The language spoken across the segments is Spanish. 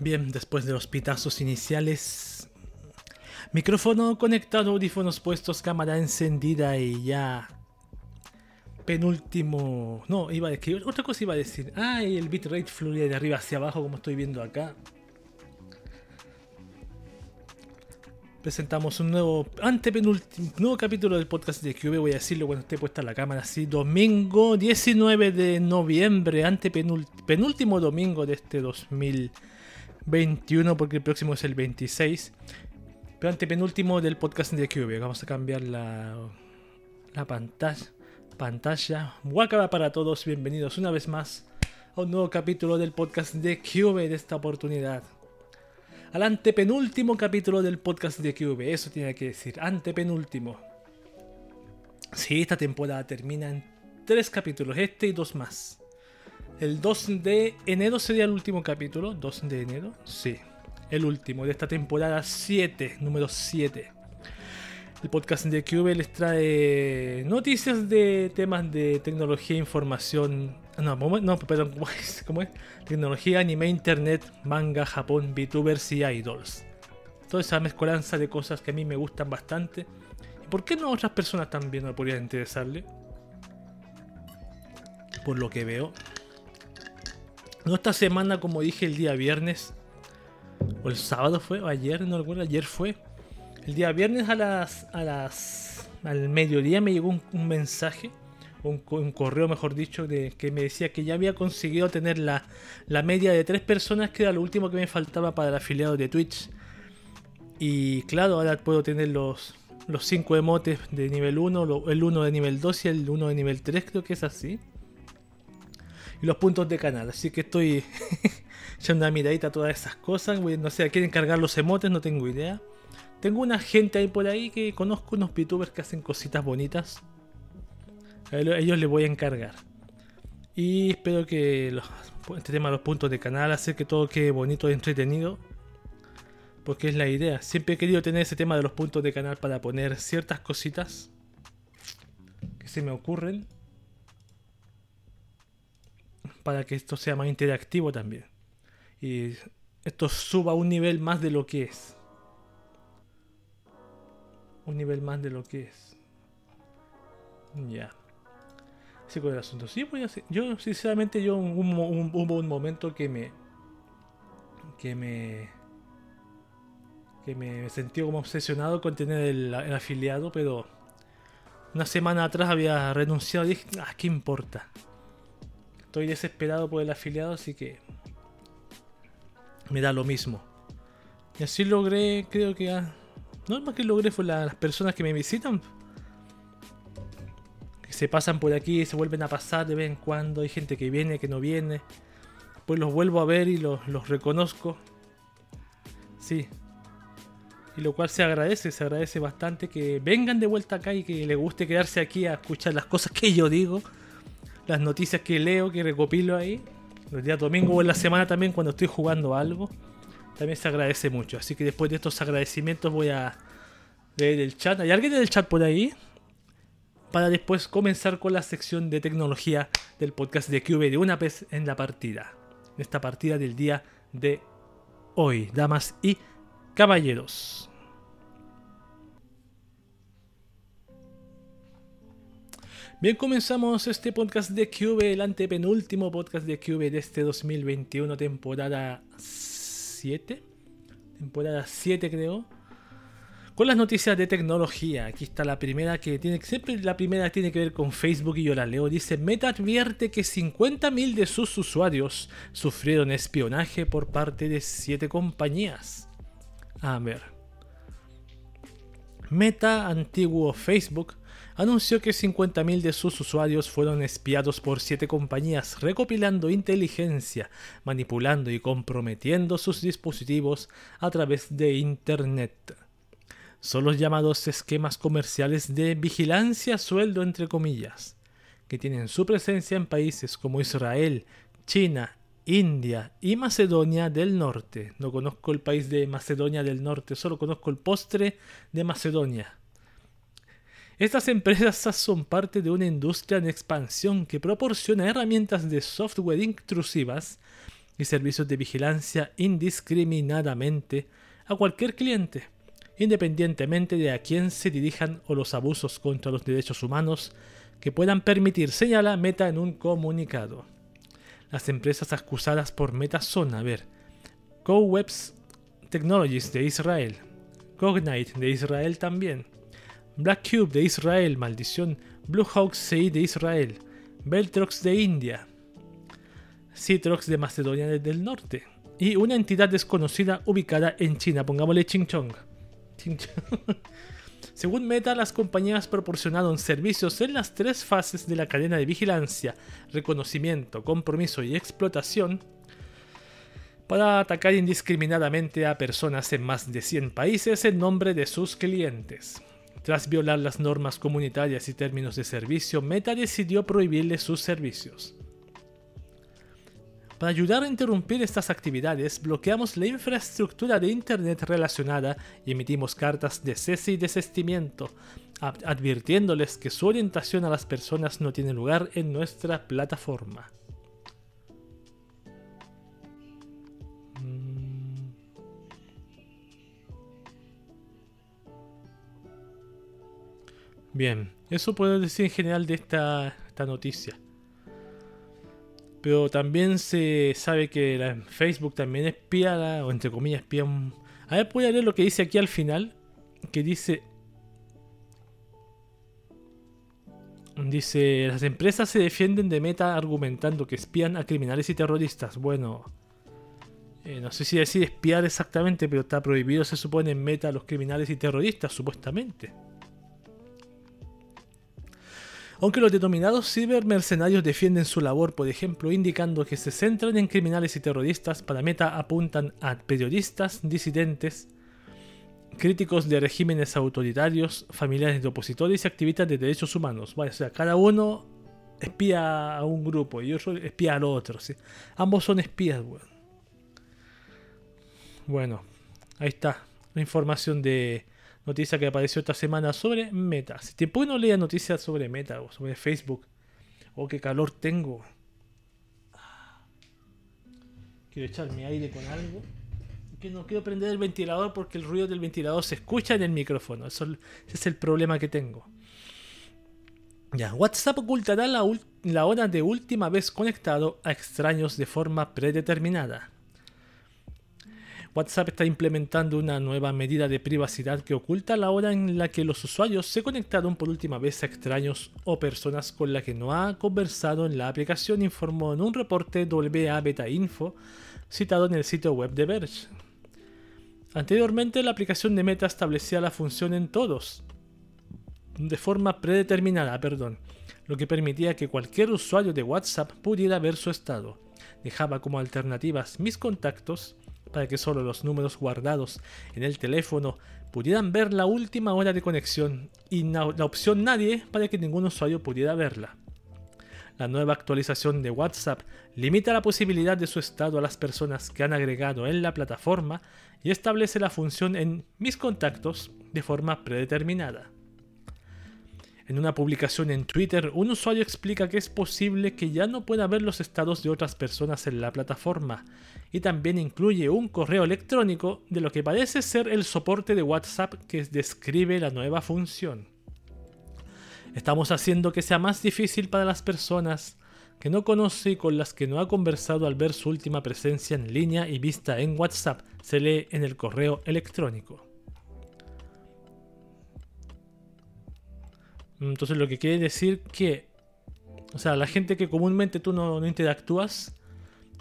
Bien, después de los pitazos iniciales, micrófono conectado, audífonos puestos, cámara encendida y ya penúltimo. No, iba a decir. Otra cosa iba a decir. Ah, y el bitrate fluye de arriba hacia abajo, como estoy viendo acá. Presentamos un nuevo antepenúltimo nuevo capítulo del podcast de QV. Voy a decirlo cuando esté puesta la cámara así. Domingo 19 de noviembre, antepenúltimo domingo de este 2021, porque el próximo es el 26. Pero antepenúltimo del podcast de QV. Vamos a cambiar la, la pantalla pantalla. Wakaba para todos, bienvenidos una vez más a un nuevo capítulo del podcast de Cube de esta oportunidad. Al antepenúltimo capítulo del podcast de Cube, eso tiene que decir, antepenúltimo. Sí, esta temporada termina en tres capítulos, este y dos más. El 2 de enero sería el último capítulo, 2 de enero, sí, el último de esta temporada 7, número 7. El podcast de QV les trae noticias de temas de tecnología, información. No, no perdón, ¿cómo es? Tecnología, anime, internet, manga, Japón, VTubers y idols. Toda esa mezcolanza de cosas que a mí me gustan bastante. ¿Y por qué no a otras personas también no podrían interesarle? Por lo que veo. No esta semana, como dije el día viernes. O el sábado fue, o ayer, no recuerdo, ayer fue el día viernes a las, a las al mediodía me llegó un, mensaje, un, correo mejor dicho, de, que me decía que ya había conseguido tener la, media de tres personas, que era lo último que me faltaba para el afiliado de Twitch. Y claro, ahora puedo tener los, los cinco emotes de nivel 1, el 1 de nivel 2 y el 1 de nivel 3, creo que es así. Y los puntos de canal, así que estoy echando una miradita a todas esas cosas. No sé, ¿quieren cargar los emotes? No tengo idea. Tengo una gente ahí por ahí que conozco unos VTubers que hacen cositas bonitas. A ellos les voy a encargar. Y espero que este tema de los puntos de canal hace que todo quede bonito y entretenido. Porque es la idea. Siempre he querido tener ese tema de los puntos de canal para poner ciertas cositas que se me ocurren. Para que esto sea más interactivo también. Y esto suba un nivel más de lo que es un nivel más de lo que es. Ya. Ese con el asunto. Sí, a Yo, sinceramente, yo hubo un, momento que me. que me. que me sentí como obsesionado con tener el, afiliado, pero. Una semana atrás había renunciado y dije, ah, ¿qué importa? Estoy desesperado por el afiliado, así que. me da lo mismo. Y así logré, creo que. Ah, no, más que logré fue las personas que me visitan. Que se pasan por aquí se vuelven a pasar de vez en cuando. Hay gente que viene, que no viene. Pues los vuelvo a ver y los, reconozco. Sí. Y lo cual se agradece, se agradece bastante que vengan de vuelta acá y que les guste quedarse aquí a escuchar las cosas que yo digo. Las noticias que leo, que recopilo ahí. Los días domingo o en la semana también cuando estoy jugando algo también se agradece mucho. Así que después de estos agradecimientos voy a leer el chat. ¿Hay alguien en el chat por ahí? Para después comenzar con la sección de tecnología del podcast de QV de una vez en la partida. En esta partida del día de hoy, damas y caballeros. Bien, comenzamos este podcast de QV, el antepenúltimo podcast de QV de este 2021, temporada 7, temporada 7 creo, con las noticias de tecnología. Aquí está la primera que tiene, siempre la primera tiene que ver con Facebook y yo la leo. Dice, Meta advierte que 50.000 de sus usuarios sufrieron espionaje por parte de 7 compañías. A ver. Meta, antiguo Facebook, anunció que 50.000 de sus usuarios fueron espiados por siete compañías recopilando inteligencia, manipulando y comprometiendo sus dispositivos a través de Internet. Son los llamados esquemas comerciales de vigilancia sueldo entre comillas, que tienen su presencia en países como Israel, China, India y Macedonia del Norte. No conozco el país de Macedonia del Norte, solo conozco el postre de Macedonia. Estas empresas son parte de una industria en expansión que proporciona herramientas de software intrusivas y servicios de vigilancia indiscriminadamente a cualquier cliente, independientemente de a quién se dirijan o los abusos contra los derechos humanos que puedan permitir, señala Meta en un comunicado. Las empresas acusadas por Meta son, a ver, CoWebs Technologies de Israel, Cognite de Israel también, Black Cube de Israel, maldición, Bluehawk CI de Israel, Beltrox de India, Citrox de Macedonia del Norte. Y una entidad desconocida ubicada en China, pongámosle Ching Chong. Según Meta, las compañías proporcionaron servicios en las tres fases de la cadena de vigilancia, reconocimiento, compromiso y explotación para atacar indiscriminadamente a personas en más de 100 países en nombre de sus clientes. Tras violar las normas comunitarias y términos de servicio, Meta decidió prohibirle sus servicios. Para ayudar a interrumpir estas actividades, bloqueamos la infraestructura de Internet relacionada y emitimos cartas de cese y desestimiento, advirtiéndoles que su orientación a las personas no tiene lugar en nuestra plataforma. Bien, eso puedo decir en general de esta, esta noticia. Pero también se sabe que Facebook también espía, o entre comillas, espía un... A ver, voy a leer lo que dice aquí al final, que dice... Dice, las empresas se defienden de Meta argumentando que espían a criminales y terroristas. Bueno, eh, no sé si decir espiar exactamente, pero está prohibido, se supone, en Meta a los criminales y terroristas, supuestamente. Aunque los denominados cibermercenarios defienden su labor, por ejemplo, indicando que se centran en criminales y terroristas, para meta apuntan a periodistas, disidentes, críticos de regímenes autoritarios, familiares de opositores y activistas de derechos humanos. o sea, cada uno espía a un grupo y otro espía al otro. Ambos son espías, bueno. bueno, ahí está la información de noticia que apareció esta semana sobre Meta. Si te no leer noticias sobre Meta o sobre Facebook, oh, qué calor tengo. Quiero echarme aire con algo. Que no quiero prender el ventilador porque el ruido del ventilador se escucha en el micrófono. Eso, ese es el problema que tengo. WhatsApp ocultará la hora de última vez conectado a extraños de forma predeterminada. WhatsApp está implementando una nueva medida de privacidad que oculta la hora en la que los usuarios se conectaron por última vez a extraños o personas con las que no ha conversado en la aplicación, informó en un reporte WA Beta Info citado en el sitio web de Verge. Anteriormente, la aplicación de Meta establecía la función en todos, de forma predeterminada, perdón, lo que permitía que cualquier usuario de WhatsApp pudiera ver su estado. Dejaba como alternativas mis contactos, para que solo los números guardados en el teléfono pudieran ver la última hora de conexión y la opción nadie para que ningún usuario pudiera verla. La nueva actualización de WhatsApp limita la posibilidad de su estado a las personas que han agregado en la plataforma y establece la función en mis contactos de forma predeterminada. En una publicación en Twitter, un usuario explica que es posible que ya no pueda ver los estados de otras personas en la plataforma, y también incluye un correo electrónico de lo que parece ser el soporte de WhatsApp que describe la nueva función. Estamos haciendo que sea más difícil para las personas que no conoce y con las que no ha conversado al ver su última presencia en línea y vista en WhatsApp, se lee en el correo electrónico. Entonces lo que quiere decir que, o sea, la gente que comúnmente tú no, interactúas,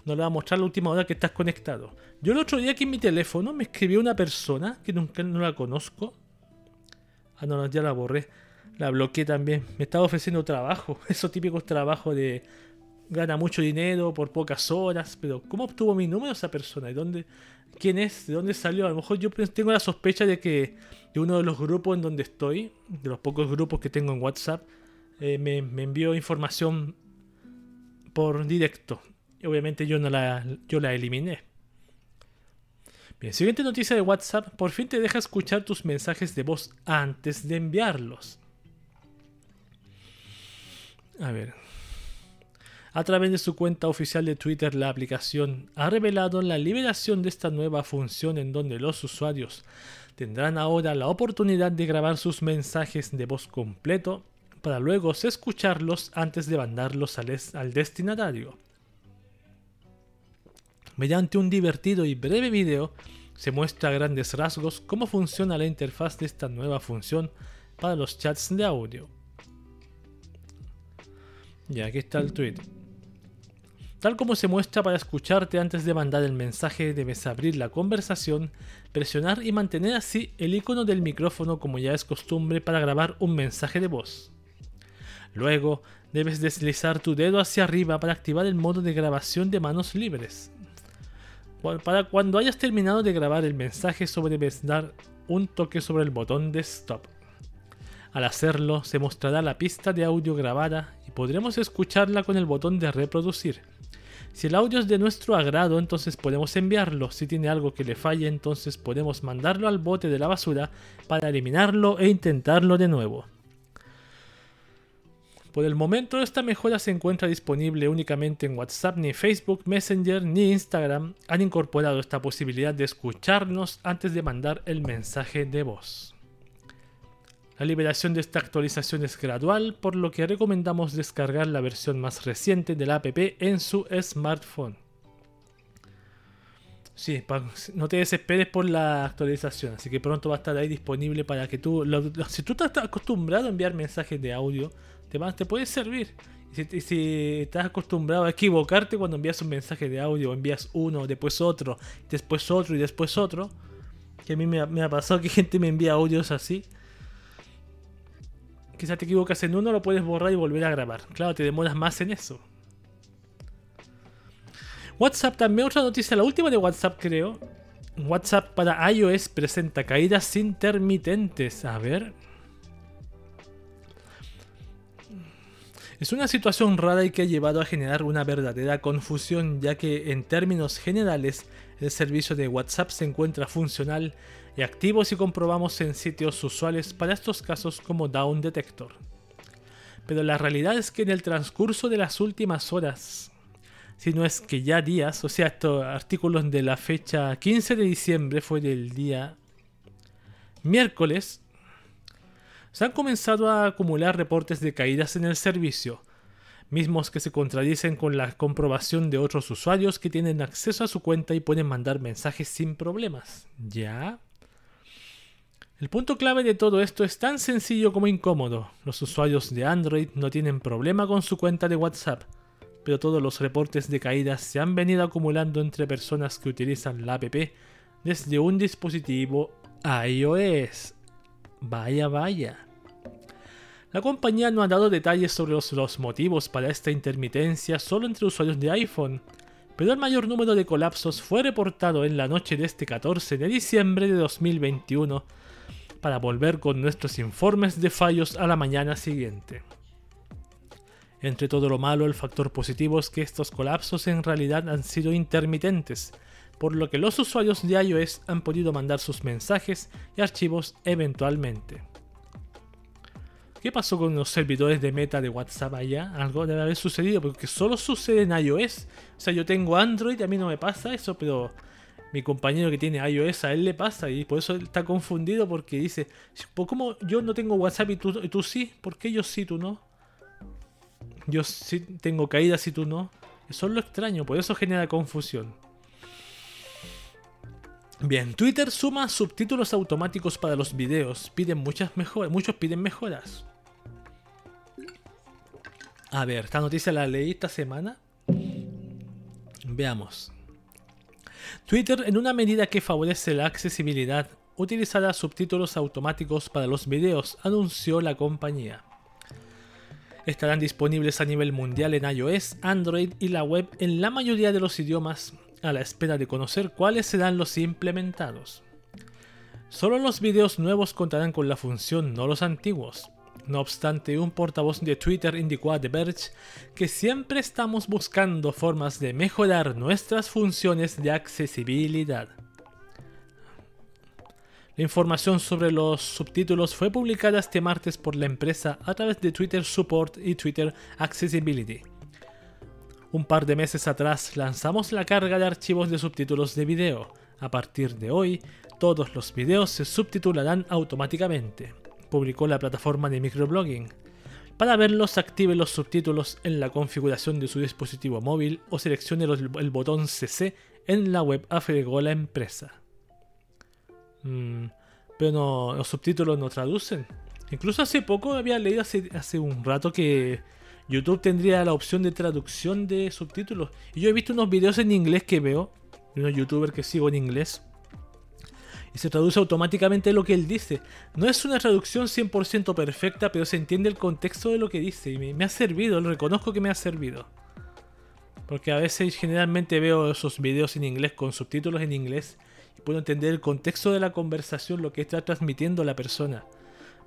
no le va a mostrar la última hora que estás conectado. Yo el otro día aquí en mi teléfono me escribió una persona que nunca no la conozco. Ah, no, ya la borré. La bloqueé también. Me estaba ofreciendo trabajo. Esos típicos trabajos de gana mucho dinero por pocas horas. Pero ¿cómo obtuvo mi número esa persona? ¿Y dónde? ¿Quién es? ¿De dónde salió? A lo mejor yo tengo la sospecha de que de uno de los grupos en donde estoy, de los pocos grupos que tengo en WhatsApp, eh, me, envió información por directo. Obviamente yo, no la, yo la eliminé. Bien, siguiente noticia de WhatsApp. Por fin te deja escuchar tus mensajes de voz antes de enviarlos. A ver. A través de su cuenta oficial de Twitter, la aplicación ha revelado la liberación de esta nueva función en donde los usuarios tendrán ahora la oportunidad de grabar sus mensajes de voz completo para luego escucharlos antes de mandarlos al, destinatario. Mediante un divertido y breve video, se muestra a grandes rasgos cómo funciona la interfaz de esta nueva función para los chats de audio. Y aquí está el tweet. Tal como se muestra para escucharte antes de mandar el mensaje, debes abrir la conversación, presionar y mantener así el icono del micrófono como ya es costumbre para grabar un mensaje de voz. Luego, debes deslizar tu dedo hacia arriba para activar el modo de grabación de manos libres. Para cuando hayas terminado de grabar el mensaje, debes dar un toque sobre el botón de stop. Al hacerlo, se mostrará la pista de audio grabada y podremos escucharla con el botón de reproducir. Si el audio es de nuestro agrado, entonces podemos enviarlo. Si tiene algo que le falle, entonces podemos mandarlo al bote de la basura para eliminarlo e intentarlo de nuevo. Por el momento esta mejora se encuentra disponible únicamente en WhatsApp, ni Facebook, Messenger, ni Instagram han incorporado esta posibilidad de escucharnos antes de mandar el mensaje de voz. La liberación de esta actualización es gradual, por lo que recomendamos descargar la versión más reciente de la app en su smartphone. Sí, no te desesperes por la actualización, así que pronto va a estar ahí disponible para que tú, si tú estás acostumbrado a enviar mensajes de audio, te, te puede servir. Y si, estás acostumbrado a equivocarte cuando envías un mensaje de audio, envías uno, después otro, después otro y después otro, que a mí me ha pasado que gente me envía audios así, Quizás te equivocas en uno, lo puedes borrar y volver a grabar. Claro, te demoras más en eso. WhatsApp también, otra noticia, la última de WhatsApp creo. WhatsApp para iOS presenta caídas intermitentes. A ver. Es una situación rara y que ha llevado a generar una verdadera confusión, ya que en términos generales el servicio de WhatsApp se encuentra funcional y activo si comprobamos en sitios usuales para estos casos como Down Detector. Pero la realidad es que en el transcurso de las últimas horas, si no es que ya días, o sea, estos artículos de la fecha 15 de diciembre fue del día miércoles, se han comenzado a acumular reportes de caídas en el servicio, mismos que se contradicen con la comprobación de otros usuarios que tienen acceso a su cuenta y pueden mandar mensajes sin problemas. ¿Ya? El punto clave de todo esto es tan sencillo como incómodo. Los usuarios de Android no tienen problema con su cuenta de WhatsApp, pero todos los reportes de caídas se han venido acumulando entre personas que utilizan la app desde un dispositivo iOS. Vaya, vaya. La compañía no ha dado detalles sobre los, motivos para esta intermitencia solo entre usuarios de iPhone, pero el mayor número de colapsos fue reportado en la noche de este 14 de diciembre de 2021 para volver con nuestros informes de fallos a la mañana siguiente. Entre todo lo malo, el factor positivo es que estos colapsos en realidad han sido intermitentes, por lo que los usuarios de iOS han podido mandar sus mensajes y archivos eventualmente. ¿Qué pasó con los servidores de meta de WhatsApp allá? Algo debe haber sucedido, porque solo sucede en iOS. O sea, yo tengo Android a mí no me pasa eso, pero mi compañero que tiene iOS a él le pasa y por eso está confundido porque dice, ¿cómo yo no tengo WhatsApp y tú, y tú sí? ¿Por qué yo sí, tú no? Yo sí tengo caídas y tú no. Eso es lo extraño, por eso genera confusión. Bien, Twitter suma subtítulos automáticos para los videos. Piden muchas mejoras, muchos piden mejoras. A ver, esta noticia la leí esta semana. Veamos. Twitter, en una medida que favorece la accesibilidad, utilizará subtítulos automáticos para los videos, anunció la compañía. Estarán disponibles a nivel mundial en iOS, Android y la web en la mayoría de los idiomas a la espera de conocer cuáles serán los implementados. Solo los videos nuevos contarán con la función, no los antiguos. No obstante, un portavoz de Twitter indicó a The Verge que siempre estamos buscando formas de mejorar nuestras funciones de accesibilidad. La información sobre los subtítulos fue publicada este martes por la empresa a través de Twitter Support y Twitter Accessibility. Un par de meses atrás lanzamos la carga de archivos de subtítulos de video. A partir de hoy, todos los videos se subtitularán automáticamente, publicó la plataforma de microblogging. Para verlos, active los subtítulos en la configuración de su dispositivo móvil o seleccione el botón CC en la web afegó la empresa. Mm, pero los subtítulos no traducen. Incluso hace poco había leído hace un rato que YouTube tendría la opción de traducción de subtítulos. Y yo he visto unos videos en inglés que veo, de unos youtubers que sigo en inglés. Y se traduce automáticamente lo que él dice. No es una traducción 100% perfecta, pero se entiende el contexto de lo que dice. Y me, ha servido, lo reconozco que me ha servido. Porque a veces generalmente veo esos videos en inglés con subtítulos en inglés y puedo entender el contexto de la conversación, lo que está transmitiendo la persona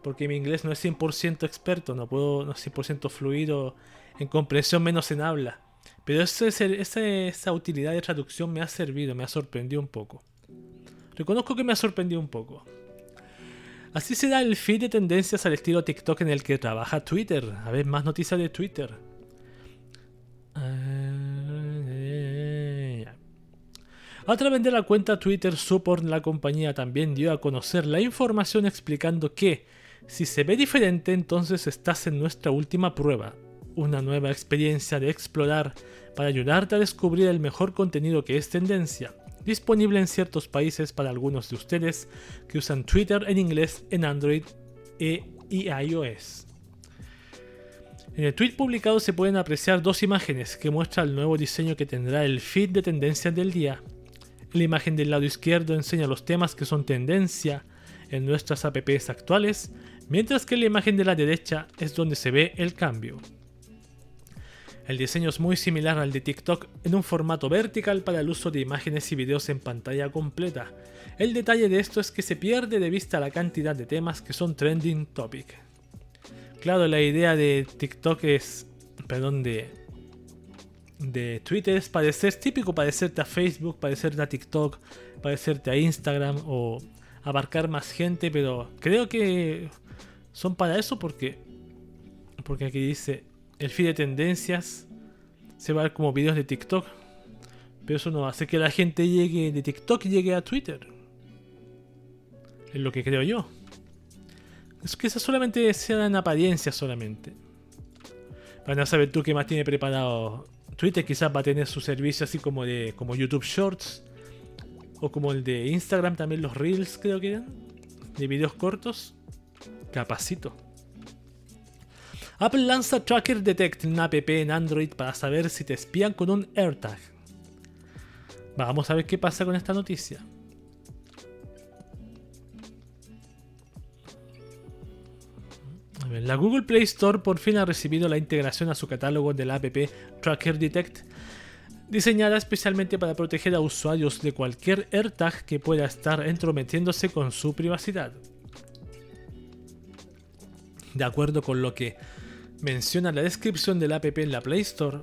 porque mi inglés no es 100% experto, no puedo, es 100% fluido en comprensión, menos en habla. Pero esa utilidad de traducción me ha servido, me ha sorprendido un poco. Reconozco que me ha sorprendido un poco. Así se da el feed de tendencias al estilo TikTok en el que trabaja Twitter. A ver, más noticias de Twitter. A través de la cuenta Twitter Support, la compañía también dio a conocer la información explicando que si se ve diferente, entonces estás en nuestra última prueba, una nueva experiencia de explorar para ayudarte a descubrir el mejor contenido que es tendencia, disponible en ciertos países para algunos de ustedes que usan Twitter en inglés en Android e iOS. En el tweet publicado se pueden apreciar dos imágenes que muestran el nuevo diseño que tendrá el feed de tendencias del día. La imagen del lado izquierdo enseña los temas que son tendencia en nuestras apps actuales mientras que la imagen de la derecha es donde se ve el cambio. El diseño es muy similar al de TikTok en un formato vertical para el uso de imágenes y videos en pantalla completa. El detalle de esto es que se pierde de vista la cantidad de temas que son trending topic. Claro, la idea de TikTok es, perdón, de, de Twitter es parecer típico, parecerte a Facebook, parecerte a TikTok, parecerte a Instagram o abarcar más gente, pero creo que son para eso porque porque aquí dice el feed de tendencias se va a ver como videos de TikTok. Pero eso no hace que la gente llegue de TikTok llegue a Twitter. Es lo que creo yo. Es que eso solamente sea en apariencia solamente. Van a saber tú qué más tiene preparado Twitter. Quizás va a tener su servicio así como de como YouTube Shorts. O como el de Instagram también los Reels creo que eran. De videos cortos. Capacito. Apple lanza Tracker Detect, una app en Android para saber si te espían con un AirTag. Vamos a ver qué pasa con esta noticia. la Google Play Store por fin ha recibido la integración a su catálogo de la app Tracker Detect, diseñada especialmente para proteger a usuarios de cualquier AirTag que pueda estar entrometiéndose con su privacidad. De acuerdo con lo que menciona la descripción del app en la Play Store,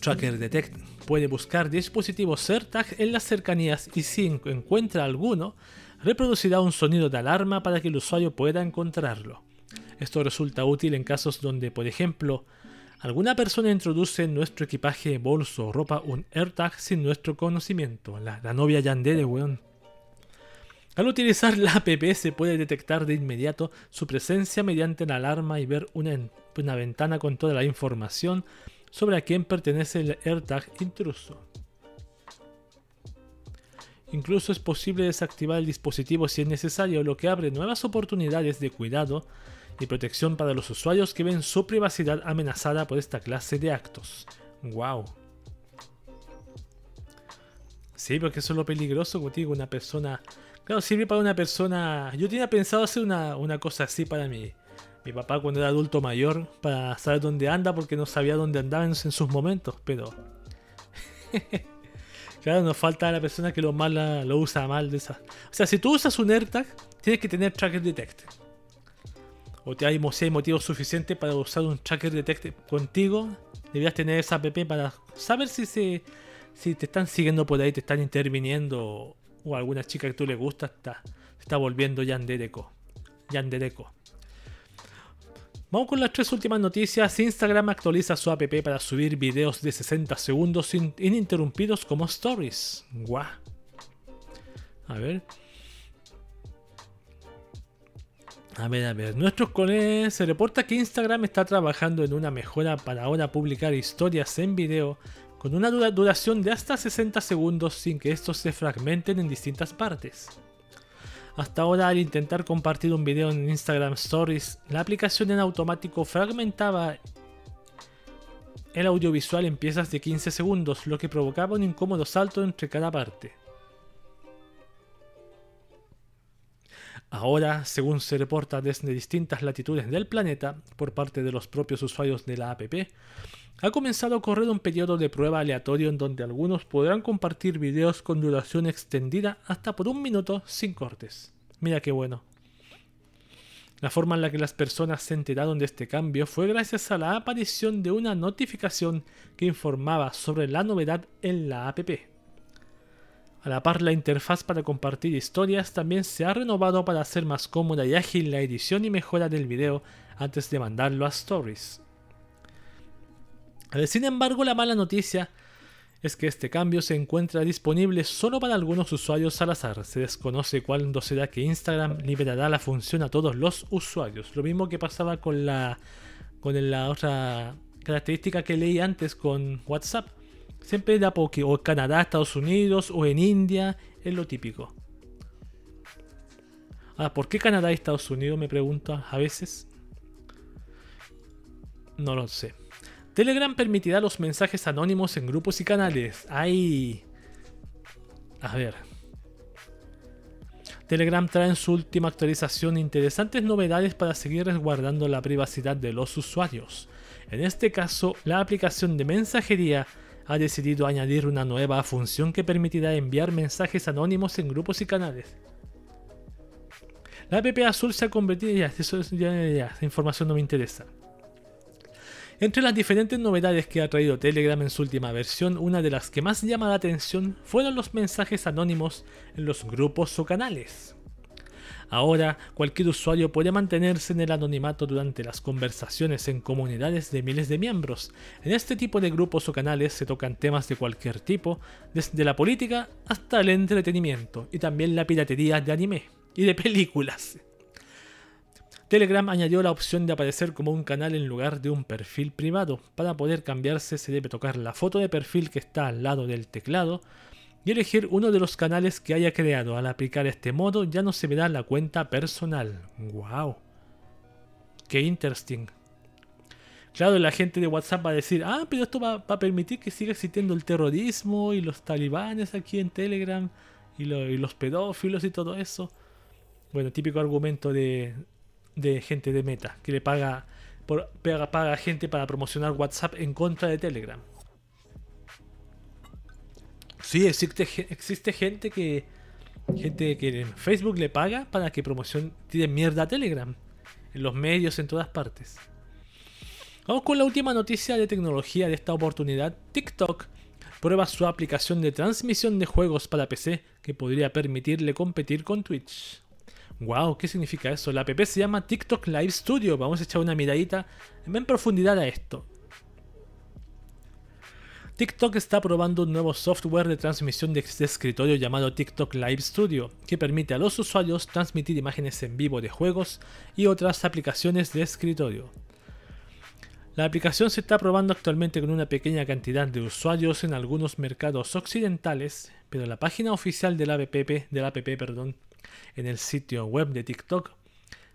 Tracker Detect puede buscar dispositivos AirTag en las cercanías y si encuentra alguno, reproducirá un sonido de alarma para que el usuario pueda encontrarlo. Esto resulta útil en casos donde, por ejemplo, alguna persona introduce en nuestro equipaje, bolso o ropa un AirTag sin nuestro conocimiento. La, novia Yandere, weón. Al utilizar la app se puede detectar de inmediato su presencia mediante la alarma y ver una, ventana con toda la información sobre a quién pertenece el AirTag intruso. Incluso es posible desactivar el dispositivo si es necesario, lo que abre nuevas oportunidades de cuidado y protección para los usuarios que ven su privacidad amenazada por esta clase de actos. ¡Wow! Sí, porque eso es lo peligroso, contigo, una persona Claro, sirve para una persona. Yo tenía pensado hacer una, cosa así para mi, mi papá cuando era adulto mayor, para saber dónde anda, porque no sabía dónde andaba en, sus momentos, pero. claro, nos falta la persona que lo, mala, lo usa mal de esa. O sea, si tú usas un AirTag, tienes que tener Tracker Detect. O te hay, si hay motivo suficiente para usar un Tracker Detect contigo, deberías tener esa app para saber si se si te están siguiendo por ahí, te están interviniendo o alguna chica que tú le gusta está, está volviendo Yandereco. Yandereco. Vamos con las tres últimas noticias. Instagram actualiza su app para subir videos de 60 segundos ininterrumpidos como stories. Guau. A ver. A ver, a ver. Nuestros colegas se reporta que Instagram está trabajando en una mejora para ahora publicar historias en video con una duración de hasta 60 segundos sin que estos se fragmenten en distintas partes. Hasta ahora, al intentar compartir un video en Instagram Stories, la aplicación en automático fragmentaba el audiovisual en piezas de 15 segundos, lo que provocaba un incómodo salto entre cada parte. Ahora, según se reporta desde distintas latitudes del planeta por parte de los propios usuarios de la app, ha comenzado a correr un periodo de prueba aleatorio en donde algunos podrán compartir videos con duración extendida hasta por un minuto sin cortes. Mira qué bueno. La forma en la que las personas se enteraron de este cambio fue gracias a la aparición de una notificación que informaba sobre la novedad en la app. A la par, la interfaz para compartir historias también se ha renovado para hacer más cómoda y ágil la edición y mejora del video antes de mandarlo a Stories. Sin embargo, la mala noticia es que este cambio se encuentra disponible solo para algunos usuarios al azar. Se desconoce cuándo será que Instagram liberará la función a todos los usuarios. Lo mismo que pasaba con la, con la otra característica que leí antes con WhatsApp Siempre da porque o en Canadá, Estados Unidos o en India, es lo típico. Ahora, ¿por qué Canadá y Estados Unidos? Me pregunto a veces. No lo sé. Telegram permitirá los mensajes anónimos en grupos y canales. ¡Ay! A ver. Telegram trae en su última actualización interesantes novedades para seguir resguardando la privacidad de los usuarios. En este caso, la aplicación de mensajería ha decidido añadir una nueva función que permitirá enviar mensajes anónimos en grupos y canales. La app azul se ha convertido ya, eso ya, esa información no me interesa. Entre las diferentes novedades que ha traído Telegram en su última versión, una de las que más llama la atención fueron los mensajes anónimos en los grupos o canales. Ahora, cualquier usuario puede mantenerse en el anonimato durante las conversaciones en comunidades de miles de miembros. En este tipo de grupos o canales se tocan temas de cualquier tipo, desde la política hasta el entretenimiento y también la piratería de anime y de películas. Telegram añadió la opción de aparecer como un canal en lugar de un perfil privado. Para poder cambiarse se debe tocar la foto de perfil que está al lado del teclado y elegir uno de los canales que haya creado. Al aplicar este modo ya no se verá la cuenta personal. ¡Wow! ¡Qué interesting! Claro, la gente de WhatsApp va a decir, ah, pero esto va, a permitir que siga existiendo el terrorismo y los talibanes aquí en Telegram y, los pedófilos y todo eso. Bueno, típico argumento de, de gente de Meta, que le paga, por, paga, paga gente para promocionar WhatsApp en contra de Telegram. Sí, existe, gente que. Gente que Facebook le paga para que promoción tire mierda a Telegram. En los medios, en todas partes. Vamos con la última noticia de tecnología de esta oportunidad. TikTok prueba su aplicación de transmisión de juegos para PC que podría permitirle competir con Twitch. Wow, ¿qué significa eso? La app se llama TikTok Live Studio. Vamos a echar una miradita en profundidad a esto. TikTok está probando un nuevo software de transmisión de escritorio llamado TikTok Live Studio, que permite a los usuarios transmitir imágenes en vivo de juegos y otras aplicaciones de escritorio. La aplicación se está probando actualmente con una pequeña cantidad de usuarios en algunos mercados occidentales, pero la página oficial de la app, perdón, en el sitio web de TikTok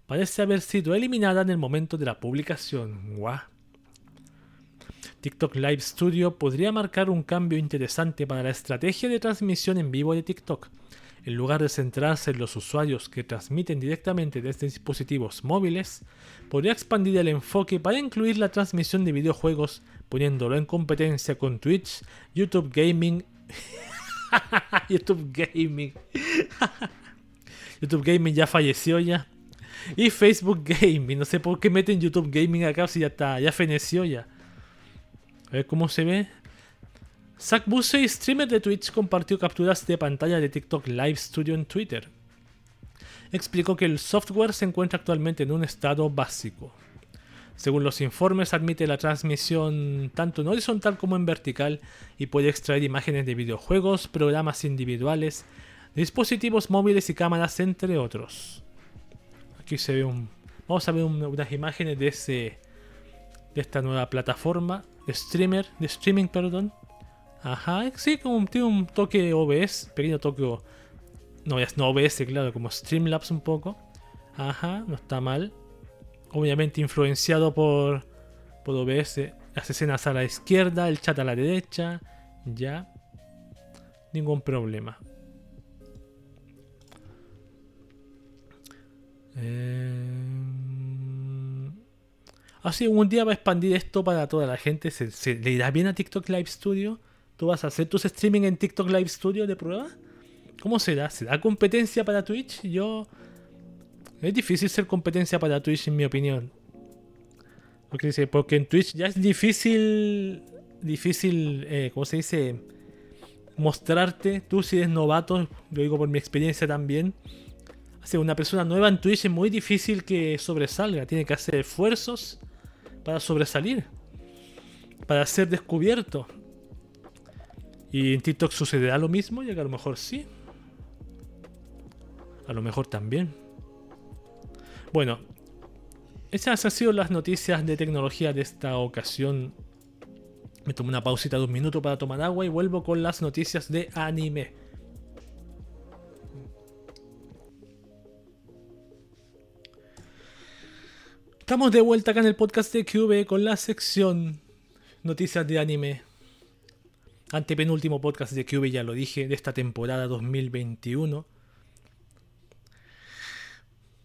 parece haber sido eliminada en el momento de la publicación. ¡Guau! TikTok Live Studio podría marcar un cambio interesante para la estrategia de transmisión en vivo de TikTok. En lugar de centrarse en los usuarios que transmiten directamente desde dispositivos móviles, podría expandir el enfoque para incluir la transmisión de videojuegos, poniéndolo en competencia con Twitch, YouTube Gaming. YouTube Gaming. YouTube Gaming ya falleció ya. Y Facebook Gaming. No sé por qué meten YouTube Gaming acá si ya está, ya feneció ya. A ver cómo se ve. Zach Bussey, streamer de Twitch, compartió capturas de pantalla de TikTok Live Studio en Twitter. Explicó que el software se encuentra actualmente en un estado básico. Según los informes, admite la transmisión tanto en horizontal como en vertical y puede extraer imágenes de videojuegos, programas individuales, dispositivos móviles y cámaras, entre otros. Aquí se ve un. Vamos a ver unas imágenes de ese. Esta nueva plataforma de streamer, de streaming, perdón. Ajá, sí, como tiene un toque OBS, pequeño toque. No, no OBS, claro, como Streamlabs un poco. Ajá, no está mal. Obviamente influenciado por, por OBS. Las escenas a la izquierda, el chat a la derecha. Ya. Ningún problema. Eh... Así un día va a expandir esto para toda la gente. ¿Se, le irá bien a TikTok Live Studio? ¿Tú vas a hacer tus streaming en TikTok Live Studio de prueba? ¿Cómo será? ¿Será competencia para Twitch? Yo es difícil ser competencia para Twitch, en mi opinión. Porque, porque en Twitch ya es difícil, difícil, eh, ¿cómo se dice? Mostrarte. Tú si eres novato, lo digo por mi experiencia también. Hace una persona nueva en Twitch es muy difícil que sobresalga. Tiene que hacer esfuerzos para sobresalir. Para ser descubierto. Y en TikTok sucederá lo mismo, y que a lo mejor sí. A lo mejor también. Bueno, esas han sido las noticias de tecnología de esta ocasión. Me tomo una pausita de un minuto para tomar agua y vuelvo con las noticias de anime. Estamos de vuelta acá en el podcast de QV con la sección Noticias de anime. Antepenúltimo podcast de QV, ya lo dije, de esta temporada 2021.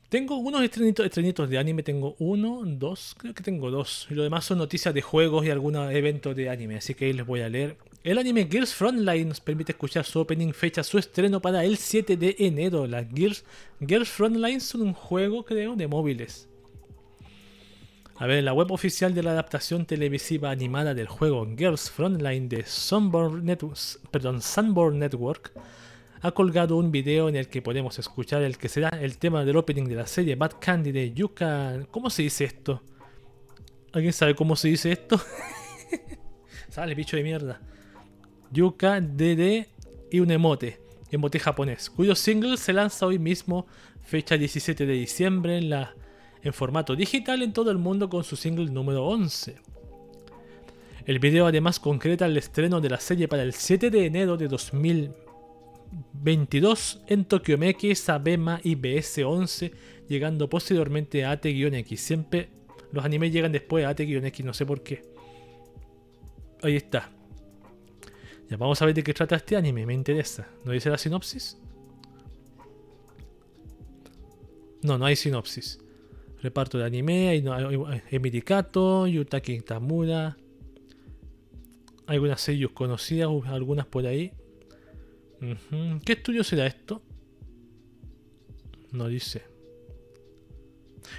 Tengo unos estrenitos, de anime, tengo uno, dos, creo que tengo dos. Y lo demás son noticias de juegos y algunos eventos de anime, así que ahí les voy a leer. El anime Gears Frontline nos permite escuchar su opening fecha, su estreno para el 7 de enero. Las Gears, Gears Frontline son un juego, creo, de móviles. A ver, la web oficial de la adaptación televisiva animada del juego Girls Frontline de Sunborn, Network ha colgado un video en el que podemos escuchar el que será el tema del opening de la serie Bad Candy de Yuka. ¿Cómo se dice esto? ¿Alguien sabe cómo se dice esto? Sale, bicho de mierda. Yuka DD y un emote, emote japonés, cuyo single se lanza hoy mismo, fecha 17 de diciembre, en, la, en formato digital en todo el mundo con su single número 11. El video además concreta el estreno de la serie para el 7 de enero de 2000. 22 en Tokyo MX, Abema y BS11, llegando posteriormente a AT-X. Siempre los animes llegan después a AT-X, no sé por qué. Ahí está. Ya vamos a ver de qué trata este anime, me interesa. ¿No dice la sinopsis? No, no hay sinopsis. Reparto de anime, Emiri Kato, Yutaki Tamura. Algunas sellos conocidas, algunas por ahí. ¿Qué estudio será esto? No dice.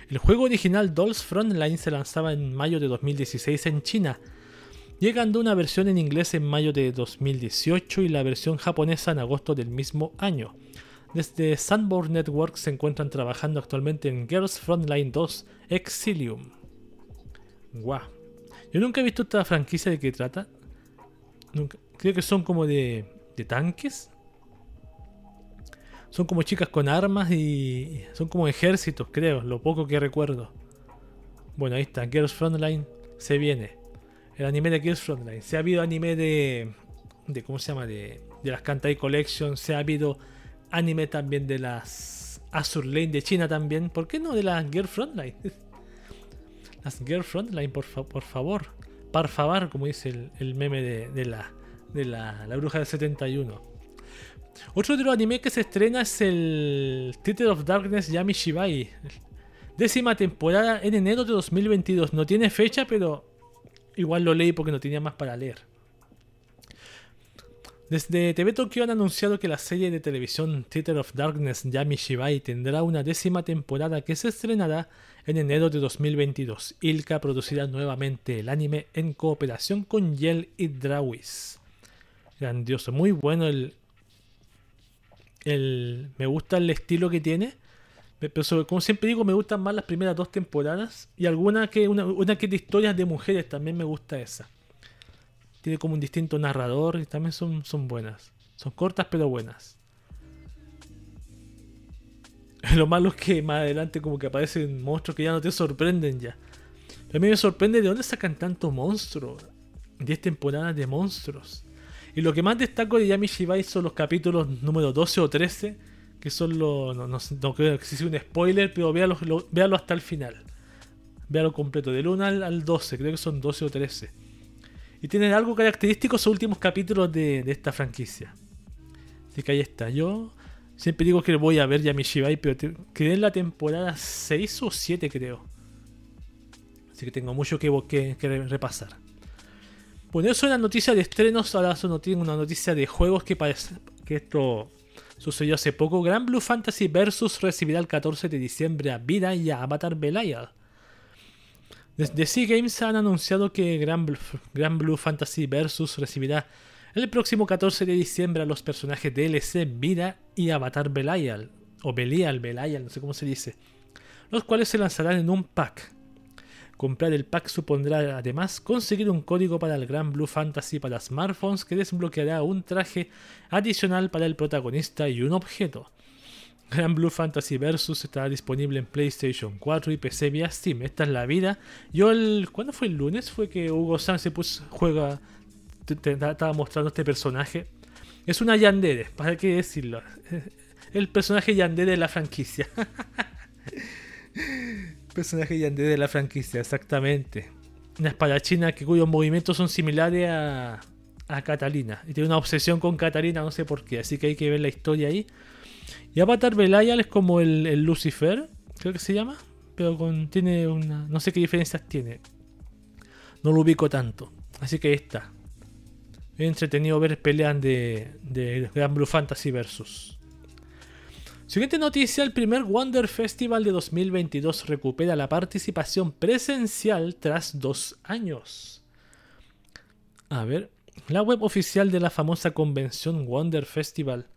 El juego original Dolls Frontline se lanzaba en mayo de 2016 en China, llegando una versión en inglés en mayo de 2018 y la versión japonesa en agosto del mismo año. Desde Sunborn Network se encuentran trabajando actualmente en Girls Frontline 2 Exilium. Guau. Yo nunca he visto esta franquicia de qué trata. Nunca. Creo que son como de, de tanques. Son como chicas con armas y son como ejércitos, creo, lo poco que recuerdo. Bueno, ahí está, Girls Frontline se viene. El anime de Girls Frontline. Se ha habido anime de. de ¿Cómo se llama? De, de las Kantai Collection. Se ha habido anime también de las Azur Lane de China también. ¿Por qué no de las Girls Frontline? las Girls Frontline, por, por favor. Par favor, como dice el, meme de, la, de la, la bruja del 71. Otro de los animes que se estrena es el Title of Darkness Yami Shibai. Décima temporada en enero de 2022. No tiene fecha, pero igual lo leí porque no tenía más para leer. Desde TV Tokyo han anunciado que la serie de televisión Theater of Darkness Yami Shibai tendrá una décima temporada que se estrenará en enero de 2022. Ilka producirá nuevamente el anime en cooperación con Yel y Drawis. Grandioso, muy bueno el, me gusta el estilo que tiene. Pero como siempre digo, me gustan más las primeras dos temporadas. Y alguna que una, una que de historias de mujeres también me gusta esa. Tiene como un distinto narrador y también son, son buenas. Son cortas pero buenas. Lo malo es que más adelante como que aparecen monstruos que ya no te sorprenden ya. a mí me sorprende de dónde sacan tanto monstruo. 10 temporadas de monstruos. Y lo que más destaco de Yami Shibai son los capítulos número 12 o 13, que son los... No, creo que sea un spoiler, pero véalo, véalo, hasta el final. Véalo completo, del 1 al, 12, creo que son 12 o 13. Y tienen algo característico esos últimos capítulos de, esta franquicia. Así que ahí está. Yo siempre digo que voy a ver Yami Shibai, pero quedé en la temporada 6 o 7 creo. Así que tengo mucho que, repasar. Bueno, eso era noticia de estrenos, ahora tengo una noticia de juegos que parece que esto sucedió hace poco. Gran Blue Fantasy Versus recibirá el 14 de diciembre a Vida y a Avatar Belial. Desde Sea Games han anunciado que Gran Blue, Fantasy Versus recibirá el próximo 14 de diciembre a los personajes DLC Vida y Avatar Belial, o Belial, Belial, no sé cómo se dice, los cuales se lanzarán en un pack. Comprar el pack supondrá además conseguir un código para el Gran Blue Fantasy para smartphones que desbloqueará un traje adicional para el protagonista y un objeto. Gran Blue Fantasy Versus estará disponible en PlayStation 4 y PC vía Steam. Esta es la vida. Yo el. ¿Cuándo fue el lunes? Fue que Hugo San se puso. juega. estaba mostrando este personaje. Es una Yandere, ¿para qué decirlo? El personaje Yandere de la franquicia. Personaje Yandere de la franquicia, exactamente. Una espadachina que cuyos movimientos son similares a, a Catalina. Y tiene una obsesión con Catalina, no sé por qué. Así que hay que ver la historia ahí. Y Avatar Belial es como el, Lucifer, creo que se llama. Pero con, tiene una. No sé qué diferencias tiene. No lo ubico tanto. Así que ahí está. Es entretenido ver peleas de, de Gran Blue Fantasy Versus. Siguiente noticia, el primer Wonder Festival de 2022 recupera la participación presencial tras dos años. A ver, la web oficial de la famosa convención Wonder Festival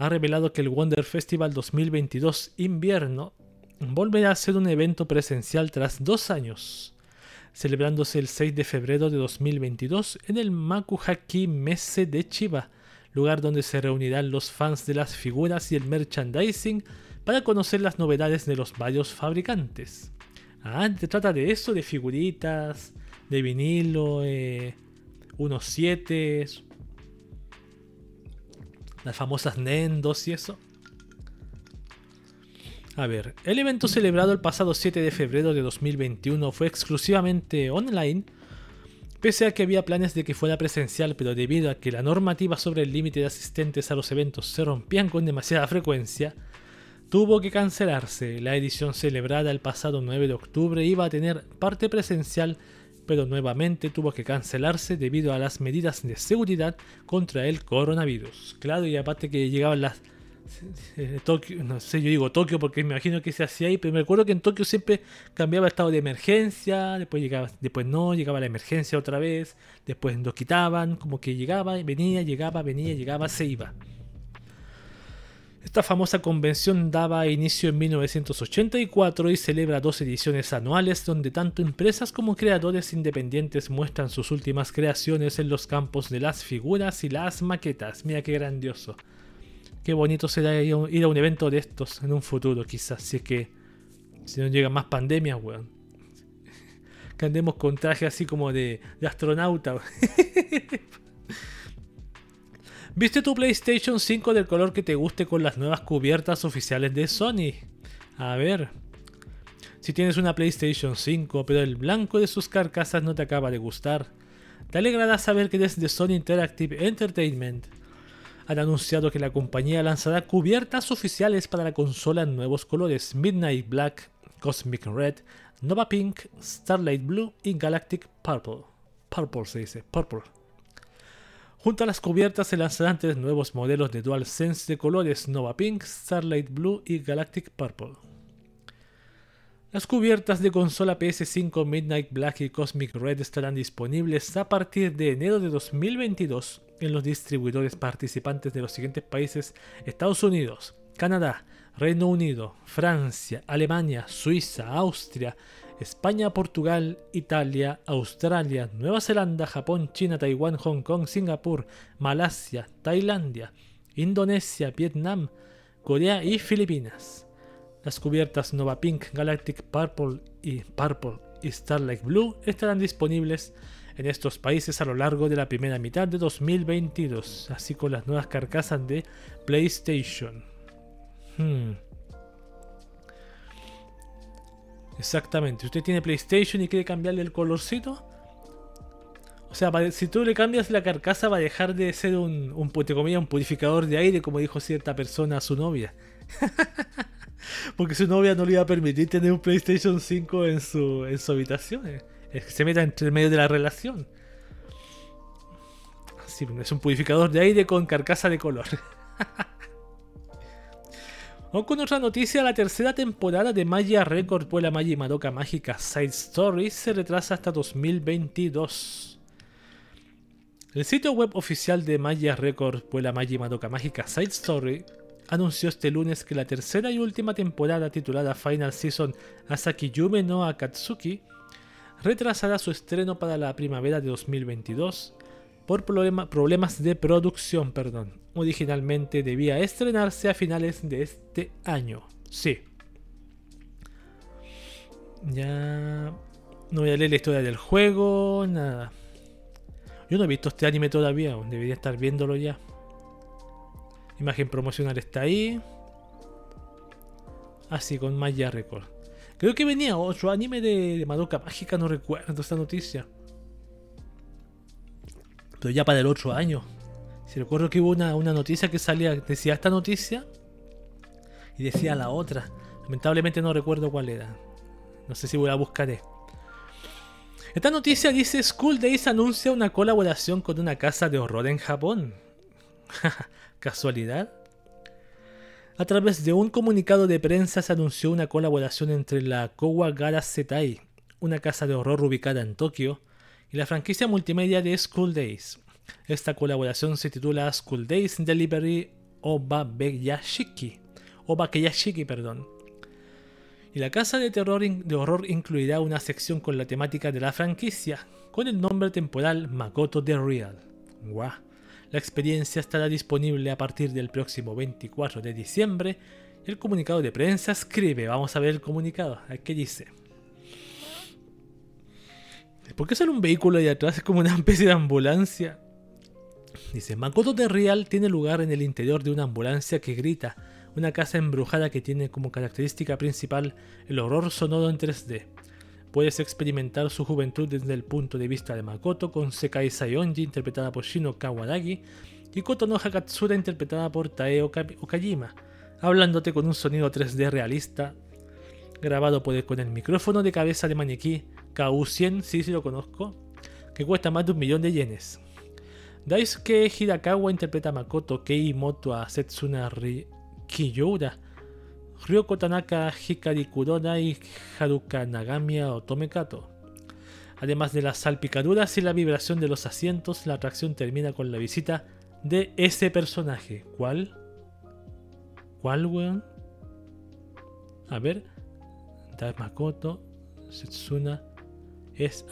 ha revelado que el Wonder Festival 2022 invierno volverá a ser un evento presencial tras dos años, celebrándose el 6 de febrero de 2022 en el Makuhaki Messe de Chiba, lugar donde se reunirán los fans de las figuras y el merchandising para conocer las novedades de los varios fabricantes. Ah, se trata de eso, de figuritas, de vinilo, eh, unos 7, las famosas Nendos y eso. A ver, el evento celebrado el pasado 7 de febrero de 2021 fue exclusivamente online Pese a que había planes de que fuera presencial, pero debido a que la normativa sobre el límite de asistentes a los eventos se rompían con demasiada frecuencia, tuvo que cancelarse. La edición celebrada el pasado 9 de octubre iba a tener parte presencial, pero nuevamente tuvo que cancelarse debido a las medidas de seguridad contra el coronavirus. Claro, y aparte que llegaban las eh, Tokio, no sé, yo digo Tokio porque me imagino que se hacía ahí, pero me acuerdo que en Tokio siempre cambiaba estado de emergencia, después llegaba, después no, llegaba la emergencia otra vez, después lo quitaban, como que llegaba, venía, llegaba, venía, llegaba, se iba. Esta famosa convención daba inicio en 1984 y celebra dos ediciones anuales donde tanto empresas como creadores independientes muestran sus últimas creaciones en los campos de las figuras y las maquetas. Mira qué grandioso. Qué bonito será ir a un evento de estos en un futuro, quizás, si es que si no llegan más pandemias, weón. Que andemos con traje así como de, de astronauta. ¿Viste tu PlayStation 5 del color que te guste con las nuevas cubiertas oficiales de Sony? A ver. Si tienes una PlayStation 5, pero el blanco de sus carcasas no te acaba de gustar, te alegrará saber que desde Sony Interactive Entertainment han anunciado que la compañía lanzará cubiertas oficiales para la consola en nuevos colores Midnight Black, Cosmic Red, Nova Pink, Starlight Blue y Galactic Purple. Purple se dice, Purple. Junto a las cubiertas se lanzarán tres nuevos modelos de DualSense de colores Nova Pink, Starlight Blue y Galactic Purple. Las cubiertas de consola PS5 Midnight Black y Cosmic Red estarán disponibles a partir de enero de 2022 en los distribuidores participantes de los siguientes países Estados Unidos, Canadá, Reino Unido, Francia, Alemania, Suiza, Austria, España, Portugal, Italia, Australia, Nueva Zelanda, Japón, China, Taiwán, Hong Kong, Singapur, Malasia, Tailandia, Indonesia, Vietnam, Corea y Filipinas. Las cubiertas Nova Pink, Galactic Purple y Purple y Starlight Blue estarán disponibles en estos países a lo largo de la primera mitad de 2022, así con las nuevas carcasas de PlayStation. Hmm. Exactamente, usted tiene PlayStation y quiere cambiarle el colorcito. O sea, si tú le cambias la carcasa va a dejar de ser un, un, un purificador de aire, como dijo cierta persona a su novia. Porque su novia no le iba a permitir tener un PlayStation 5 en su, en su habitación. Es que se meta entre medio de la relación. Es un purificador de aire con carcasa de color. Vamos con otra noticia, la tercera temporada de Maya Record Puela Maya y Madoka Mágica Side Stories se retrasa hasta 2022. El sitio web oficial de Maya Record Puela Maya Madoka Mágica Side Story anunció este lunes que la tercera y última temporada titulada Final Season Asaki Yume no Akatsuki retrasará su estreno para la primavera de 2022 por problemas de producción. Perdón. Originalmente debía estrenarse a finales de este año. Sí. Ya no voy a leer la historia del juego, nada. Yo no he visto este anime todavía, debería estar viéndolo ya. Imagen promocional está ahí. Así con Maya Record. Creo que venía otro anime de, Madoka Mágica, no recuerdo esta noticia. Pero ya para el otro año. Si recuerdo que hubo una, una noticia que salía, decía esta noticia y decía la otra. Lamentablemente no recuerdo cuál era. No sé si voy a buscaré. Esta noticia dice School Days anuncia una colaboración con una casa de horror en Japón. ¿Casualidad? A través de un comunicado de prensa se anunció una colaboración entre la Kowagara Setai, una casa de horror ubicada en Tokio, y la franquicia multimedia de School Days. Esta colaboración se titula School Days Delivery Obabeyashiki, Obakeyashiki, perdón. Y la casa de terror de horror incluirá una sección con la temática de la franquicia, con el nombre temporal Makoto The Real. ¡Guau! La experiencia estará disponible a partir del próximo 24 de diciembre. El comunicado de prensa escribe, vamos a ver el comunicado, ¿qué dice? ¿Por qué sale un vehículo ahí atrás? Es como una especie de ambulancia. Dice, Makoto de Real tiene lugar en el interior de una ambulancia que grita, una casa embrujada que tiene como característica principal el horror sonoro en 3D. Puedes experimentar su juventud desde el punto de vista de Makoto con Sekai Sayonji interpretada por Shino Kawadagi y Kotono Hakatsura interpretada por Tae Okajima, hablándote con un sonido 3D realista grabado con el micrófono de cabeza de maniquí KU100, sí, sí lo conozco, que cuesta más de un millón de yenes. Daisuke Hirakawa interpreta a Makoto Kei Moto a Setsuna Kiyoura Ryoko Tanaka, Hikari Kuroda y Haruka Nagamia Otome Kato. Además de las salpicaduras y la vibración de los asientos, la atracción termina con la visita de ese personaje. ¿Cuál? ¿Cuál, weón? A ver. Makoto, Setsuna.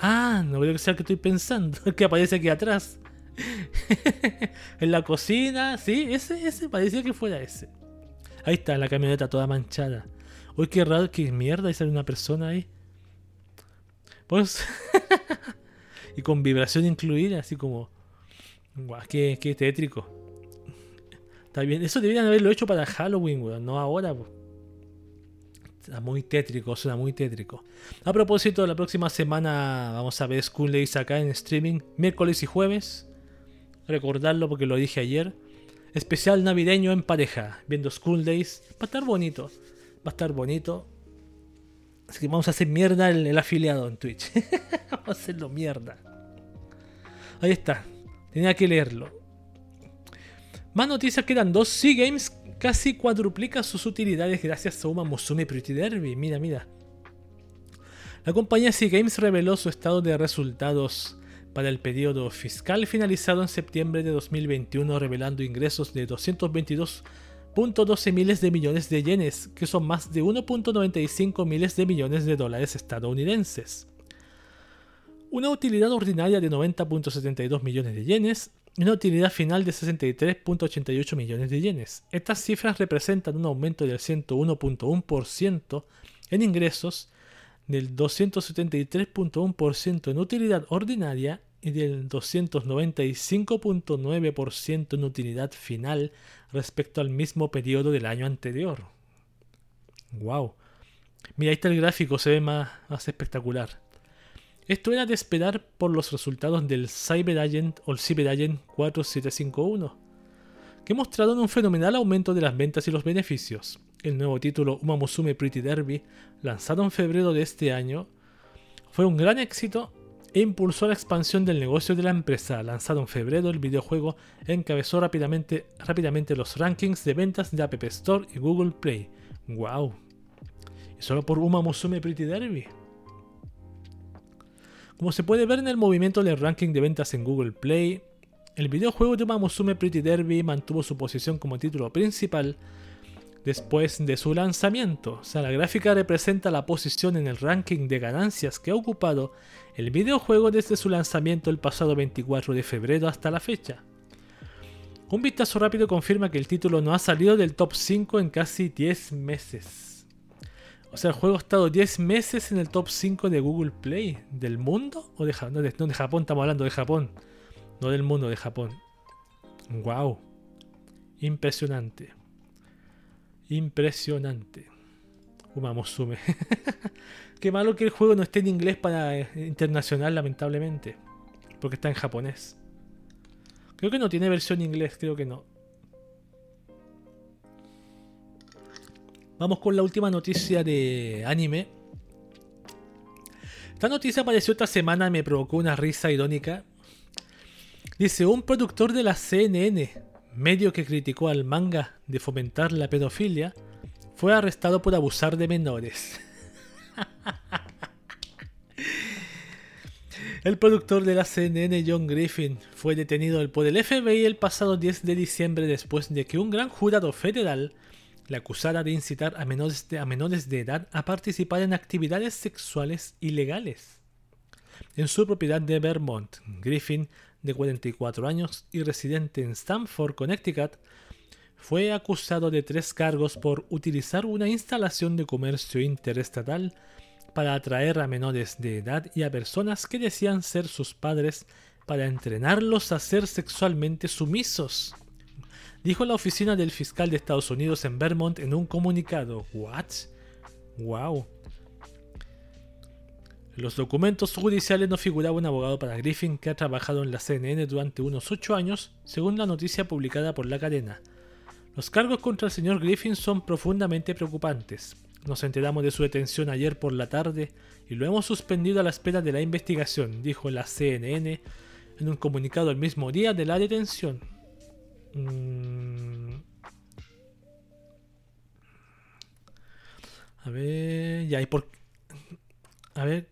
Ah, no veo que sea el que estoy pensando. que aparece aquí atrás. en la cocina. Sí, ese, ese. Parecía que fuera ese. Ahí está, la camioneta toda manchada. Uy, qué raro, qué mierda, y sale una persona ahí. Pues. y con vibración incluida, así como. Guau, qué, qué tétrico. Está bien, eso deberían haberlo hecho para Halloween, weón, no ahora, Muy tétrico, suena muy tétrico. A propósito, la próxima semana vamos a ver School Days acá en streaming, miércoles y jueves. Recordarlo porque lo dije ayer especial navideño en pareja, viendo School Days. Va a estar bonito. Va a estar bonito. Así que vamos a hacer mierda el, afiliado en Twitch. vamos a hacerlo mierda. Ahí está. Tenía que leerlo. Más noticias quedan dos. Sea Games casi cuadruplica sus utilidades gracias a Uma Musume Pretty Derby. Mira, mira. La compañía Sea Games reveló su estado de resultados para el periodo fiscal finalizado en septiembre de 2021, revelando ingresos de 222 1.12 miles de millones de yenes, que son más de 1.95 miles de millones de dólares estadounidenses. Una utilidad ordinaria de 90.72 millones de yenes una utilidad final de 63.88 millones de yenes. Estas cifras representan un aumento del 101.1% en ingresos, del 273.1% en utilidad ordinaria y del 295.9% en utilidad final respecto al mismo periodo del año anterior. ¡Wow! Mira, ahí está el gráfico, se ve más, más espectacular. Esto era de esperar por los resultados del CyberAgent o el CyberAgent 4751, que mostraron un fenomenal aumento de las ventas y los beneficios. El nuevo título Uma Musume Pretty Derby, lanzado en febrero de este año, fue un gran éxito e impulsó la expansión del negocio de la empresa. Lanzado en febrero, el videojuego encabezó rápidamente, rápidamente los rankings de ventas de App Store y Google Play. ¡Wow! Y solo por Uma Musume Pretty Derby. Como se puede ver en el movimiento del ranking de ventas en Google Play, el videojuego de Uma Musume Pretty Derby mantuvo su posición como título principal después de su lanzamiento. O sea, la gráfica representa la posición en el ranking de ganancias que ha ocupado el videojuego desde su lanzamiento el pasado 24 de febrero hasta la fecha. Un vistazo rápido confirma que el título no ha salido del top 5 en casi 10 meses. O sea, el juego ha estado 10 meses en el top 5 de Google Play. ¿Del mundo? ¿O de, no, de, no, de Japón? Estamos hablando de Japón. No del mundo, de Japón. ¡Wow! Impresionante. Impresionante. Uma Musume. Qué malo que el juego no esté en inglés para eh, internacional, lamentablemente. Porque está en japonés. Creo que no tiene versión en inglés, creo que no. Vamos con la última noticia de anime. Esta noticia apareció esta semana y me provocó una risa irónica. Dice, un productor de la CNN, medio que criticó al manga de fomentar la pedofilia, fue arrestado por abusar de menores. El productor de la CNN, John Griffin, fue detenido por el FBI el pasado 10 de diciembre después de que un gran jurado federal le acusara de incitar a menores de, a menores de edad a participar en actividades sexuales ilegales. En su propiedad de Vermont, Griffin, de 44 años y residente en Stamford, Connecticut, fue acusado de tres cargos por utilizar una instalación de comercio interestatal para atraer a menores de edad y a personas que decían ser sus padres para entrenarlos a ser sexualmente sumisos. Dijo la oficina del fiscal de Estados Unidos en Vermont en un comunicado. ¿What? Wow. Los documentos judiciales no figuraba un abogado para Griffin que ha trabajado en la CNN durante unos 8 años, según la noticia publicada por la cadena. Los cargos contra el señor Griffin son profundamente preocupantes. Nos enteramos de su detención ayer por la tarde y lo hemos suspendido a la espera de la investigación, dijo la CNN en un comunicado el mismo día de la detención. Mm. A ver, ya, y por... A ver,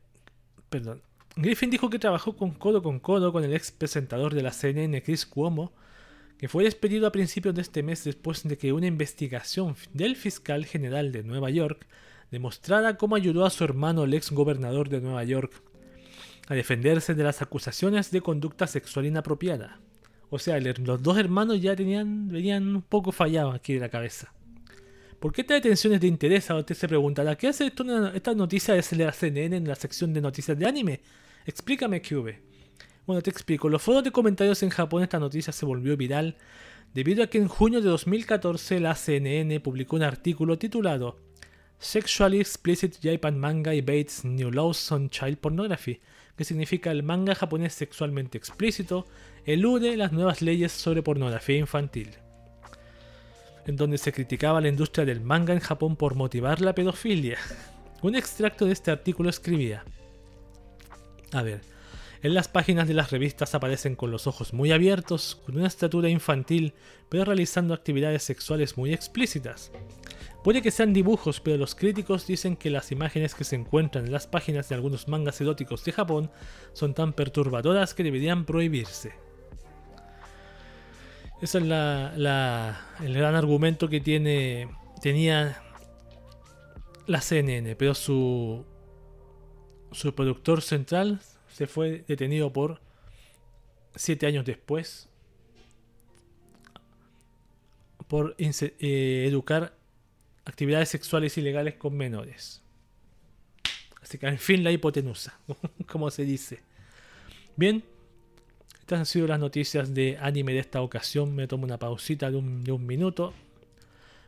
perdón. Griffin dijo que trabajó con codo con codo con el ex presentador de la CNN, Chris Cuomo, que fue despedido a principios de este mes después de que una investigación del fiscal general de Nueva York demostrara cómo ayudó a su hermano, el ex gobernador de Nueva York, a defenderse de las acusaciones de conducta sexual inapropiada. O sea, los dos hermanos ya tenían, venían un poco fallados aquí de la cabeza. ¿Por qué esta detención es de interés? Ahora usted se preguntará, ¿qué hace esto, esta noticia de la CNN en la sección de noticias de anime? Explícame, QV. Bueno, te explico. Los foros de comentarios en Japón esta noticia se volvió viral debido a que en junio de 2014 la CNN publicó un artículo titulado Sexually Explicit Japan Manga Evades New Laws on Child Pornography, que significa el manga japonés sexualmente explícito elude las nuevas leyes sobre pornografía infantil, en donde se criticaba la industria del manga en Japón por motivar la pedofilia. Un extracto de este artículo escribía, a ver, en las páginas de las revistas aparecen con los ojos muy abiertos, con una estatura infantil, pero realizando actividades sexuales muy explícitas. Puede que sean dibujos, pero los críticos dicen que las imágenes que se encuentran en las páginas de algunos mangas eróticos de Japón son tan perturbadoras que deberían prohibirse. Ese es la, la- el gran argumento que tiene tenía la CNN, pero su su productor central se fue detenido por siete años después por eh, educar actividades sexuales ilegales con menores. Así que, en fin, la hipotenusa, como se dice. Bien, estas han sido las noticias de anime de esta ocasión. Me tomo una pausita de un, de un minuto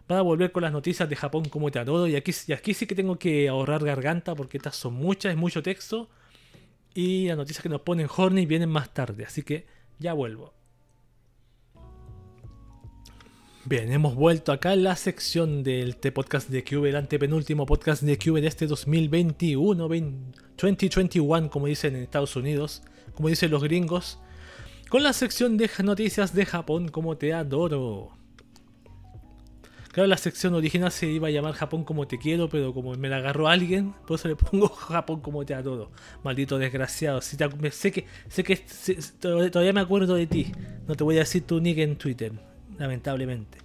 para volver con las noticias de Japón como te adoro. Y aquí, y aquí sí que tengo que ahorrar garganta porque estas son muchas, es mucho texto. Y las noticias que nos ponen Horny vienen más tarde. Así que ya vuelvo. Bien, hemos vuelto acá en la sección del podcast de Cube, el antepenúltimo podcast de Cube de este 2021, 20 2021, como dicen en Estados Unidos, como dicen los gringos, con la sección de noticias de Japón, como te adoro. Claro, la sección original se iba a llamar Japón como te quiero, pero como me la agarró alguien, por eso le pongo Japón como te adoro. Maldito desgraciado. Si te- sé que, sé que todavía me acuerdo de ti. No te voy a decir tu nick en Twitter, lamentablemente.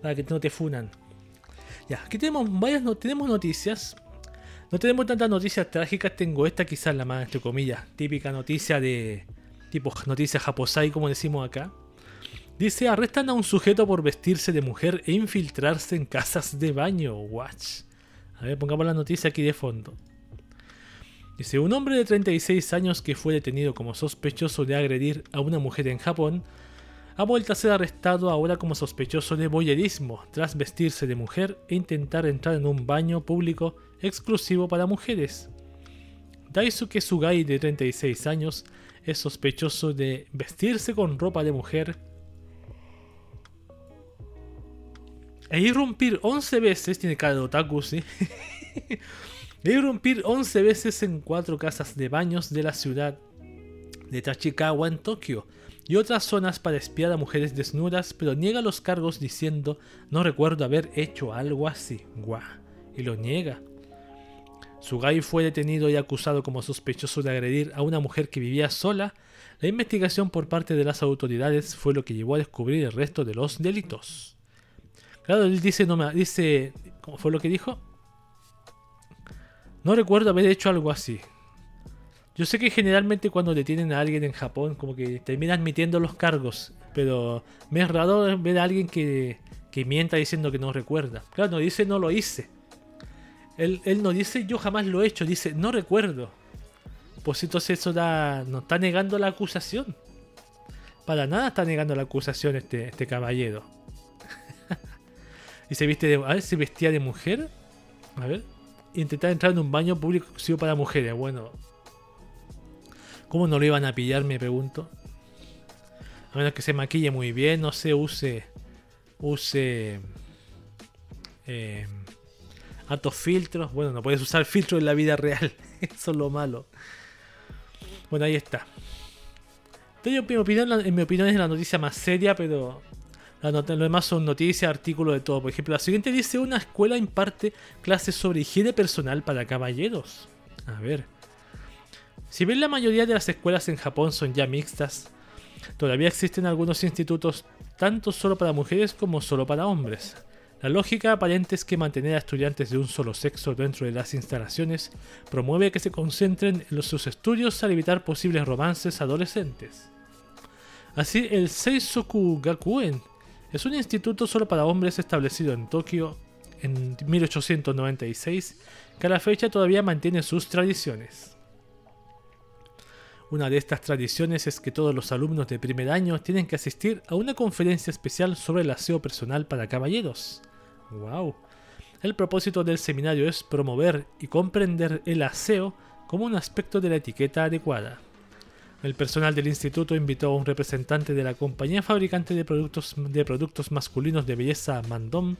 Para que no te funan. Ya, aquí tenemos varias no- tenemos noticias. No tenemos tantas noticias trágicas. Tengo esta quizás la más, entre comillas, típica noticia de tipo noticia japosai, como decimos acá. Dice, arrestan a un sujeto por vestirse de mujer e infiltrarse en casas de baño. Watch. A ver, pongamos la noticia aquí de fondo. Dice, un hombre de 36 años que fue detenido como sospechoso de agredir a una mujer en Japón, ha vuelto a ser arrestado ahora como sospechoso de boyerismo, tras vestirse de mujer e intentar entrar en un baño público exclusivo para mujeres. Daisuke Sugai, de 36 años, es sospechoso de vestirse con ropa de mujer e irrumpir 11 veces, tiene cara de otaku, ¿sí? e irrumpir 11 veces en cuatro casas de baños de la ciudad de Tachikawa en Tokio y otras zonas para espiar a mujeres desnudas, pero niega los cargos diciendo no recuerdo haber hecho algo así. Guau. Y lo niega. Sugai fue detenido y acusado como sospechoso de agredir a una mujer que vivía sola. La investigación por parte de las autoridades fue lo que llevó a descubrir el resto de los delitos. Claro, él dice, no me, dice, ¿cómo fue lo que dijo? No recuerdo haber hecho algo así. Yo sé que generalmente cuando detienen a alguien en Japón, como que terminan admitiendo los cargos, pero me es raro ver a alguien que, que mienta diciendo que no recuerda. Claro, no dice no lo hice. Él, él no dice yo jamás lo he hecho, dice no recuerdo. Pues entonces eso da, no está negando la acusación. Para nada está negando la acusación este, este caballero. y se viste de, a ver, se vestía de mujer. A ver. Intentar entrar en un baño público exclusivo para mujeres. Bueno, ¿Cómo no lo iban a pillar? Me pregunto. A menos que se maquille muy bien, no sé, use. Use. Eh, altos filtros. Bueno, no puedes usar filtros en la vida real. Eso es lo malo. Bueno, ahí está. Entonces, en mi opinión, en mi opinión es la noticia más seria, pero lo demás son noticias, artículos de todo. Por ejemplo, la siguiente dice: Una escuela imparte clases sobre higiene personal para caballeros. A ver. Si bien la mayoría de las escuelas en Japón son ya mixtas, todavía existen algunos institutos tanto solo para mujeres como solo para hombres. La lógica aparente es que mantener a estudiantes de un solo sexo dentro de las instalaciones promueve que se concentren en sus estudios al evitar posibles romances adolescentes. Así, el Seisoku Gakuen es un instituto solo para hombres establecido en Tokio en 1896 que a la fecha todavía mantiene sus tradiciones. Una de estas tradiciones es que todos los alumnos de primer año tienen que asistir a una conferencia especial sobre el aseo personal para caballeros. ¡Wow! El propósito del seminario es promover y comprender el aseo como un aspecto de la etiqueta adecuada. El personal del instituto invitó a un representante de la compañía fabricante de productos, de productos masculinos de belleza Mandom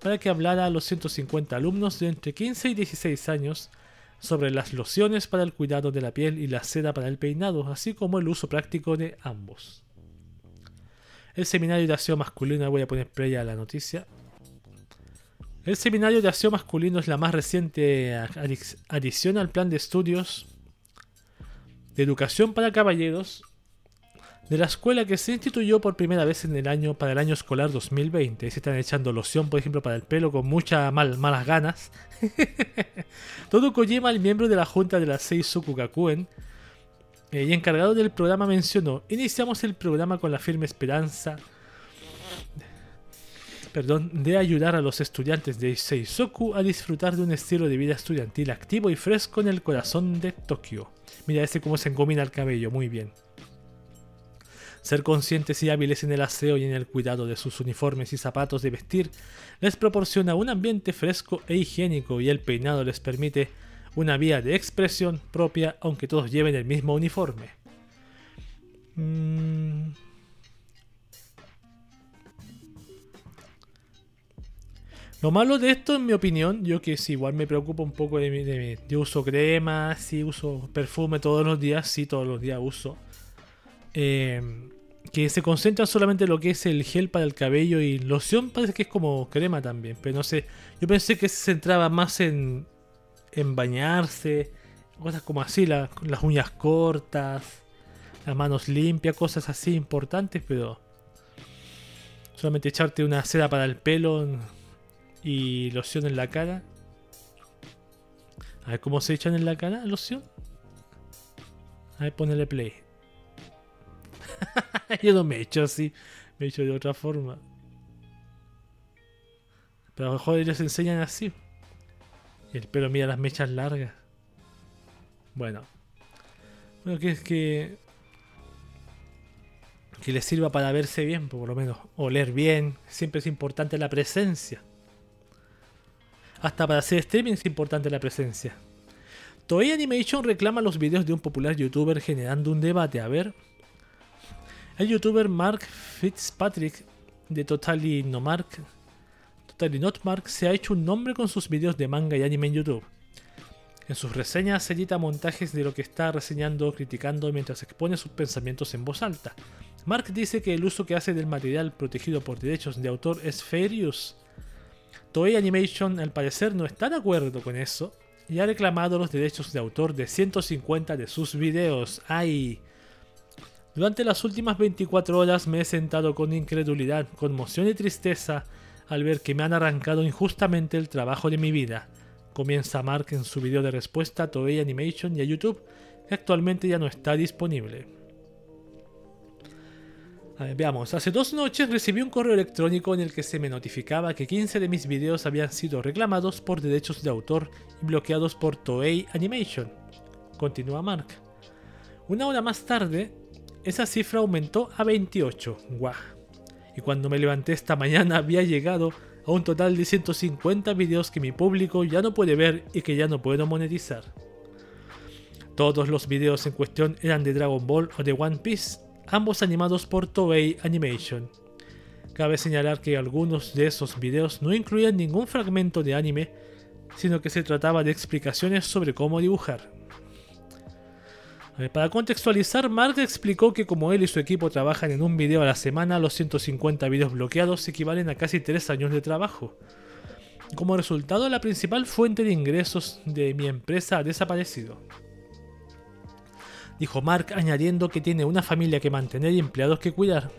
para que hablara a los 150 alumnos de entre 15 y 16 años sobre las lociones para el cuidado de la piel y la seda para el peinado, así como el uso práctico de ambos. El seminario de aseo masculino, voy a poner play a la noticia. El seminario de aseo masculino es la más reciente adic- adición al plan de estudios de educación para caballeros de la escuela que se instituyó por primera vez en el año para el año escolar 2020. Se están echando loción, por ejemplo, para el pelo con muchas malas ganas. Todo Kojima, el miembro de la junta de la Seisoku Gakuen eh, y encargado del programa, mencionó: Iniciamos el programa con la firme esperanza perdón, de ayudar a los estudiantes de Seisoku a disfrutar de un estilo de vida estudiantil activo y fresco en el corazón de Tokio. Mira ese cómo se encomina el cabello, muy bien. Ser conscientes y hábiles en el aseo y en el cuidado de sus uniformes y zapatos de vestir les proporciona un ambiente fresco e higiénico y el peinado les permite una vía de expresión propia aunque todos lleven el mismo uniforme. Mm, Lo malo de esto, en mi opinión, yo que sí, igual me preocupa un poco de mi, de Yo uso crema, sí uso perfume todos los días, sí todos los días uso. Em, que se concentra solamente en lo que es el gel para el cabello y loción parece que es como crema también, pero no sé. Yo pensé que se centraba más en, en bañarse, cosas como así, las uñas cortas, las manos limpias, cosas así importantes, pero solamente echarte una seda para el pelo y loción en la cara. A ver cómo se echan en la cara loción. A ver, ponele play. Yo no me echo así, me echo de otra forma. Pero a lo mejor ellos enseñan así. Y el pelo mira las mechas largas. Bueno. Bueno, que es que. Que les sirva para verse bien, por lo menos. Oler bien. Siempre es importante la presencia. Hasta para hacer streaming es importante la presencia. Toei Animation reclama los videos de un popular youtuber generando un debate. A ver. El youtuber Mark Fitzpatrick de Totally No Mark, Totally Not Mark se ha hecho un nombre con sus videos de manga y anime en YouTube. En sus reseñas se edita montajes de lo que está reseñando criticando mientras expone sus pensamientos en voz alta. Mark dice que el uso que hace del material protegido por derechos de autor es fair use Toei Animation al parecer no está de acuerdo con eso y ha reclamado los derechos de autor de 150 de sus videos. ¡Ay! Durante las últimas 24 horas me he sentado con incredulidad, conmoción y tristeza al ver que me han arrancado injustamente el trabajo de mi vida. Comienza Mark en su video de respuesta a Toei Animation y a YouTube, que actualmente ya no está disponible veamos, hace dos noches recibí un correo electrónico en el que se me notificaba que 15 de mis videos habían sido reclamados por derechos de autor y bloqueados por Toei Animation. Continúa Mark. Una hora más tarde, esa cifra aumentó a 28. ¡Guau! Y cuando me levanté esta mañana había llegado a un total de 150 videos que mi público ya no puede ver y que ya no puedo monetizar. Todos los videos en cuestión eran de Dragon Ball o de One Piece, ambos animados por Toei Animation. Cabe señalar que algunos de esos videos no incluían ningún fragmento de anime, sino que se trataba de explicaciones sobre cómo dibujar. Para contextualizar, Mark explicó que como él y su equipo trabajan en un video a la semana, los 150 videos bloqueados equivalen a casi 3 años de trabajo. Como resultado, la principal fuente de ingresos de mi empresa ha desaparecido dijo Mark añadiendo que tiene una familia que mantener y empleados que cuidar.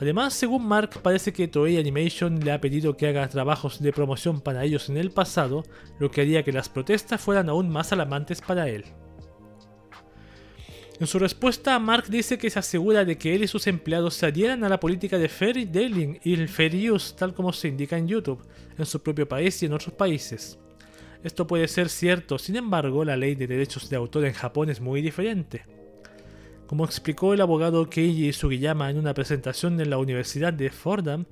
Además, según Mark, parece que Toei Animation le ha pedido que haga trabajos de promoción para ellos en el pasado, lo que haría que las protestas fueran aún más alarmantes para él. En su respuesta, Mark dice que se asegura de que él y sus empleados se adhieran a la política de fair dealing y el fair use, tal como se indica en YouTube, en su propio país y en otros países. Esto puede ser cierto, sin embargo, la ley de derechos de autor en Japón es muy diferente. Como explicó el abogado Keiji Sugiyama en una presentación en la Universidad de Fordham,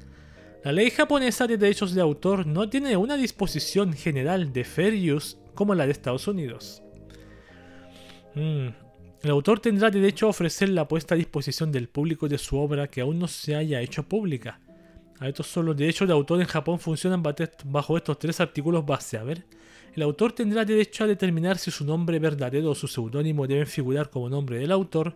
la ley japonesa de derechos de autor no tiene una disposición general de fair use como la de Estados Unidos. Mm. El autor tendrá derecho a ofrecer la puesta a disposición del público de su obra que aún no se haya hecho pública. A estos son los derechos de autor en Japón funcionan bajo estos tres artículos base. A ver, el autor tendrá derecho a determinar si su nombre verdadero o su seudónimo deben figurar como nombre del autor,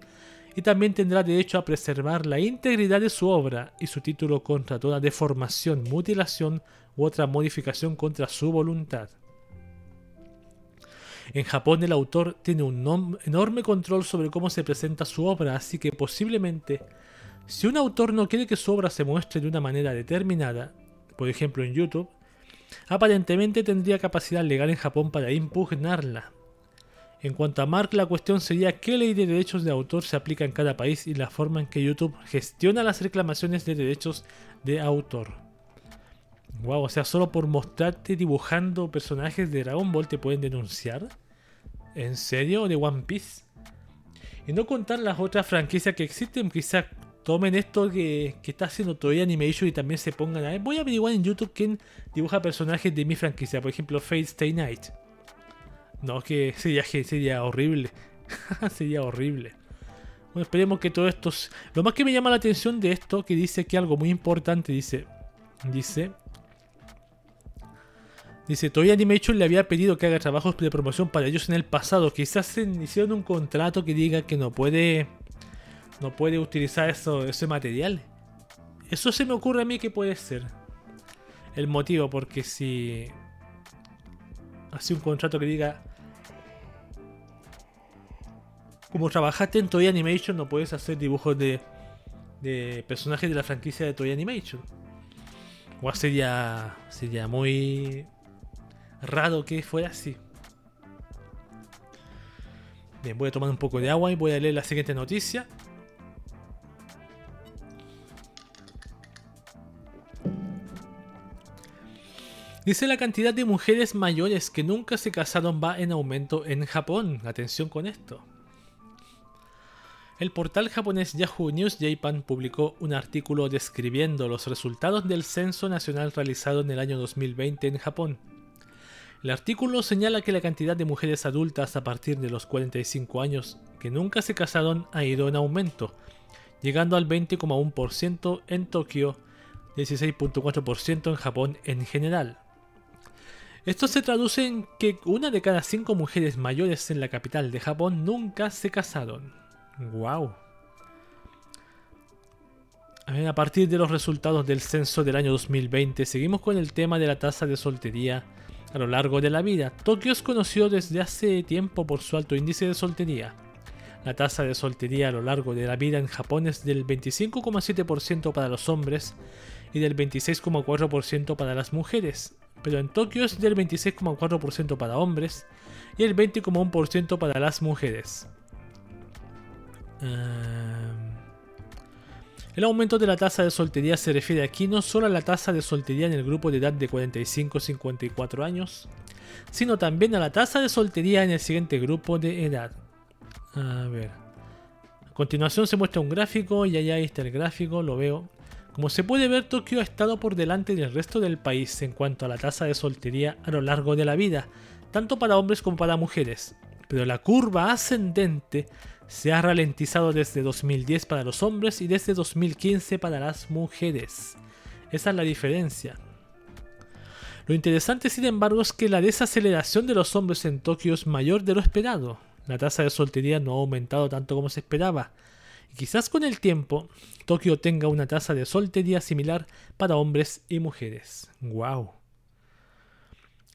y también tendrá derecho a preservar la integridad de su obra y su título contra toda deformación, mutilación u otra modificación contra su voluntad. En Japón el autor tiene un enorme control sobre cómo se presenta su obra, así que posiblemente si un autor no quiere que su obra se muestre de una manera determinada, por ejemplo en YouTube, aparentemente tendría capacidad legal en Japón para impugnarla. En cuanto a Mark, la cuestión sería qué ley de derechos de autor se aplica en cada país y la forma en que YouTube gestiona las reclamaciones de derechos de autor. Wow, o sea, solo por mostrarte dibujando personajes de Dragon Ball te pueden denunciar. ¿En serio? ¿De One Piece? Y no contar las otras franquicias que existen, quizás tomen esto que, está haciendo Toei Animation y también se pongan a ver. Voy a averiguar en YouTube quién dibuja personajes de mi franquicia, por ejemplo, Fate Stay Night. No, que sería, sería horrible. sería horrible. Bueno, esperemos que todo esto. Lo más que me llama la atención de esto, que dice que algo muy importante, dice. Dice. Dice, Toy Animation le había pedido que haga trabajos de promoción para ellos en el pasado. Quizás hicieron un contrato que diga que no puede. No puede utilizar eso, ese material. Eso se me ocurre a mí que puede ser. El motivo, porque si así un contrato que diga como trabajaste en Toy Animation no puedes hacer dibujos de, de personajes de la franquicia de Toy Animation. O sería, sería muy raro que fuera así. Bien, voy a tomar un poco de agua y voy a leer la siguiente noticia. Dice la cantidad de mujeres mayores que nunca se casaron va en aumento en Japón. Atención con esto. El portal japonés Yahoo News Japan publicó un artículo describiendo los resultados del censo nacional realizado en el año 2020 en Japón. El artículo señala que la cantidad de mujeres adultas a partir de los 45 años que nunca se casaron ha ido en aumento, llegando al 20,1% en Tokio, 16.4% en Japón en general. Esto se traduce en que una de cada cinco mujeres mayores en la capital de Japón nunca se casaron. ¡Wow! A, partir de los resultados del censo del año 2020, seguimos con el tema de la tasa de soltería a lo largo de la vida. Tokio es conocido desde hace tiempo por su alto índice de soltería. La tasa de soltería a lo largo de la vida en Japón es del 25,7% para los hombres y del 26,4% para las mujeres, pero en Tokio es del 26,4% para hombres y el 20,1% para las mujeres. Em, el aumento de la tasa de soltería se refiere aquí no solo a la tasa de soltería en el grupo de edad de 45-54 años, sino también a la tasa de soltería en el siguiente grupo de edad. A ver. A continuación se muestra un gráfico y allá está el gráfico, lo veo. Como se puede ver, Tokio ha estado por delante del resto del país en cuanto a la tasa de soltería a lo largo de la vida, tanto para hombres como para mujeres. Pero la curva ascendente se ha ralentizado desde 2010 para los hombres y desde 2015 para las mujeres. Esa es la diferencia. Lo interesante, sin embargo, es que la desaceleración de los hombres en Tokio es mayor de lo esperado. La tasa de soltería no ha aumentado tanto como se esperaba, quizás con el tiempo Tokio tenga una tasa de soltería similar para hombres y mujeres. ¡Wow!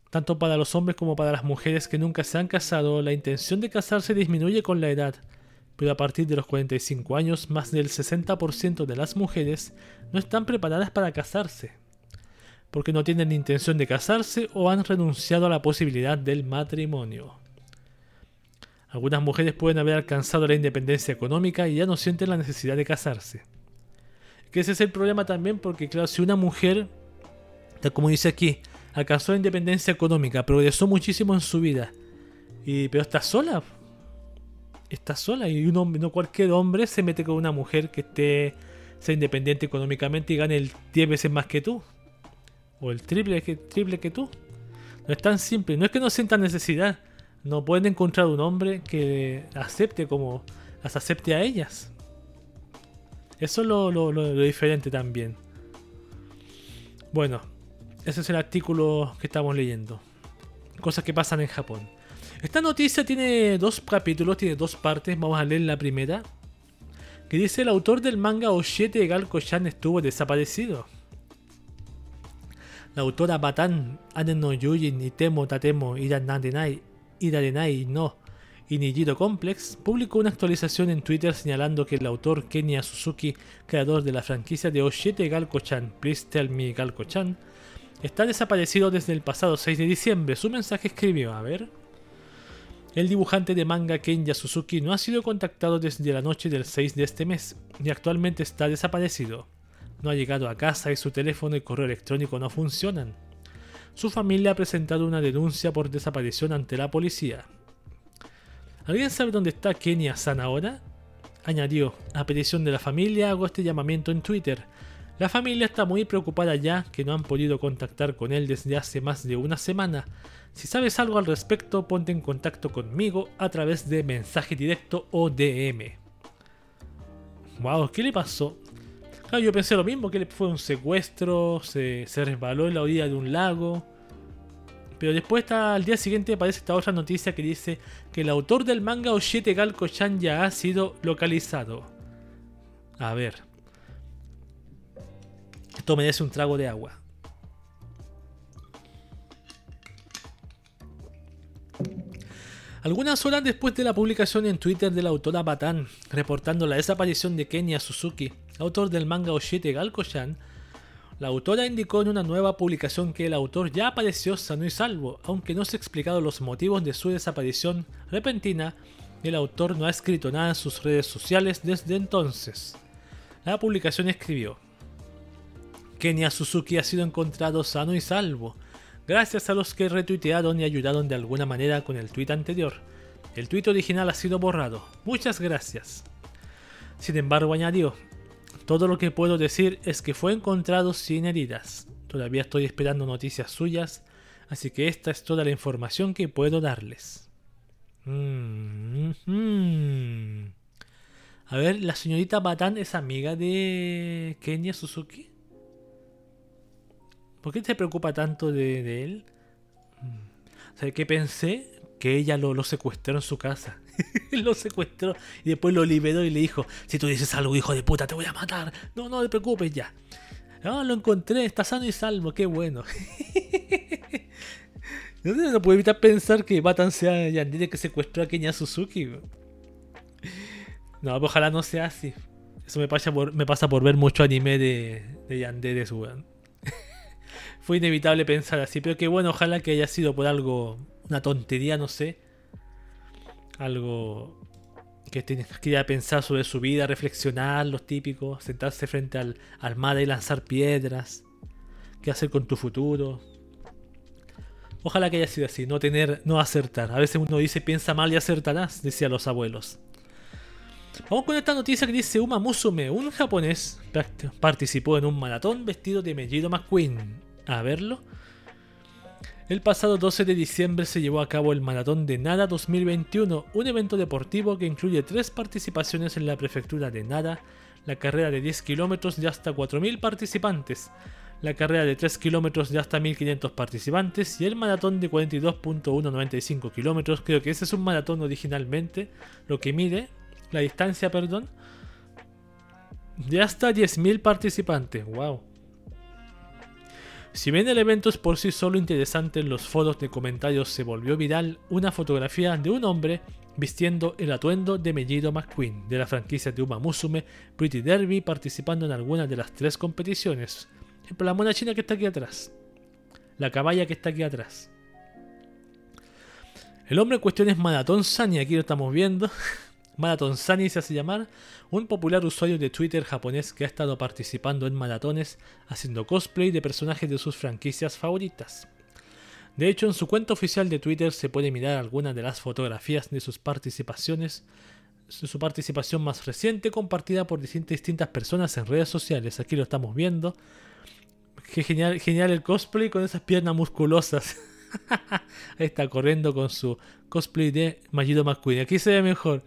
Tanto para los hombres como para las mujeres que nunca se han casado, la intención de casarse disminuye con la edad, pero a partir de los 45 años más del 60% de las mujeres no están preparadas para casarse, porque no tienen intención de casarse o han renunciado a la posibilidad del matrimonio. Algunas mujeres pueden haber alcanzado la independencia económica y ya no sienten la necesidad de casarse. Que ese es el problema también porque, claro, si una mujer, como dice aquí, alcanzó la independencia económica, progresó muchísimo en su vida, y, pero está sola. Está sola y un hombre, no cualquier hombre se mete con una mujer que esté sea independiente económicamente y gane el 10 veces más que tú. O el triple que, triple que tú. No es tan simple. No es que no sientan necesidad no pueden encontrar un hombre que acepte como las acepte a ellas. Eso es lo, diferente también. Bueno, ese es el artículo que estamos leyendo. Cosas que pasan en Japón. Esta noticia tiene dos capítulos, tiene dos partes. Vamos a leer la primera. Que dice el autor del manga Oshiete Galko-chan estuvo desaparecido. La autora Batan, Ane no Yujin y Temo Tatemo Iran Nandenai Irarenai no Inijiro Complex, publicó una actualización en Twitter señalando que el autor Kenya Suzuki, creador de la franquicia de Oshete Galko-chan, Please Galko-chan, está desaparecido desde el pasado 6 de diciembre. Su mensaje escribió, a ver... El dibujante de manga Kenya Suzuki no ha sido contactado desde la noche del 6 de este mes y actualmente está desaparecido. No ha llegado a casa y su teléfono y correo electrónico no funcionan. Su familia ha presentado una denuncia por desaparición ante la policía. ¿Alguien sabe dónde está Kenya San ahora? Añadió, a petición de la familia hago este llamamiento en Twitter. La familia está muy preocupada ya que no han podido contactar con él desde hace más de una semana. Si sabes algo al respecto, ponte en contacto conmigo a través de mensaje directo o DM. Wow, ¿qué le pasó? Claro, yo pensé lo mismo, que fue un secuestro, se, resbaló en la orilla de un lago. Pero después al día siguiente aparece esta otra noticia que dice que el autor del manga Oshete Galko-chan ya ha sido localizado. A ver. Esto merece un trago de agua. Algunas horas después de la publicación en Twitter de la autora Batan, reportando la desaparición de Kenya Suzuki, autor del manga Oshite Galko-chan, la autora indicó en una nueva publicación que el autor ya apareció sano y salvo, aunque no se han explicado los motivos de su desaparición repentina, el autor no ha escrito nada en sus redes sociales desde entonces. La publicación escribió, Kenya Suzuki ha sido encontrado sano y salvo, gracias a los que retuitearon y ayudaron de alguna manera con el tweet anterior. El tweet original ha sido borrado. Muchas gracias. Sin embargo, añadió, todo lo que puedo decir es que fue encontrado sin heridas. Todavía estoy esperando noticias suyas, así que esta es toda la información que puedo darles. Mm, mm. A ver, la señorita Batán es amiga de Kenya Suzuki. ¿Por qué te preocupa tanto de, él? O sea, que pensé que ella lo, lo secuestró en su casa. lo secuestró y después lo liberó y le dijo, si tú dices algo, hijo de puta, te voy a matar. No, no te preocupes ya. Ah, lo encontré, está sano y salvo, qué bueno. no, no puedo evitar pensar que Batan sea Yandere que secuestró a Kenya Suzuki. No, ojalá no sea así. Eso me pasa por, me pasa por ver mucho anime de, de Yandere, weón fue inevitable pensar así. Pero que bueno, ojalá que haya sido por algo, una tontería, no sé. Algo que tienes que ir a pensar sobre su vida, reflexionar, los típicos, sentarse frente al, al mar y lanzar piedras. ¿Qué hacer con tu futuro? Ojalá que haya sido así, no tener, no acertar. A veces uno dice piensa mal y acertarás, decían los abuelos. Vamos con esta noticia que dice Uma Musume, un japonés, participó en un maratón vestido de Mellido McQueen a verlo. El pasado 12 de diciembre se llevó a cabo el Maratón de Nada 2021, un evento deportivo que incluye tres participaciones en la prefectura de Nada, la carrera de 10 kilómetros de hasta 4.000 participantes, la carrera de 3 kilómetros de hasta 1.500 participantes y el maratón de 42.195 kilómetros. Creo que ese es un maratón originalmente, lo que mide la distancia, perdón, de hasta 10.000 participantes. ¡Wow! Si bien el evento es por sí solo interesante en los foros de comentarios se volvió viral una fotografía de un hombre vistiendo el atuendo de Mellido McQueen de la franquicia de Uma Musume Pretty Derby participando en alguna de las tres competiciones. La mona china que está aquí atrás. La caballa que está aquí atrás. El hombre en cuestión es Marathon Sani, aquí lo estamos viendo. Marathon Sunny se hace llamar, un popular usuario de Twitter japonés que ha estado participando en maratones haciendo cosplay de personajes de sus franquicias favoritas. De hecho, en su cuenta oficial de Twitter se puede mirar algunas de las fotografías de sus participaciones, su participación más reciente compartida por distintas personas en redes sociales. Aquí lo estamos viendo. Qué genial, genial el cosplay con esas piernas musculosas. Ahí está corriendo con su cosplay de Majido McQueen. Aquí se ve mejor.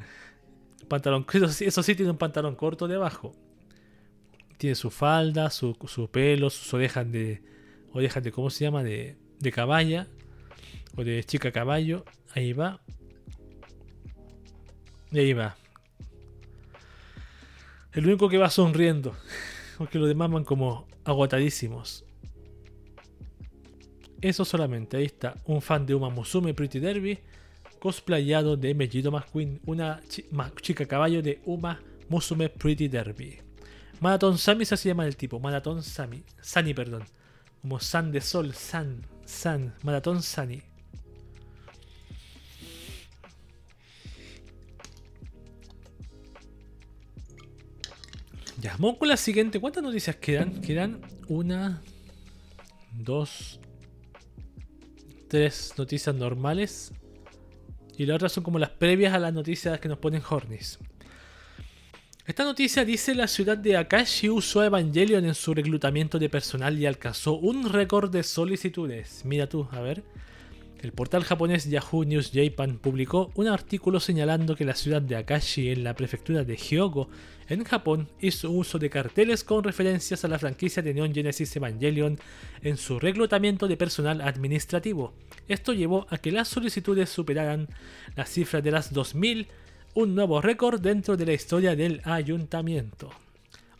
Pantalón, eso, sí, tiene un pantalón corto debajo. Tiene su falda, su, pelo, sus orejas de. Orejas de. ¿Cómo se llama? De, de caballa. O de chica caballo. Ahí va. Y ahí va. El único que va sonriendo. Porque los demás van como agotadísimos. Eso solamente. Ahí está. Un fan de Uma Musume Pretty Derby cosplayado de Mellido McQueen, una chica caballo de Uma Musume Pretty Derby. Marathon Sami se llama el tipo, Marathon Sami, Sani, perdón. Como San de Sol, San, San, Maratón Sani. Ya, vamos con la siguiente. ¿Cuántas noticias quedan? Quedan una, dos, tres noticias normales. Y las otras son como las previas a las noticias que nos ponen Hornis. Esta noticia dice la ciudad de Akashi usó Evangelion en su reclutamiento de personal y alcanzó un récord de solicitudes. Mira tú, a ver. El portal japonés Yahoo News Japan publicó un artículo señalando que la ciudad de Akashi en la prefectura de Hyogo, en Japón, hizo uso de carteles con referencias a la franquicia de Neon Genesis Evangelion en su reclutamiento de personal administrativo. Esto llevó a que las solicitudes superaran la cifra de las 2000 un nuevo récord dentro de la historia del ayuntamiento.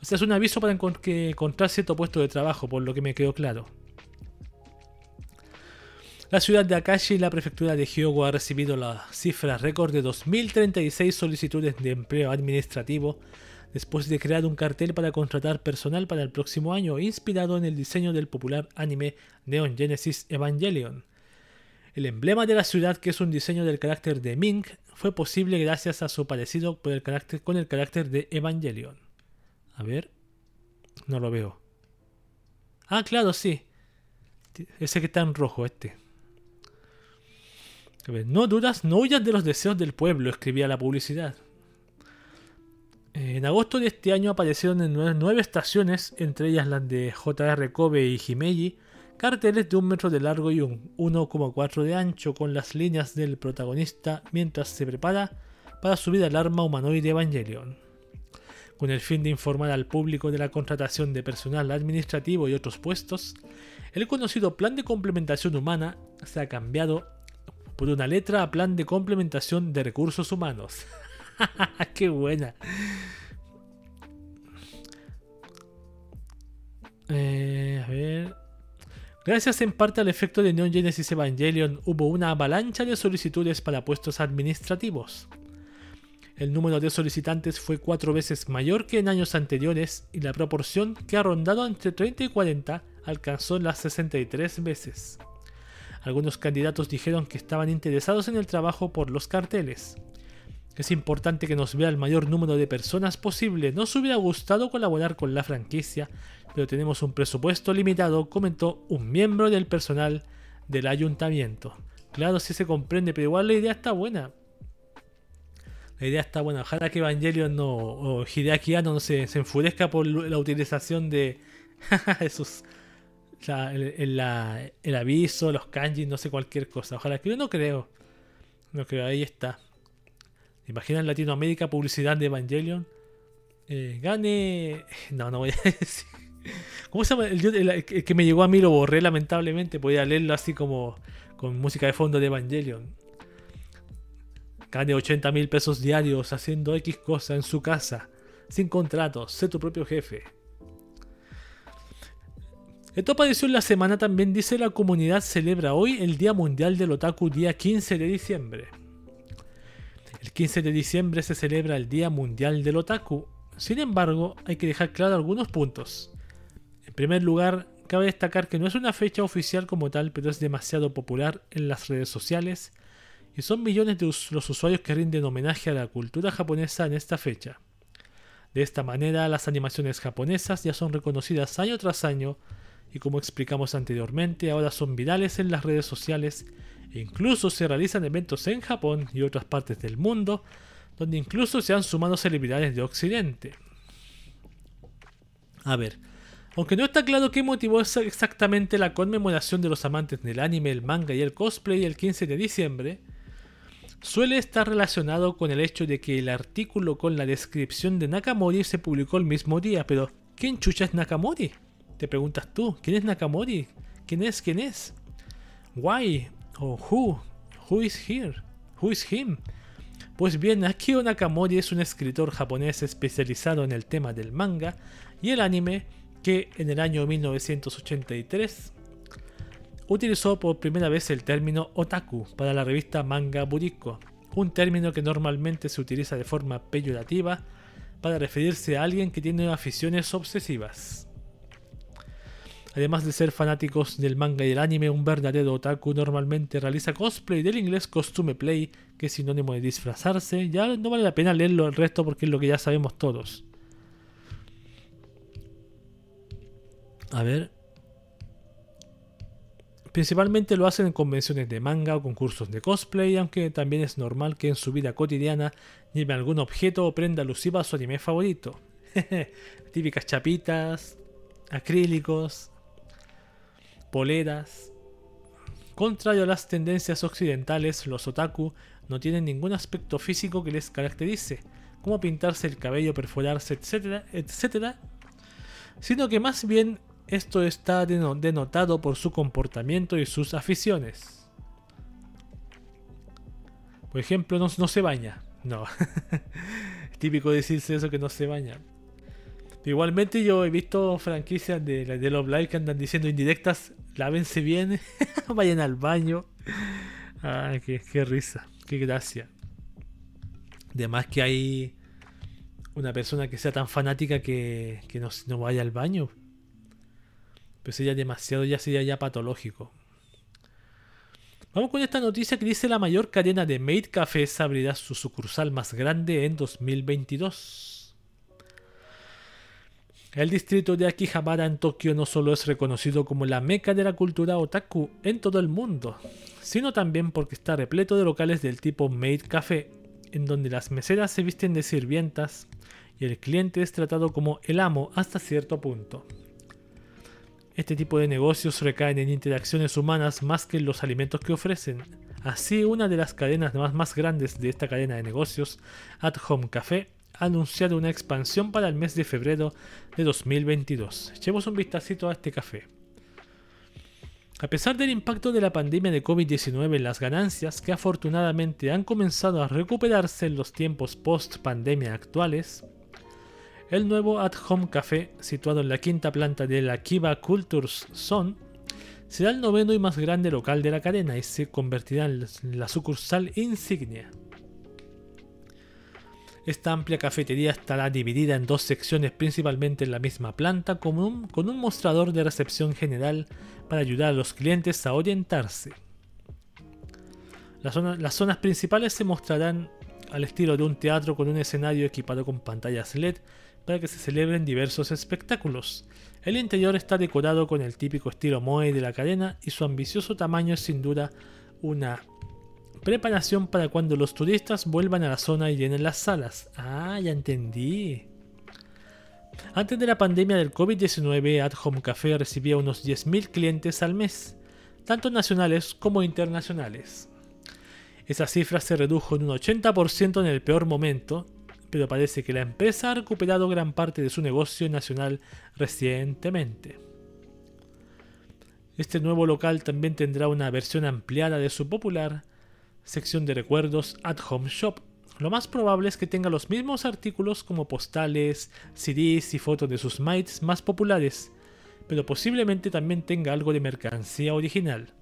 O sea, es un aviso para encontrar cierto puesto de trabajo, por lo que me quedó claro. La ciudad de Akashi y la prefectura de Hyogo ha recibido la cifra récord de 2.036 solicitudes de empleo administrativo después de crear un cartel para contratar personal para el próximo año inspirado en el diseño del popular anime Neon Genesis Evangelion. El emblema de la ciudad, que es un diseño del carácter de Ming, fue posible gracias a su parecido con el carácter de Evangelion. A ver. No lo veo. Ah, claro, sí. Ese que está en rojo, este. No dudas, no huyas de los deseos del pueblo, escribía la publicidad. En agosto de este año aparecieron en nueve, estaciones, entre ellas las de JR Kobe y Himeji, carteles de un metro de largo y un 1,4 de ancho con las líneas del protagonista mientras se prepara para subir al arma humanoide Evangelion. Con el fin de informar al público de la contratación de personal administrativo y otros puestos, el conocido plan de complementación humana se ha cambiado por una letra a plan de complementación de recursos humanos. ¡Qué buena! Eh, a ver. Gracias en parte al efecto de Neon Genesis Evangelion, hubo una avalancha de solicitudes para puestos administrativos. El número de solicitantes fue cuatro veces mayor que en años anteriores y la proporción que ha rondado entre 30 y 40 alcanzó las 63 veces. Algunos candidatos dijeron que estaban interesados en el trabajo por los carteles. Es importante que nos vea el mayor número de personas posible. Nos hubiera gustado colaborar con la franquicia, pero tenemos un presupuesto limitado, comentó un miembro del personal del ayuntamiento. Claro, sí se comprende, pero igual la idea está buena. La idea está buena. Ojalá que Evangelion no, o Hideaki no se, se enfurezca por la utilización de esos. El, el, aviso, los kanji, no sé, cualquier cosa. Ojalá que yo no creo. No creo, ahí está. Imagina en Latinoamérica publicidad de Evangelion. Eh, gane. No, no voy a decir. ¿Cómo se llama? El, que me llegó a mí lo borré lamentablemente. Podía leerlo así como con música de fondo de Evangelion. Gane 80 mil pesos diarios haciendo X cosa en su casa. Sin contratos. Sé tu propio jefe. Esto apareció en la semana también, dice la comunidad celebra hoy el Día Mundial del Otaku día 15 de diciembre. El 15 de diciembre se celebra el Día Mundial del Otaku. Sin embargo, hay que dejar claro algunos puntos. En primer lugar, cabe destacar que no es una fecha oficial como tal, pero es demasiado popular en las redes sociales y son millones de los usuarios que rinden homenaje a la cultura japonesa en esta fecha. De esta manera, las animaciones japonesas ya son reconocidas año tras año y como explicamos anteriormente, ahora son virales en las redes sociales Incluso se realizan eventos en Japón y otras partes del mundo, donde incluso se han sumado celebridades de Occidente. A ver, aunque no está claro qué motivó exactamente la conmemoración de los amantes del anime, el manga y el cosplay el 15 de diciembre, suele estar relacionado con el hecho de que el artículo con la descripción de Nakamori se publicó el mismo día, pero ¿quién chucha es Nakamori? Te preguntas tú, ¿quién es Nakamori? ¿Quién es? ¿Quién es? Why? o Who, Who is here? Who is him? Pues bien, Akio Nakamori es un escritor japonés especializado en el tema del manga y el anime que en el año 1983 utilizó por primera vez el término otaku para la revista Manga Buriko, un término que normalmente se utiliza de forma peyorativa para referirse a alguien que tiene aficiones obsesivas. Además de ser fanáticos del manga y del anime, un verdadero otaku normalmente realiza cosplay del inglés costume play, que es sinónimo de disfrazarse. Ya no vale la pena leerlo el resto porque es lo que ya sabemos todos. A ver. Principalmente lo hacen en convenciones de manga o concursos de cosplay, aunque también es normal que en su vida cotidiana lleve algún objeto o prenda alusiva a su anime favorito. Típicas chapitas, acrílicos, poleras. Contrario a las tendencias occidentales, los otaku no tienen ningún aspecto físico que les caracterice, como pintarse el cabello, perforarse, etcétera, etcétera, sino que más bien esto está denotado por su comportamiento y sus aficiones. Por ejemplo, no, se baña. No. Típico decirse eso que no se baña. Igualmente yo he visto franquicias de, de Love Live que andan diciendo indirectas, lávense bien, vayan al baño. Ay, qué, risa, qué gracia. Además que hay una persona que sea tan fanática que, no, no, vaya al baño. Pues sería demasiado, ya sería ya patológico. Vamos con esta noticia que dice la mayor cadena de Made Cafés abrirá su sucursal más grande en 2022. El distrito de Akihabara en Tokio no solo es reconocido como la meca de la cultura otaku en todo el mundo, sino también porque está repleto de locales del tipo Maid Café, en donde las meseras se visten de sirvientas y el cliente es tratado como el amo hasta cierto punto. Este tipo de negocios recaen en interacciones humanas más que en los alimentos que ofrecen. Así, una de las cadenas más, más grandes de esta cadena de negocios, At Home Café, anunciado una expansión para el mes de febrero de 2022. Echemos un vistacito a este café. A pesar del impacto de la pandemia de COVID-19 en las ganancias, que afortunadamente han comenzado a recuperarse en los tiempos post-pandemia actuales, el nuevo At Home Café, situado en la quinta planta de la Kiva Cultures Zone, será el noveno y más grande local de la cadena y se convertirá en la sucursal insignia. Esta amplia cafetería estará dividida en dos secciones principalmente en la misma planta con un, con un mostrador de recepción general para ayudar a los clientes a orientarse. Las, las zonas principales se mostrarán al estilo de un teatro con un escenario equipado con pantallas LED para que se celebren diversos espectáculos. El interior está decorado con el típico estilo Moe de la cadena y su ambicioso tamaño es sin duda una Preparación para cuando los turistas vuelvan a la zona y llenen las salas. Ah, ya entendí. Antes de la pandemia del COVID-19, At Home Café recibía unos 10.000 clientes al mes, tanto nacionales como internacionales. Esa cifra se redujo en un 80% en el peor momento, pero parece que la empresa ha recuperado gran parte de su negocio nacional recientemente. Este nuevo local también tendrá una versión ampliada de su popular sección de recuerdos at home shop. Lo más probable es que tenga los mismos artículos como postales, CDs y fotos de sus mates más populares, pero posiblemente también tenga algo de mercancía original.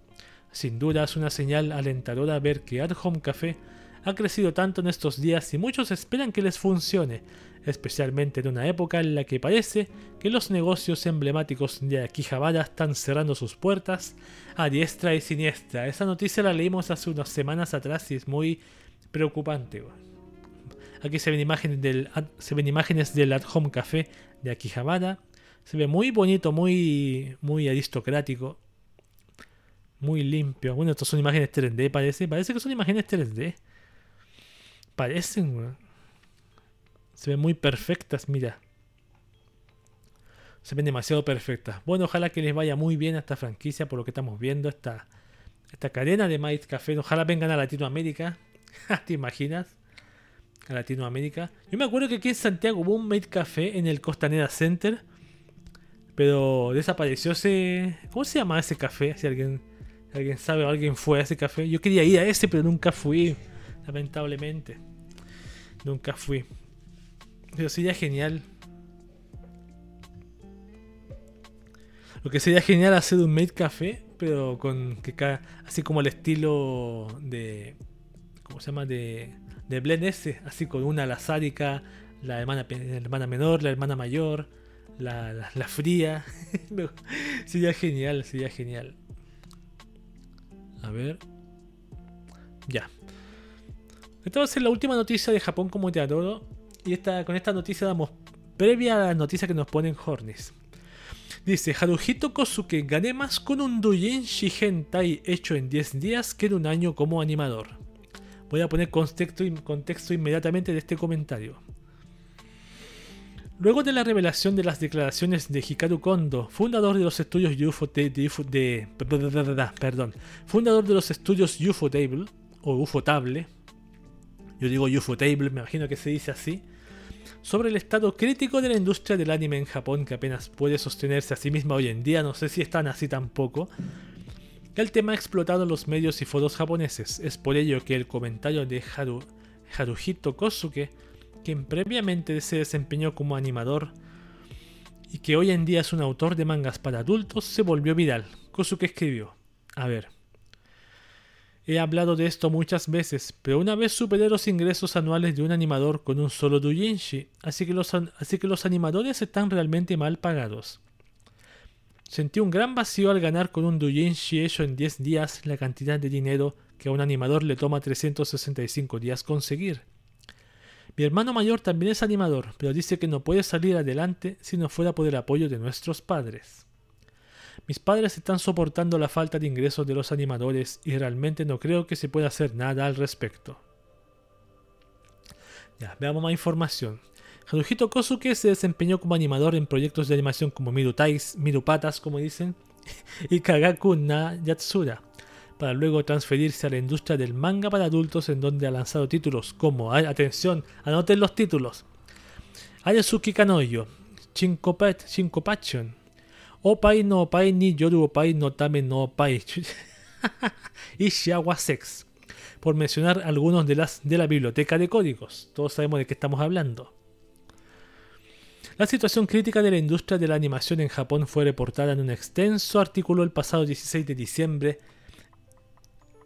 Sin duda es una señal alentadora ver que At Home Café ha crecido tanto en estos días y muchos esperan que les funcione, especialmente en una época en la que parece que los negocios emblemáticos de Akihabara están cerrando sus puertas a diestra y siniestra. Esa noticia la leímos hace unas semanas atrás y es muy preocupante. Aquí se ven imágenes del, se ven imágenes del At Home Café de Akihabara. Se ve muy bonito, muy, muy aristocrático. Muy limpio. Bueno, estas son imágenes 3D, parece. Parece que son imágenes 3D. Se ven muy perfectas, mira. Se ven demasiado perfectas. Bueno, ojalá que les vaya muy bien a esta franquicia por lo que estamos viendo. Esta, esta cadena de Might Café. Ojalá vengan a Latinoamérica. ¿Te imaginas? A Latinoamérica. Yo me acuerdo que aquí en Santiago hubo un Made Café en el Costanera Center. Pero desapareció ese. ¿Cómo se llama ese café? Si alguien, alguien sabe o alguien fue a ese café. Yo quería ir a ese, pero nunca fui lamentablemente. Nunca fui. Pero sería genial. Lo que sería genial hacer un made café, pero con que así como el estilo de ¿cómo se llama? de de Blend S, así con una la sádica, la hermana la hermana menor, la hermana mayor, la, la, fría. Sería genial, sería genial. A ver. Ya. Ser la última noticia de Japón como te adoro. Y esta, con esta noticia damos previa a la noticia que nos ponen Hornis. Dice, Haruhito Kosuke gané más con un doujinshi hentai hecho en 10 días que en un año como animador. Voy a poner contexto, inmediatamente de este comentario. Luego de la revelación de las declaraciones de Hikaru Kondo, fundador de los estudios UFO de, de, UFO fundador de los estudios Ufotable o Ufotable, yo digo Ufotable, me imagino que se dice así, sobre el estado crítico de la industria del anime en Japón que apenas puede sostenerse a sí misma hoy en día, no sé si están así tampoco. El tema ha explotado en los medios y foros japoneses, es por ello que el comentario de Haru, Haruhito Kosuke, quien previamente se desempeñó como animador y que hoy en día es un autor de mangas para adultos, se volvió viral. Kosuke escribió, a ver, he hablado de esto muchas veces, pero una vez superé los ingresos anuales de un animador con un solo doujinshi, así que los, animadores están realmente mal pagados. Sentí un gran vacío al ganar con un doujinshi hecho en 10 días la cantidad de dinero que a un animador le toma 365 días conseguir. Mi hermano mayor también es animador, pero dice que no puede salir adelante si no fuera por el apoyo de nuestros padres. Mis padres están soportando la falta de ingresos de los animadores y realmente no creo que se pueda hacer nada al respecto. Veamos más información. Haruhito Kosuke se desempeñó como animador en proyectos de animación como Mirutais, Mirupatas, como dicen, y Kagaku na Yatsura, para luego transferirse a la industria del manga para adultos en donde ha lanzado títulos como, atención, anoten los títulos, Ayazuki Kanoyo, Chinkopet, Chinkopation, Opai no Opai ni Yoru Opai no Tame no Opai, y Shiawa Sex, por mencionar algunos de las de la biblioteca de códigos. Todos sabemos de qué estamos hablando. La situación crítica de la industria de la animación en Japón fue reportada en un extenso artículo el pasado 16 de diciembre.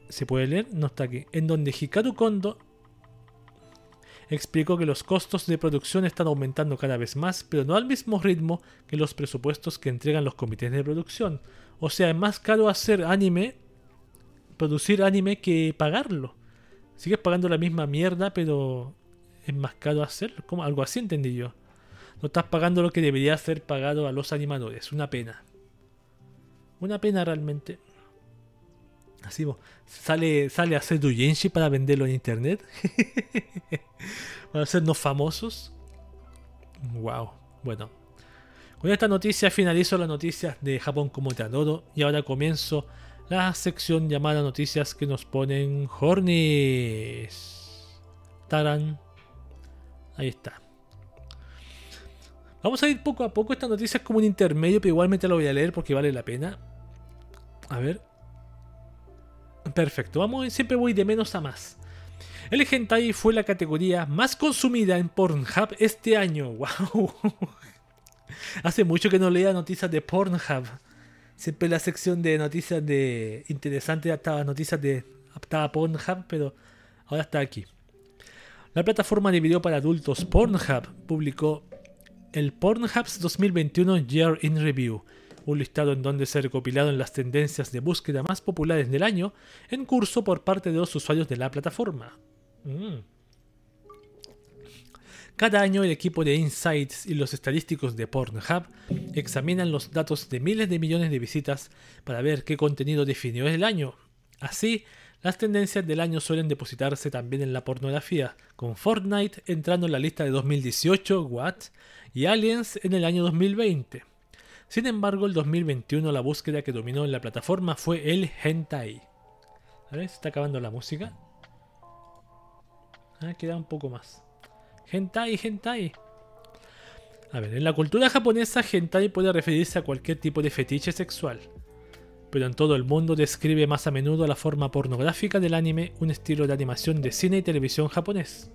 ¿Se puede leer? No está aquí. En donde Hikaru Kondo explicó que los costos de producción están aumentando cada vez más, pero no al mismo ritmo que los presupuestos que entregan los comités de producción. O sea, es más caro hacer anime, producir anime que pagarlo. Sigues pagando la misma mierda, pero es más caro hacerlo. Como algo así entendí yo. No estás pagando lo que debería ser pagado a los animadores. Una pena. Una pena realmente. Así, sale, sale a hacer doujinshi para venderlo en internet. para hacernos famosos. Wow. Bueno. Con esta noticia finalizo las noticias de Japón como te adoro. Y ahora comienzo la sección llamada noticias que nos ponen Hornis. Taran. Ahí está. Vamos a ir poco a poco. Esta noticia es como un intermedio, pero igualmente lo voy a leer porque vale la pena. A ver. Perfecto. Vamos, siempre voy de menos a más. El hentai fue la categoría más consumida en Pornhub este año. ¡Wow! Hace mucho que no leía noticias de Pornhub. Siempre la sección de noticias de interesantes estaba noticias de Pornhub, pero ahora está aquí. La plataforma de video para adultos Pornhub publicó el Pornhub's 2021 Year in Review, un listado en donde se recopilaron las tendencias de búsqueda más populares del año en curso por parte de los usuarios de la plataforma. Mm. Cada año el equipo de Insights y los estadísticos de Pornhub examinan los datos de miles de millones de visitas para ver qué contenido definió el año. Así, las tendencias del año suelen depositarse también en la pornografía, con Fortnite entrando en la lista de 2018, What, y Aliens en el año 2020. Sin embargo, el 2021 la búsqueda que dominó en la plataforma fue el hentai. A ver, se está acabando la música. Ah, queda un poco más. Hentai, hentai. A ver, en la cultura japonesa, hentai puede referirse a cualquier tipo de fetiche sexual. Pero en todo el mundo describe más a menudo la forma pornográfica del anime, un estilo de animación de cine y televisión japonés.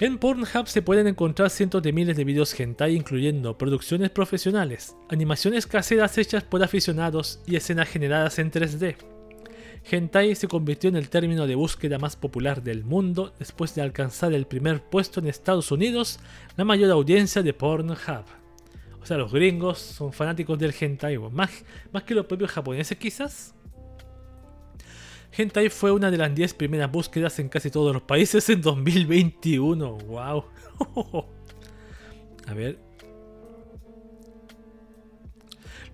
En Pornhub se pueden encontrar cientos de miles de videos hentai incluyendo producciones profesionales, animaciones caseras hechas por aficionados y escenas generadas en 3D. Hentai se convirtió en el término de búsqueda más popular del mundo después de alcanzar el primer puesto en Estados Unidos, la mayor audiencia de Pornhub. O sea, los gringos son fanáticos del hentai, más, más que los propios japoneses quizás. Hentai fue una de las 10 primeras búsquedas en casi todos los países en 2021. ¡Wow! A ver.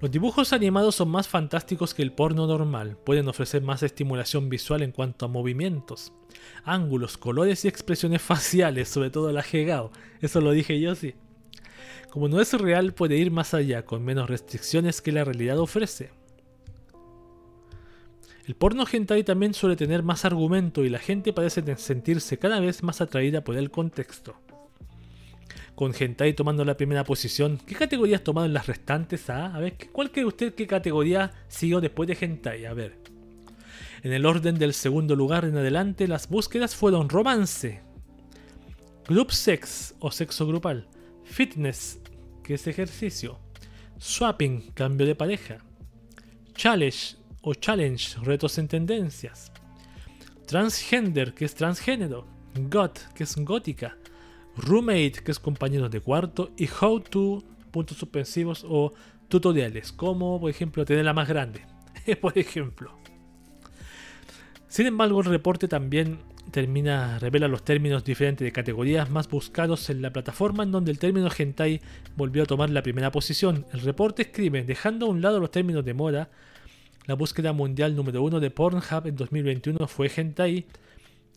Los dibujos animados son más fantásticos que el porno normal. Pueden ofrecer más estimulación visual en cuanto a movimientos, ángulos, colores y expresiones faciales, sobre todo la Hegao. Eso lo dije yo, sí. Como no es real, puede ir más allá, con menos restricciones que la realidad ofrece. El porno hentai también suele tener más argumento y la gente parece sentirse cada vez más atraída por el contexto. Con hentai tomando la primera posición, ¿qué categorías tomado en las restantes? Ah, a ver, ¿cuál cree usted qué categoría siguió después de hentai? A ver. En el orden del segundo lugar en adelante, las búsquedas fueron romance, group sex o sexo grupal, fitness, que es ejercicio, swapping, cambio de pareja, challenge, o challenge, retos en tendencias. Transgender, que es transgénero. Got, que es gótica. Roommate, que es compañero de cuarto. Y how to, puntos suspensivos o tutoriales, como por ejemplo tener la más grande. por ejemplo. Sin embargo, el reporte también termina, revela los términos diferentes de categorías más buscados en la plataforma en donde el término hentai volvió a tomar la primera posición. El reporte escribe, dejando a un lado los términos de moda, la búsqueda mundial número uno de Pornhub en 2021 fue Hentai,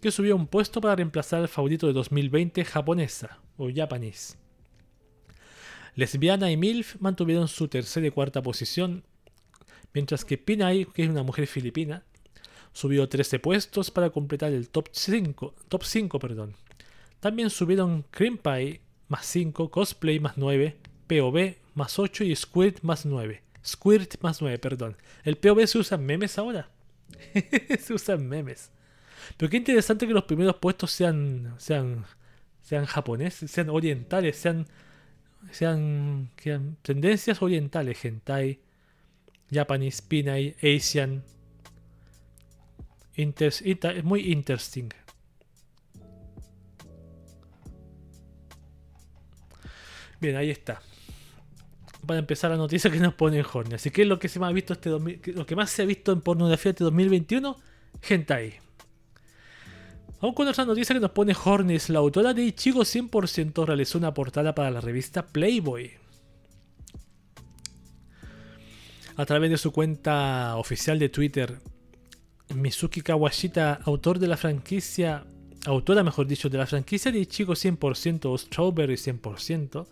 que subió un puesto para reemplazar al favorito de 2020 japonesa o Japanese. Lesbiana y MILF mantuvieron su tercera y cuarta posición, mientras que Pinay, que es una mujer filipina, subió 13 puestos para completar el top 5. Top 5 perdón. También subieron Cream más 5, Cosplay más 9, POV más 8 y Squirt más 9. Squirt más 9, perdón. El POV se usa memes ahora. se usan memes. Pero qué interesante que los primeros puestos sean sean sean japoneses, sean orientales, sean sean, sean tendencias orientales, hentai, Japanese, Pinay, Asian. es muy interesting. Bien, ahí está para empezar la noticia que nos pone Horny. Así que lo que, se más ha visto este lo que más se ha visto en pornografía este 2021, hentai. Vamos con otra noticia que nos pone Hornis. La autora de Ichigo 100% realizó una portada para la revista Playboy. A través de su cuenta oficial de Twitter, Mizuki Kawashita, autor de la franquicia, autora mejor dicho, de la franquicia de Ichigo 100% o Strawberry 100%,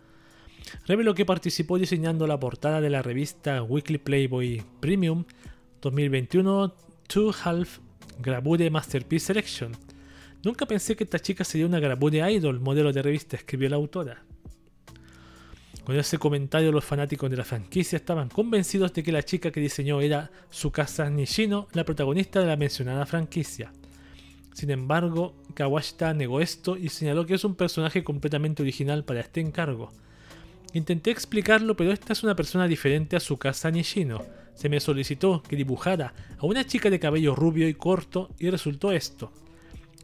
reveló que participó diseñando la portada de la revista Weekly Playboy Premium 2021 Two Half Grabure Masterpiece Selection. Nunca pensé que esta chica sería una Grabure Idol, modelo de revista, escribió la autora. Con ese comentario los fanáticos de la franquicia estaban convencidos de que la chica que diseñó era Tsukasa Nishino, la protagonista de la mencionada franquicia. Sin embargo, Kawashita negó esto y señaló que es un personaje completamente original para este encargo. Intenté explicarlo, pero esta es una persona diferente a su casa Nishino. Se me solicitó que dibujara a una chica de cabello rubio y corto y resultó esto.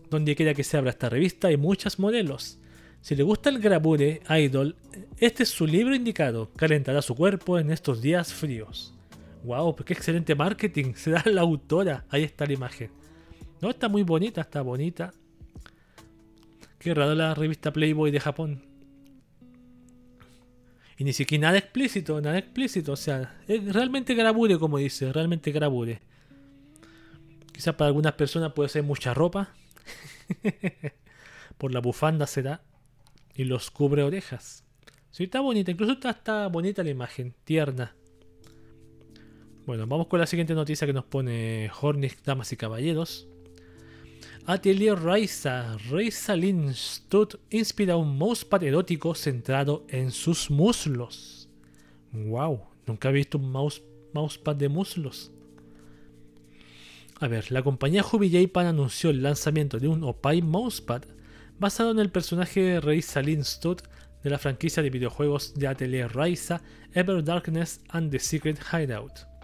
Donde quiera que se abra esta revista hay muchos modelos. Si le gusta el Grabure Idol, este es su libro indicado. Calentará su cuerpo en estos días fríos. ¡Wow! Pues qué excelente marketing. Se da la autora. Ahí está la imagen. No, está muy bonita, está bonita. Qué raro la revista Playboy de Japón. Y ni siquiera nada explícito, nada explícito. O sea, es realmente grabure, como dice, realmente grabure. Quizás para algunas personas puede ser mucha ropa. Por la bufanda será. Y los cubre orejas. Sí, está bonita. Incluso está, está bonita la imagen. Tierna. Bueno, vamos con la siguiente noticia que nos pone Hornick, damas y caballeros. Atelier Raisa, Raisa Stud inspira un mousepad erótico centrado en sus muslos. ¡Wow! Nunca he visto un mouse, mousepad de muslos. A ver, la compañía Hubi Japan anunció el lanzamiento de un Opay Mousepad basado en el personaje Reisa Stud de la franquicia de videojuegos de Atelier Raisa, Ever Darkness and the Secret Hideout.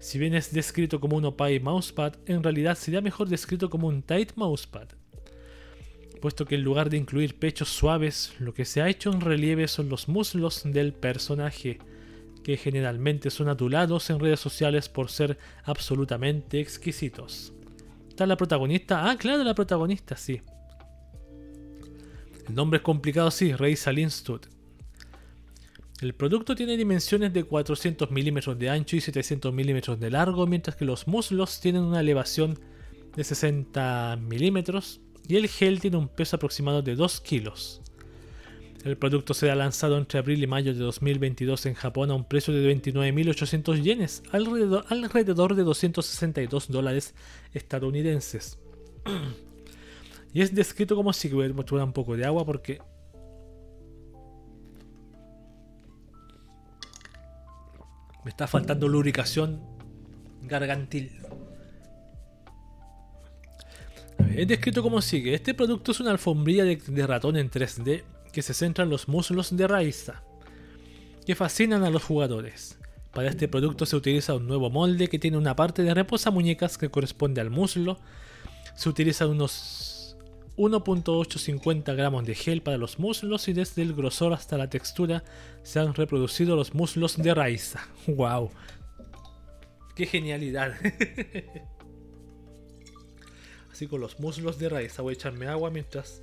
Si bien es descrito como un Opie Mousepad, en realidad sería mejor descrito como un Tight Mousepad, puesto que en lugar de incluir pechos suaves, lo que se ha hecho en relieve son los muslos del personaje, que generalmente son adulados en redes sociales por ser absolutamente exquisitos. ¿Está la protagonista? Ah, claro, la protagonista, sí. El nombre es complicado, sí, Rey Stud. El producto tiene dimensiones de 400 milímetros de ancho y 700 milímetros de largo, mientras que los muslos tienen una elevación de 60 milímetros y el gel tiene un peso aproximado de 2 kilos. El producto será lanzado entre abril y mayo de 2022 en Japón a un precio de 29.800 yenes, alrededor, de 262 dólares estadounidenses. Y es descrito como si hubiera un poco de agua porque... Me está faltando lubricación gargantil. es descrito como sigue. Este producto es una alfombrilla de, de, ratón en 3D que se centra en los muslos de Raiza, que fascinan a los jugadores. Para este producto se utiliza un nuevo molde que tiene una parte de reposa muñecas que corresponde al muslo. Se utilizan unos 1.850 gramos de gel para los muslos y desde el grosor hasta la textura se han reproducido los muslos de Raiza. ¡Wow! ¡Qué genialidad! Así con los muslos de Raiza. Voy a echarme agua mientras.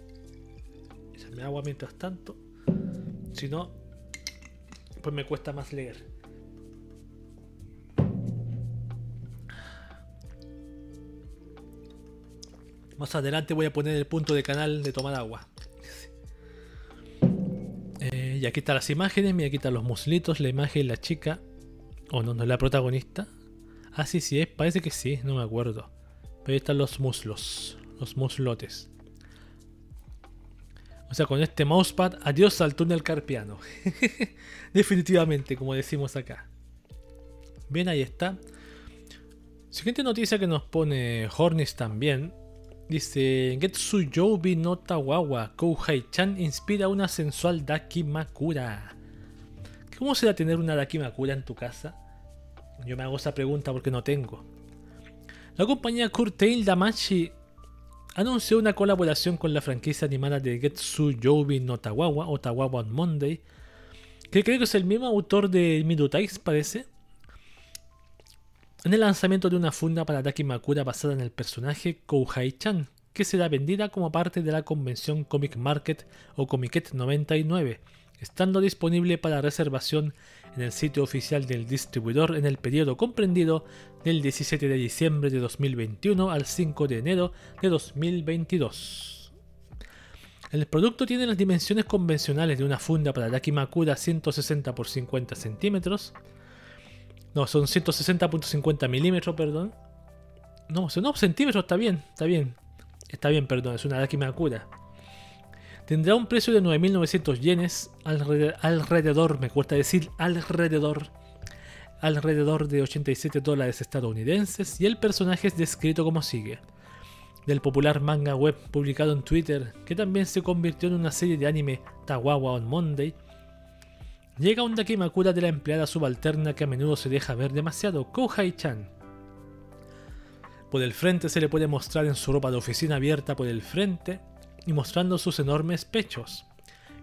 Echarme agua mientras tanto. Si no, pues me cuesta más leer. Más adelante voy a poner el punto de canal de tomar agua. Eh, y aquí están las imágenes. Mira, aquí están los muslitos, la imagen, la chica. O no, no es la protagonista. Ah, sí, sí es. Parece que sí, no me acuerdo. Pero ahí están los muslos. Los muslotes. O sea, con este mousepad, adiós al túnel carpiano. Definitivamente, como decimos acá. Bien, ahí está. Siguiente noticia que nos pone Hornis también Dice, Getsu Youbi no Tawawa, Kouhai-chan inspira una sensual Dakimakura. ¿Cómo será tener una Dakimakura en tu casa? Yo me hago esa pregunta porque no tengo. La compañía Curtail Damachi anunció una colaboración con la franquicia animada de Getsu Youbi no Tawawa o Tawawa on Monday, que creo que es el mismo autor de Midutais, parece en el lanzamiento de una funda para Dakimakura basada en el personaje Kouhai-chan, que será vendida como parte de la convención Comic Market o Comiket 99, estando disponible para reservación en el sitio oficial del distribuidor en el periodo comprendido del 17 de diciembre de 2021 al 5 de enero de 2022. El producto tiene las dimensiones convencionales de una funda para Dakimakura 160 x 50 centímetros, no, son 160.50 milímetros, perdón. No, no, centímetros, está bien, está bien. Está bien, perdón, es una Dakimakura. Tendrá un precio de 9.900 yenes, alrededor, me cuesta decir alrededor, alrededor de 87 dólares estadounidenses, y el personaje es descrito como sigue. Del popular manga web publicado en Twitter, que también se convirtió en una serie de anime Tawawa on Monday, Llega un Dakimakura de la empleada subalterna que a menudo se deja ver demasiado, Kohai-chan. Por el frente se le puede mostrar en su ropa de oficina abierta por el frente y mostrando sus enormes pechos.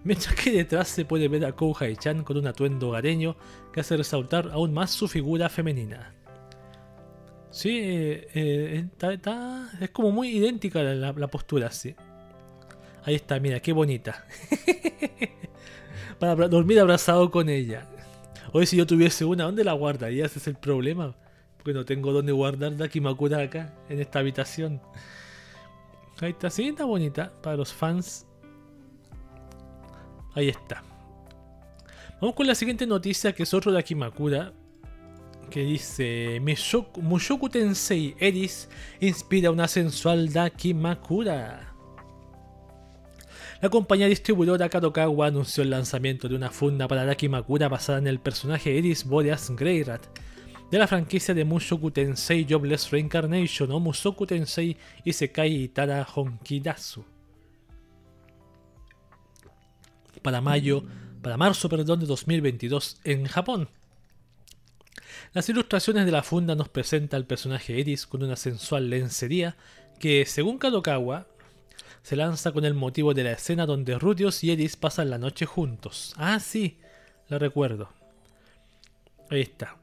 Mientras que detrás se puede ver a Kohai-chan con un atuendo hogareño que hace resaltar aún más su figura femenina. Sí, eh, eh, es como muy idéntica la, la postura, sí. Ahí está, mira, qué bonita. para dormir abrazado con ella. Hoy si yo tuviese una, ¿dónde la guardaría? Ese es el problema. Porque no tengo dónde guardar Dakimakura acá, en esta habitación. Ahí está, sí, está bonita para los fans. Ahí está. Vamos con la siguiente noticia que es otro Dakimakura. Que dice: Mushoku Tensei Eris inspira una sensual Dakimakura. La compañía distribuidora Kadokawa anunció el lanzamiento de una funda para Dakimakura basada en el personaje Eris Boreas Greyrat de la franquicia de Mushoku Tensei Jobless Reincarnation o Musoku Tensei Isekai Itara Honkidasu. para mayo, para marzo, perdón, de 2022 en Japón. Las ilustraciones de la funda nos presenta al personaje Eris con una sensual lencería que, según Kadokawa, se lanza con el motivo de la escena donde Rudios y Eris pasan la noche juntos. Ah, sí, lo recuerdo. Ahí está.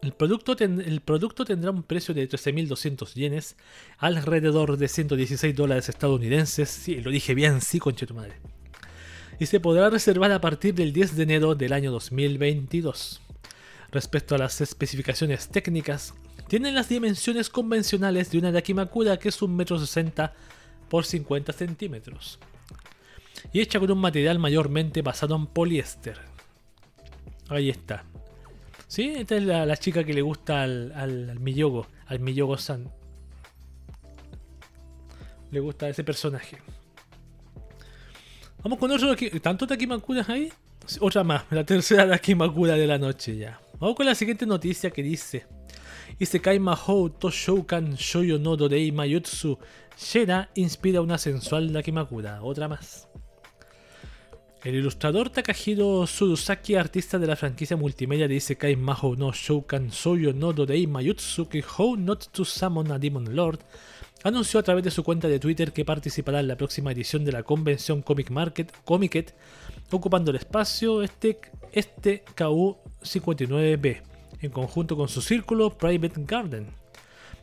El producto, el producto tendrá un precio de 13.200 yenes, alrededor de 116 dólares estadounidenses. Sí, lo dije bien, sí, conche tu madre. Y se podrá reservar a partir del 10 de enero del año 2022. Respecto a las especificaciones técnicas, tienen las dimensiones convencionales de una Dakimakura que es 1,60 m por 50 centímetros. Y hecha con un material mayormente basado en poliéster. Ahí está. Sí, esta es la, chica que le gusta al, al, al Miyogo, al Miyogo-san. Le gusta ese personaje. Vamos con otro. ¿Tanto Takimakuras ahí? Otra más, la tercera Takimakura de la noche ya. Vamos con la siguiente noticia que dice: Isekai Mahou to Shoukan Shoyo no Dorei Mayutsu Shera inspira una sensual Takimakura. Otra más. El ilustrador Takahiro Surusaki, artista de la franquicia multimedia de Isekai Mahou no Shoukan Soyo no Dorei Mayutsuki How Not to Summon a Demon Lord, anunció a través de su cuenta de Twitter que participará en la próxima edición de la convención Comic Market Comiket, ocupando el espacio este, este KU59B, en conjunto con su círculo Private Garden.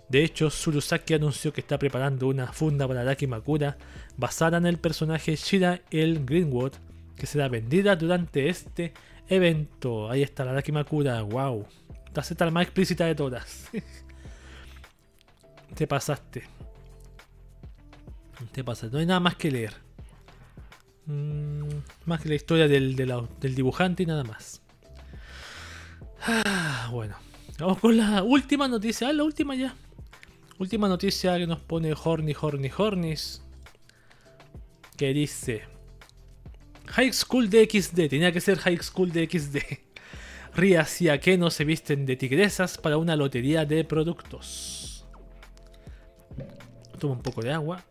De hecho, Surusaki anunció que está preparando una funda para Daki Makura basada en el personaje Shira el Greenwood, que será vendida durante este evento. Ahí está la Dakimakura, wow. La Z la más explícita de todas. Te pasaste. Te pasaste. No hay nada más que leer. Mm, más que la historia del, del, dibujante y nada más. Bueno. Vamos con la última noticia. Ah, la última ya. Última noticia que nos pone Horny Horny Hornis. Que dice. High School de XD, tenía que ser High School de XD. Rías y Akeno se visten de tigresas para una lotería de productos. Toma un poco de agua.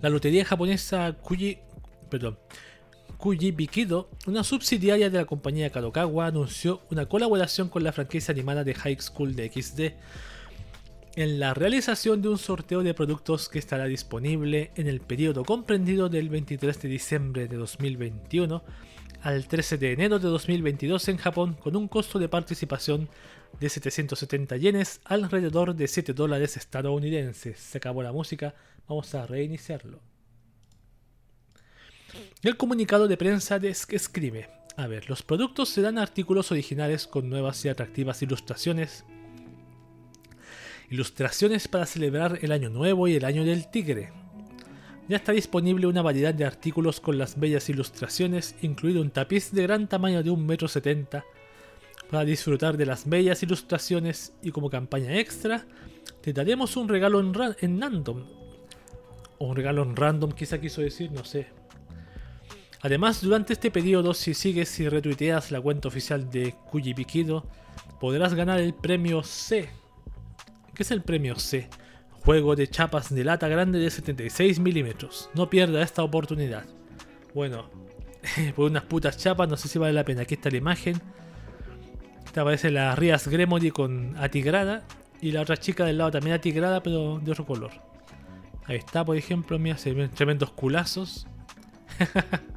La lotería japonesa Kuji, perdón, Kuji Bikido, una subsidiaria de la compañía Kadokawa, anunció una colaboración con la franquicia animada de High School de XD en la realización de un sorteo de productos que estará disponible en el periodo comprendido del 23 de diciembre de 2021 al 13 de enero de 2022 en Japón con un costo de participación de 770 yenes, alrededor de 7 dólares estadounidenses. Se acabó la música, vamos a reiniciarlo. El comunicado de prensa escribe, a ver, los productos serán artículos originales con nuevas y atractivas ilustraciones Ilustraciones para celebrar el Año Nuevo y el Año del Tigre. Ya está disponible una variedad de artículos con las bellas ilustraciones, incluido un tapiz de gran tamaño de 1,70 m. Para disfrutar de las bellas ilustraciones y como campaña extra, te daremos un regalo en, en random. O un regalo en random, quizá quiso decir, no sé. Además, durante este periodo, si sigues y retuiteas la cuenta oficial de Kuji podrás ganar el premio C ¿Qué es el premio C? Juego de chapas de lata grande de 76 milímetros. No pierda esta oportunidad. Bueno, por unas putas chapas, no sé si vale la pena. Aquí está la imagen. Esta aparece la Rias Gremory con atigrada. Y la otra chica del lado también atigrada, pero de otro color. Ahí está, por ejemplo, mira, se ven tremendos culazos.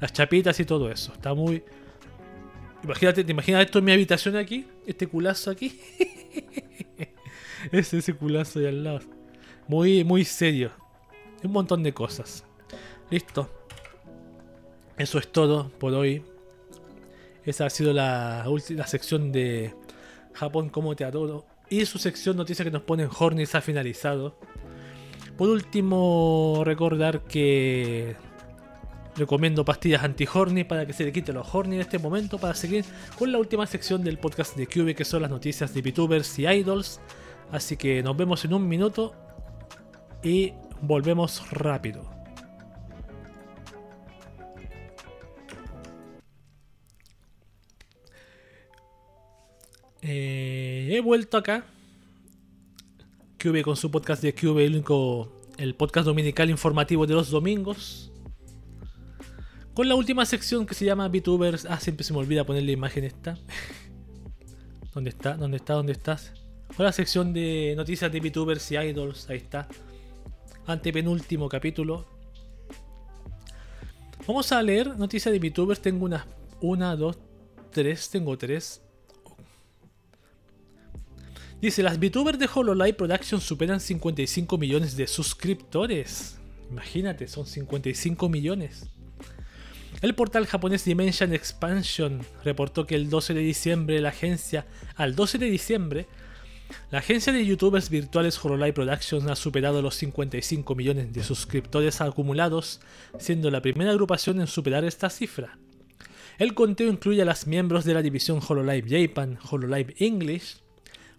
Las chapitas y todo eso. Está muy. Imagínate, ¿te imaginas esto en mi habitación aquí? Este culazo aquí. es ese culazo de al lado. Muy, muy serio. Un montón de cosas. Listo. Eso es todo por hoy. Esa ha sido la, última sección de Japón como te adoro. Y su sección noticias que nos ponen Hornis ha finalizado. Por último, recordar que recomiendo pastillas anti-horny para que se le quite los horny en este momento para seguir con la última sección del podcast de Cube que son las noticias de VTubers y idols. Así que nos vemos en un minuto y volvemos rápido. Eh, he vuelto acá QV con su podcast de QV, el único, el podcast dominical informativo de los domingos. Con la última sección que se llama VTubers. Ah, siempre se me olvida poner la imagen esta. ¿Dónde está? ¿Dónde está? ¿Dónde estás? Con la sección de noticias de VTubers y idols. Ahí está. Antepenúltimo capítulo. Vamos a leer noticias de VTubers. Tengo una, una, dos, tres. Tengo tres. Dice, las VTubers de HoloLive Production superan 55 millones de suscriptores. Imagínate, son 55 millones. El portal japonés Dimension Expansion reportó que el 12 de diciembre la agencia, al 12 de diciembre, la agencia de youtubers virtuales HoloLive Productions ha superado los 55 millones de suscriptores acumulados, siendo la primera agrupación en superar esta cifra. El conteo incluye a los miembros de la división HoloLive Japan, HoloLive English,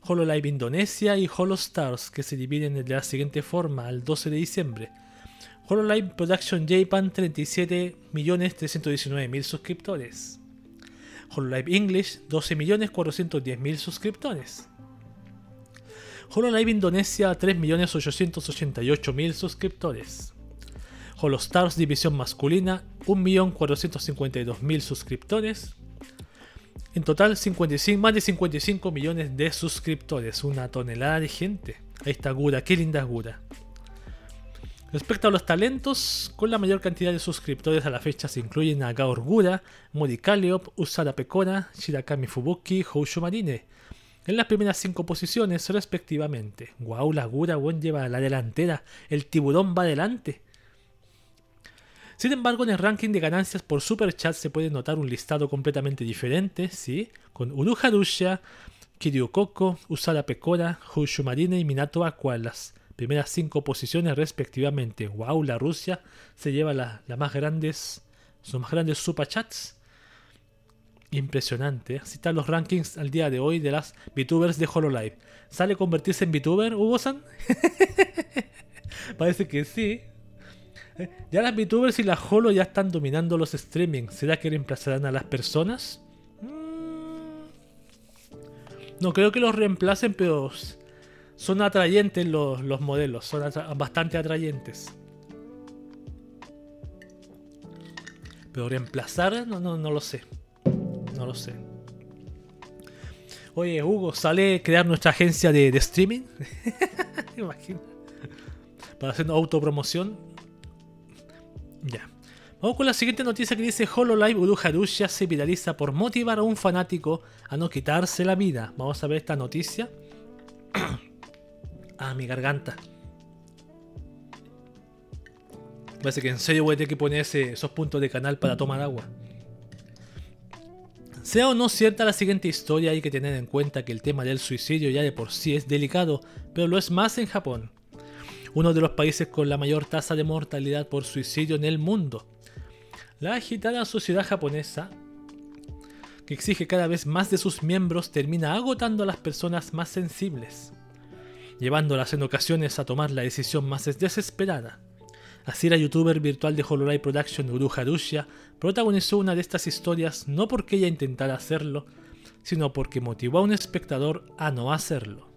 HoloLive Indonesia y HoloStars, que se dividen de la siguiente forma al 12 de diciembre. HoloLive Production Japan 37.319.000 suscriptores. HoloLive English 12.410.000 suscriptores. HoloLive Indonesia 3.888.000 suscriptores. HoloStars División Masculina 1.452.000 suscriptores. En total, 55, más de 55 millones de suscriptores, una tonelada de gente. Ahí está Gura, qué linda Gura. Respecto a los talentos, con la mayor cantidad de suscriptores a la fecha se incluyen a Gaor Gura, Modi Kaleop, Usada Pekora, Shirakami Fubuki, Houshu Marine. En las primeras 5 posiciones, respectivamente. Wow, la Gura lleva a la delantera. El tiburón va adelante. Sin embargo, en el ranking de ganancias por Super Chat se puede notar un listado completamente diferente, ¿sí? Con Uruha Russia, Kiryu Koko, Usada Pekora, Houshu Marine y Minato Aqua las primeras cinco posiciones respectivamente. Wow, la Rusia se lleva las más grandes, sus más grandes Super Chats. Impresionante. Así están los rankings al día de hoy de las VTubers de HoloLive. ¿Sale convertirse en VTuber, Hugo-san? Parece que sí. Eh, ya las VTubers y las Holo ya están dominando los streaming. ¿Será que reemplazarán a las personas? Mm. No creo que los reemplacen, pero son atrayentes los, modelos. Son bastante atrayentes. Pero reemplazar, no, no, no lo sé. No lo sé. Oye, Hugo, ¿sale crear nuestra agencia de, de streaming? Imagina. Para hacer autopromoción. Ya. Vamos con la siguiente noticia que dice HoloLive Uruharusha se viraliza por motivar a un fanático a no quitarse la vida. Vamos a ver esta noticia. ah, mi garganta. Parece que en serio voy a tener que poner esos puntos de canal para tomar agua. Sea o no cierta la siguiente historia, hay que tener en cuenta que el tema del suicidio ya de por sí es delicado, pero lo es más en Japón uno de los países con la mayor tasa de mortalidad por suicidio en el mundo. La agitada sociedad japonesa, que exige cada vez más de sus miembros, termina agotando a las personas más sensibles, llevándolas en ocasiones a tomar la decisión más desesperada. Así la youtuber virtual de Hololive Production Uru Harushia protagonizó una de estas historias no porque ella intentara hacerlo, sino porque motivó a un espectador a no hacerlo.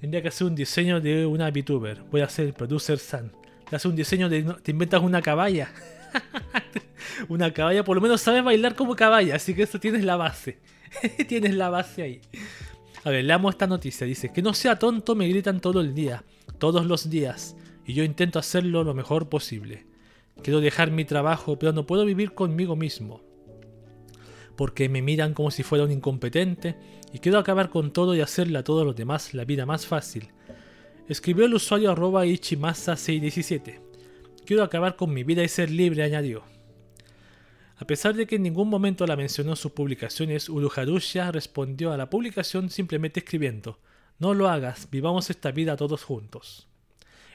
Tendría que hacer un diseño de una VTuber. Voy a hacer el producer San. Te hace un diseño de. Te inventas una caballa. una caballa, por lo menos sabes bailar como caballa. Así que eso tienes la base. tienes la base ahí. A ver, leamos esta noticia. Dice: Que no sea tonto, me gritan todo el día. Todos los días. Y yo intento hacerlo lo mejor posible. Quiero dejar mi trabajo, pero no puedo vivir conmigo mismo porque me miran como si fuera un incompetente y quiero acabar con todo y hacerle a todos los demás la vida más fácil. Escribió el usuario arroba ichimasa617. Quiero acabar con mi vida y ser libre, añadió. A pesar de que en ningún momento la mencionó en sus publicaciones, Uruharusha respondió a la publicación simplemente escribiendo, No lo hagas, vivamos esta vida todos juntos.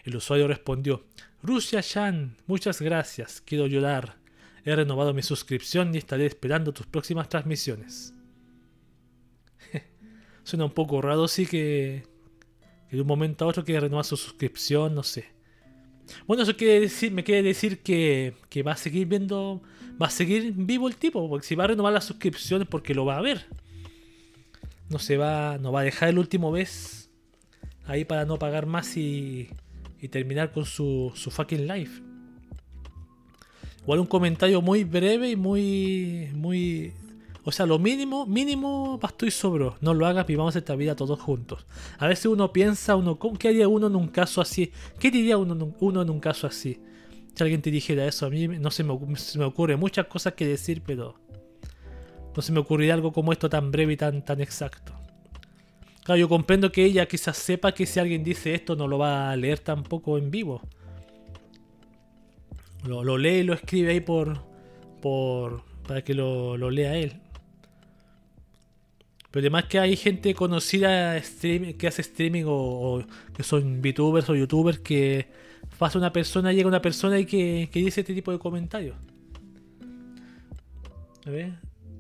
El usuario respondió, Rusia-chan, muchas gracias, quiero llorar. He renovado mi suscripción y estaré esperando tus próximas transmisiones. Suena un poco raro, sí que, de un momento a otro quiere renovar su suscripción, no sé. Bueno, eso quiere decir, me quiere decir que, que, va a seguir viendo, va a seguir vivo el tipo, porque si va a renovar las suscripciones porque lo va a ver. No se va, no va a dejar el último vez ahí para no pagar más y, y terminar con su, fucking life. Igual un comentario muy breve y muy. muy. O sea, lo mínimo, mínimo basto y sobró. No lo hagas, vivamos esta vida todos juntos. A veces uno piensa, uno, ¿qué haría uno en un caso así? ¿Qué diría uno en un caso así? Si alguien te dijera eso, a mí no se me, se ocurre muchas cosas que decir, pero no se me ocurriría algo como esto tan breve y tan, tan exacto. Claro, yo comprendo que ella quizás sepa que si alguien dice esto no lo va a leer tampoco en vivo. Lo, lee y lo escribe ahí por, por para que lo, lea él. Pero además que hay gente conocida que hace streaming o, que son VTubers o YouTubers que pasa una persona, llega una persona y que, que dice este tipo de comentarios. A ver,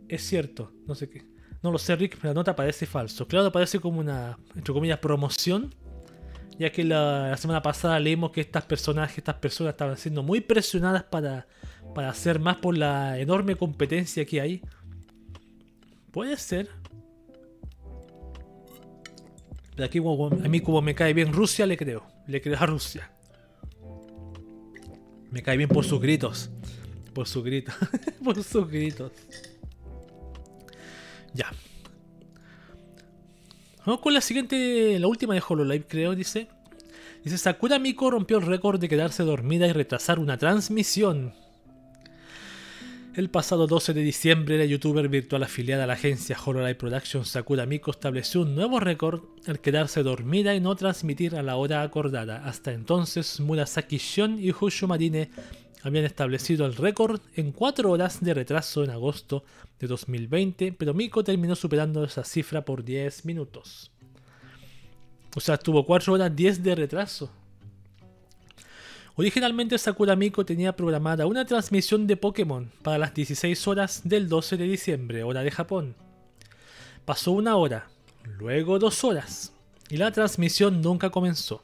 es cierto, no sé qué. No lo sé, Rick, pero la nota parece falso. Claro, parece como una, entre comillas, promoción ya que la, semana pasada leímos que estas personas, estas personas estaban siendo muy presionadas para, para hacer más por la enorme competencia que hay. Puede ser. Pero aquí a mí como me cae bien Rusia, le creo. Le creo a Rusia. Me cae bien por sus gritos. Por sus gritos. por sus gritos. Ya. Vamos con la siguiente, la última de HoloLive, creo, dice. Dice, Sakura Miko rompió el récord de quedarse dormida y retrasar una transmisión. El pasado 12 de diciembre, la youtuber virtual afiliada a la agencia HoloLive Productions Sakura Miko estableció un nuevo récord al quedarse dormida y no transmitir a la hora acordada. Hasta entonces, Murasaki Shion y Hushu Marine habían establecido el récord en 4 horas de retraso en agosto de 2020, pero Miko terminó superando esa cifra por 10 minutos. O sea, tuvo 4 horas 10 de retraso. Originalmente Sakura Miko tenía programada una transmisión de Pokémon para las 16 horas del 12 de diciembre, hora de Japón. Pasó una hora, luego dos horas, y la transmisión nunca comenzó.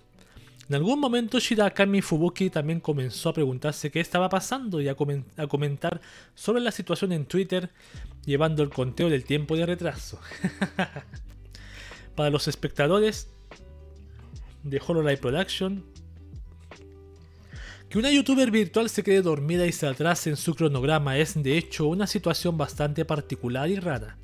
En algún momento Shirakami Fubuki también comenzó a preguntarse qué estaba pasando y a, comentar sobre la situación en Twitter, llevando el conteo del tiempo de retraso. Para los espectadores de Hololive Production, que una youtuber virtual se quede dormida y se atrase en su cronograma es de hecho una situación bastante particular y rara.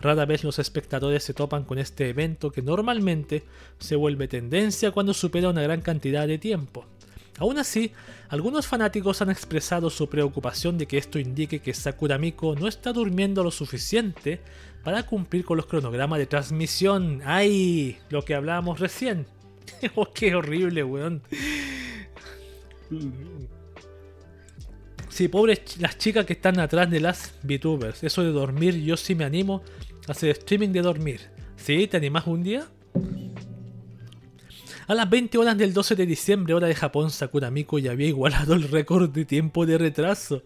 Rara vez los espectadores se topan con este evento que normalmente se vuelve tendencia cuando supera una gran cantidad de tiempo. Aún así, algunos fanáticos han expresado su preocupación de que esto indique que Sakura Miko no está durmiendo lo suficiente para cumplir con los cronogramas de transmisión. ¡Ay! Lo que hablábamos recién. oh, qué horrible, weón. Sí, pobres las chicas que están atrás de las VTubers. Eso de dormir, yo sí me animo a hacer streaming de dormir. ¿Sí? ¿Te animas un día? A las 20 horas del 12 de diciembre, hora de Japón, Sakura Miko ya había igualado el récord de tiempo de retraso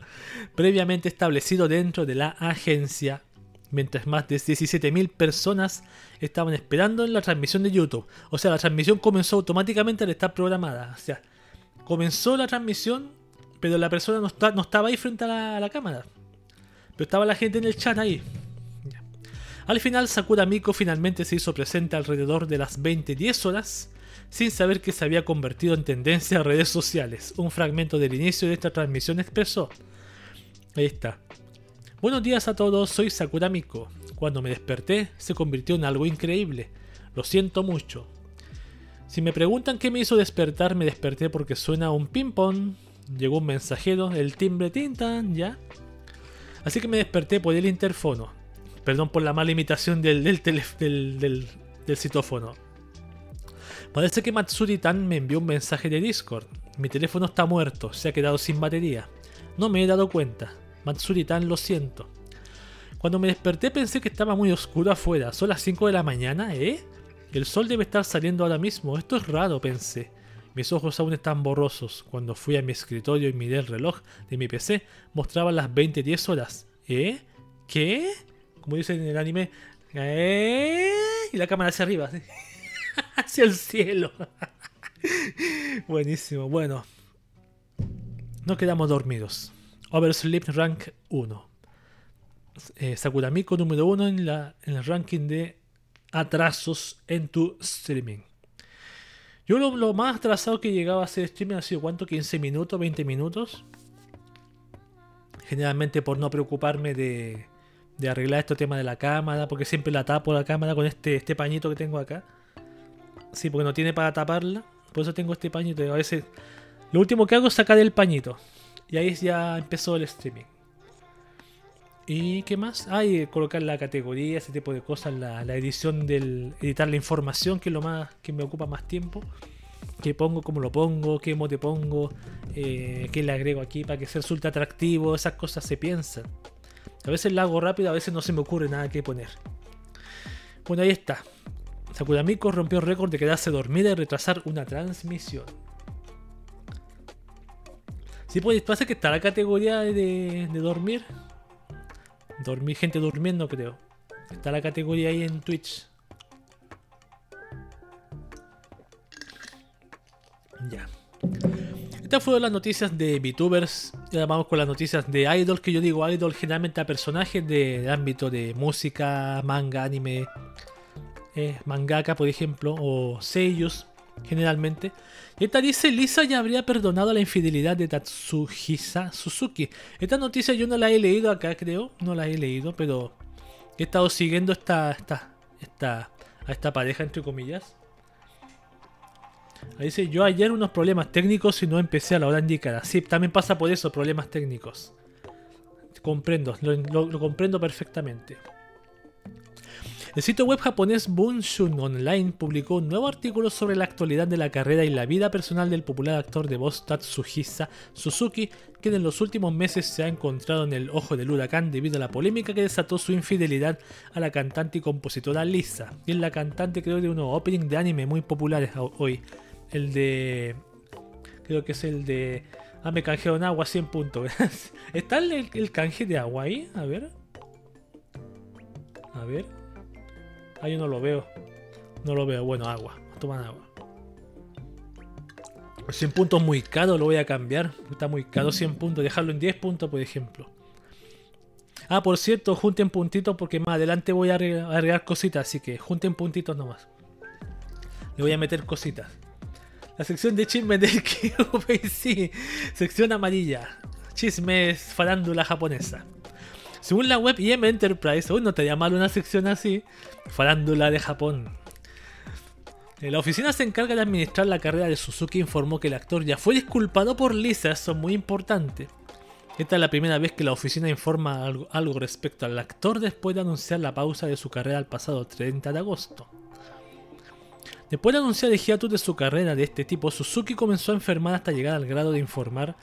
previamente establecido dentro de la agencia, mientras más de 17.000 personas estaban esperando en la transmisión de YouTube. O sea, la transmisión comenzó automáticamente al estar programada. O sea, comenzó la transmisión pero la persona no, estaba ahí frente a la, cámara. Pero estaba la gente en el chat ahí. Al final, Sakura Miko finalmente se hizo presente alrededor de las 20-10 horas, sin saber que se había convertido en tendencia a redes sociales. Un fragmento del inicio de esta transmisión expresó. Ahí está. Buenos días a todos, soy Sakura Miko. Cuando me desperté, se convirtió en algo increíble. Lo siento mucho. Si me preguntan qué me hizo despertar, me desperté porque suena un ping-pong llegó un mensajero, el timbre tintan, ya. Así que me desperté por el interfono. Perdón por la mala imitación del, del, del, del, citófono. Parece que Matsuri-tan me envió un mensaje de Discord. Mi teléfono está muerto, se ha quedado sin batería. No me he dado cuenta. Matsuri-tan, lo siento. Cuando me desperté pensé que estaba muy oscuro afuera. Son las 5 de la mañana, ¿eh? El sol debe estar saliendo ahora mismo. Esto es raro, pensé. Mis ojos aún están borrosos. Cuando fui a mi escritorio y miré el reloj de mi PC, mostraba las 20.10 horas. ¿Eh? ¿Qué? Como dicen en el anime. ¿Eh? Y la cámara hacia arriba. hacia el cielo. Buenísimo. Bueno. No quedamos dormidos. Oversleep Rank 1. Eh, Sakuramiko número 1 en, la, en el ranking de atrasos en tu streaming. Yo lo, más atrasado que llegaba a hacer streaming ha sido cuánto, 15 minutos, 20 minutos. Generalmente por no preocuparme de, arreglar este tema de la cámara, porque siempre la tapo la cámara con este, este pañito que tengo acá. Sí, porque no tiene para taparla. Por eso tengo este pañito. A veces lo último que hago es sacar el pañito. Y ahí ya empezó el streaming. ¿Y qué más? Ah, y colocar la categoría, ese tipo de cosas, la, la edición del. editar la información, que es lo más. que me ocupa más tiempo. ¿Qué pongo, cómo lo pongo, qué mote pongo, eh, qué le agrego aquí para que se resulte atractivo, esas cosas se piensan. A veces la hago rápido, a veces no se me ocurre nada que poner. Bueno, ahí está. Sakuramiko rompió el récord de quedarse dormida y retrasar una transmisión. Sí, pues pasa que está la categoría de, de dormir. Dormir, gente durmiendo, creo. Está la categoría ahí en Twitch. Ya. Estas fueron las noticias de VTubers. Y ahora vamos con las noticias de Idol, que yo digo Idol generalmente a personajes de, de ámbito de música, manga, anime, eh, mangaka, por ejemplo, o seiyus, generalmente. Esta dice, Lisa ya habría perdonado la infidelidad de Tatsuhisa Suzuki. Esta noticia yo no la he leído acá, creo. No la he leído, pero he estado siguiendo esta, esta, esta, a esta pareja, entre comillas. Ahí dice, yo ayer unos problemas técnicos y no empecé a la hora indicada. Sí, también pasa por eso, problemas técnicos. Comprendo, lo comprendo perfectamente. El sitio web japonés Bunshun Online publicó un nuevo artículo sobre la actualidad de la carrera y la vida personal del popular actor de voz Tatsuhisa Suzuki, quien en los últimos meses se ha encontrado en el ojo del huracán debido a la polémica que desató su infidelidad a la cantante y compositora Lisa. Es la cantante creo de unos opening de anime muy populares ho- hoy. El de... Creo que es el de... Ah, me canjearon agua 100 puntos. ¿Está el, el canje de agua ahí? A ver. A ver. Ah, yo no lo veo. No lo veo. Bueno, agua. Toman agua. 100 puntos muy caro, lo voy a cambiar. Está muy caro 100 puntos. Dejarlo en 10 puntos, por ejemplo. Ah, por cierto, junten puntitos porque más adelante voy a agregar cositas. Así que junten puntitos nomás. Le voy a meter cositas. La sección de chismes del sí. Sección amarilla. Chismes farándula japonesa. Según la web IM Enterprise, uy, no te mal una sección así. Farándula de Japón. Eh, La oficina se encarga de administrar la carrera de Suzuki e informó que el actor ya fue disculpado por Lisa, eso es muy importante. Esta es la primera vez que la oficina informa algo, algo respecto al actor después de anunciar la pausa de su carrera el pasado 30 de agosto. Después de anunciar el hiatus de su carrera de este tipo, Suzuki comenzó a enfermar hasta llegar al grado de informar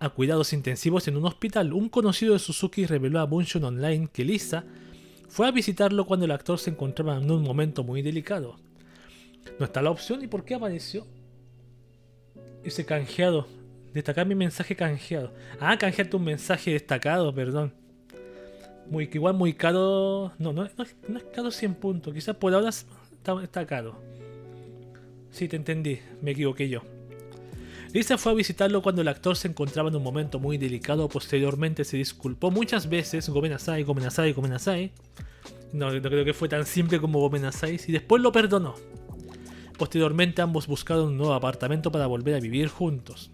a cuidados intensivos en un hospital. Un conocido de Suzuki reveló a Bunshun Online que Lisa fue a visitarlo cuando el actor se encontraba en un momento muy delicado. No está la opción y por qué apareció ese canjeado. Destacar mi mensaje canjeado. Ah, canjearte un mensaje destacado, perdón. Muy, igual muy caro. No, no, no es caro 100 puntos. Quizás por ahora está, está caro. Sí, te entendí. Me equivoqué yo. Lisa fue a visitarlo cuando el actor se encontraba en un momento muy delicado. Posteriormente se disculpó muchas veces. Gomenasai, Gomenasai, Gomenasai. No, no creo que fue tan simple como Gomenasai. Y después lo perdonó. Posteriormente ambos buscaron un nuevo apartamento para volver a vivir juntos.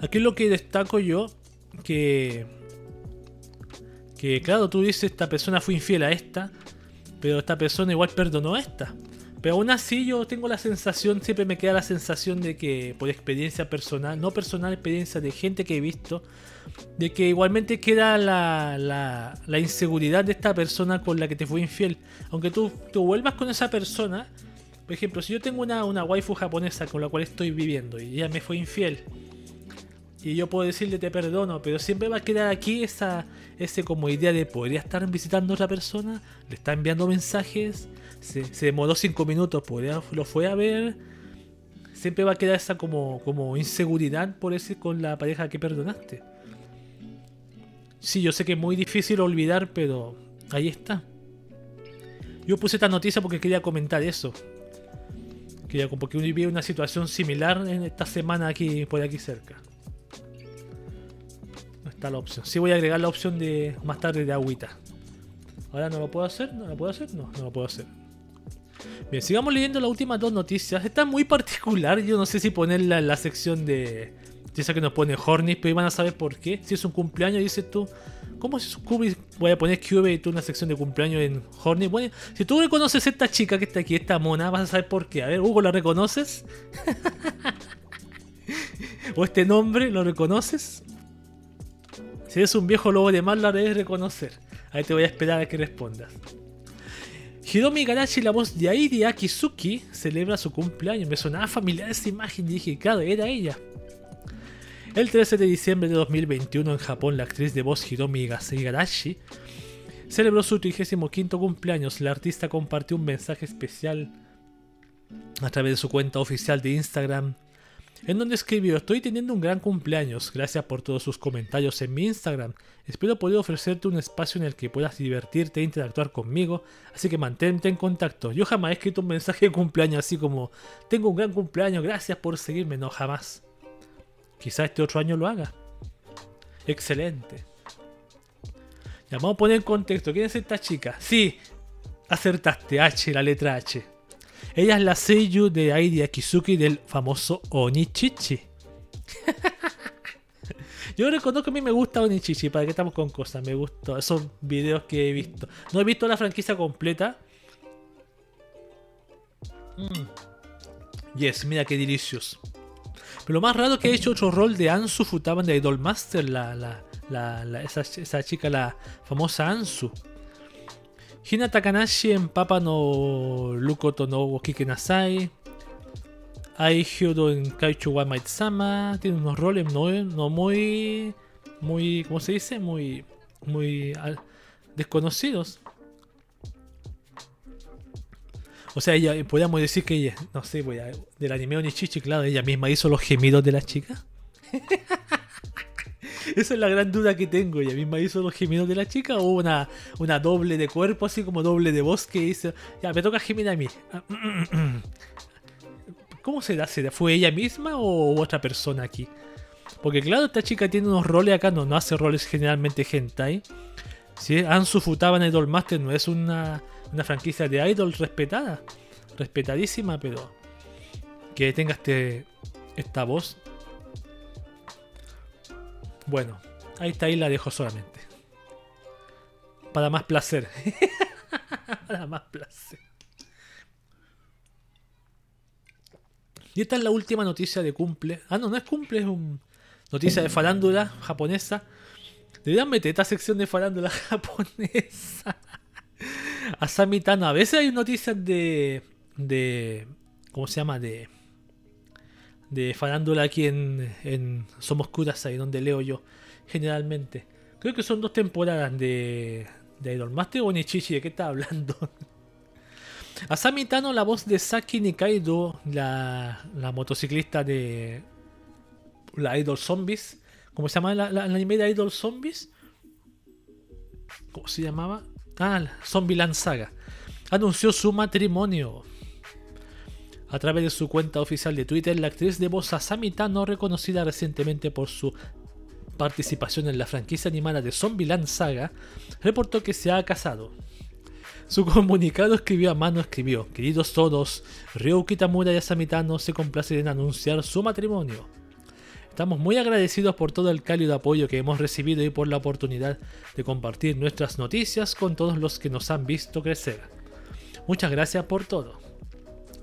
Aquí lo que destaco yo. Que... Que claro, tú dices, esta persona fue infiel a esta. Pero esta persona igual perdonó a esta. Pero aún así yo tengo la sensación, siempre me queda la sensación de que por experiencia personal, no personal, experiencia de gente que he visto, de que igualmente queda la, la, inseguridad de esta persona con la que te fue infiel. Aunque tú, tú vuelvas con esa persona, por ejemplo, si yo tengo una, una waifu japonesa con la cual estoy viviendo y ella me fue infiel, y yo puedo decirle te perdono, pero siempre va a quedar aquí esa ese como idea de podría estar visitando a otra persona, le está enviando mensajes, se, se demoró 5 minutos, podría, lo fue a ver. Siempre va a quedar esa como, como inseguridad por ese con la pareja que perdonaste. Sí, yo sé que es muy difícil olvidar, pero ahí está. Yo puse esta noticia porque quería comentar eso. Quería, porque viví una situación similar en esta semana aquí por aquí cerca. No está la opción. Sí voy a agregar la opción de más tarde de agüita. Ahora no lo puedo hacer, no lo puedo hacer, no, no lo puedo hacer. Bien, sigamos leyendo las últimas dos noticias. Está muy particular. Yo no sé si ponerla en la sección de. Esa que nos pone Horny, pero iban a saber por qué. Si es un cumpleaños, dices tú. ¿Cómo es un cubi? Voy a poner Cube y tú una sección de cumpleaños en Horny. Bueno, si tú reconoces esta chica que está aquí, esta mona, vas a saber por qué. A ver, Hugo, ¿la reconoces? ¿O este nombre lo reconoces? Si eres un viejo lobo de mal, la debes reconocer. Ahí te voy a esperar a que respondas. Hiromi Garashi, la voz de Airi Akizuki, celebra su cumpleaños. Me sonaba familiar esa imagen y dije, claro, era ella. El 13 de diciembre de 2021 en Japón, la actriz de voz Hiromi Garashi celebró su 35 cumpleaños. La artista compartió un mensaje especial a través de su cuenta oficial de Instagram en donde escribió, estoy teniendo un gran cumpleaños, gracias por todos sus comentarios en mi Instagram, espero poder ofrecerte un espacio en el que puedas divertirte e interactuar conmigo, así que mantente en contacto. Yo jamás he escrito un mensaje de cumpleaños así como, tengo un gran cumpleaños, gracias por seguirme, no, jamás. Quizá este otro año lo haga. Excelente. Ya, vamos a poner en contexto, ¿quién es esta chica? Sí, acertaste, H, la letra H. Ella es la seiyuu de Airi Akizuki del famoso Onichichi. Yo reconozco que a mí me gusta Onichichi, para que estamos con cosas, me gustó esos videos que he visto. No he visto la franquicia completa. Mm. Yes, mira qué delicious. Pero lo más raro es que ha hecho otro rol de Ansu Futaban de Idol Master, la, esa, esa, chica, la famosa Ansu. Hina Takanashi en Papa no Lukoto no Kike Nasai. Ai Hyodo en Kaichu wa Maitsama. Tiene unos roles no, no muy. Muy. ¿Cómo se dice? Muy. Muy. desconocidos. O sea, ella, podríamos decir que ella, no sé, voy a, del anime Onichichi, claro, ella misma hizo los gemidos de la chica. Esa es la gran duda que tengo. ¿Ella misma hizo los gemidos de la chica o una, una doble de cuerpo, así como doble de voz que dice, ya, me toca gemir a mí? ¿Cómo será? ¿Fue ella misma o otra persona aquí? Porque claro, esta chica tiene unos roles acá, no, no hace roles generalmente hentai. Si Ansu Futaba en Idol Master no es una, una franquicia de idol respetada, respetadísima, pero que tenga este, esta voz bueno, ahí está, ahí la dejo solamente. Para más placer. Para más placer. Y esta es la última noticia de cumple. Ah, no, no es cumple, es un noticia de farándula japonesa. Deberían meter esta sección de farándula japonesa. Asami Tano. A veces hay noticias de. de. ¿Cómo se llama? De de farándula aquí en, en Somos ahí donde leo yo generalmente. Creo que son dos temporadas de, de Idol Master o Nichichi, ¿de qué está hablando? Asami Tano, la voz de Saki Nikaido, la, la motociclista de la Idol Zombies. ¿Cómo se llama la, anime de Idol Zombies? ¿Cómo se llamaba? Ah, Zombieland Saga. Anunció su matrimonio. A través de su cuenta oficial de Twitter, la actriz de voz Asami Tano, reconocida recientemente por su participación en la franquicia animada de Zombieland Saga, reportó que se ha casado. Su comunicado escribió a mano, escribió, queridos todos, Ryuki Tamura y Asami Tano se complacen en anunciar su matrimonio. Estamos muy agradecidos por todo el cálido apoyo que hemos recibido y por la oportunidad de compartir nuestras noticias con todos los que nos han visto crecer. Muchas gracias por todo.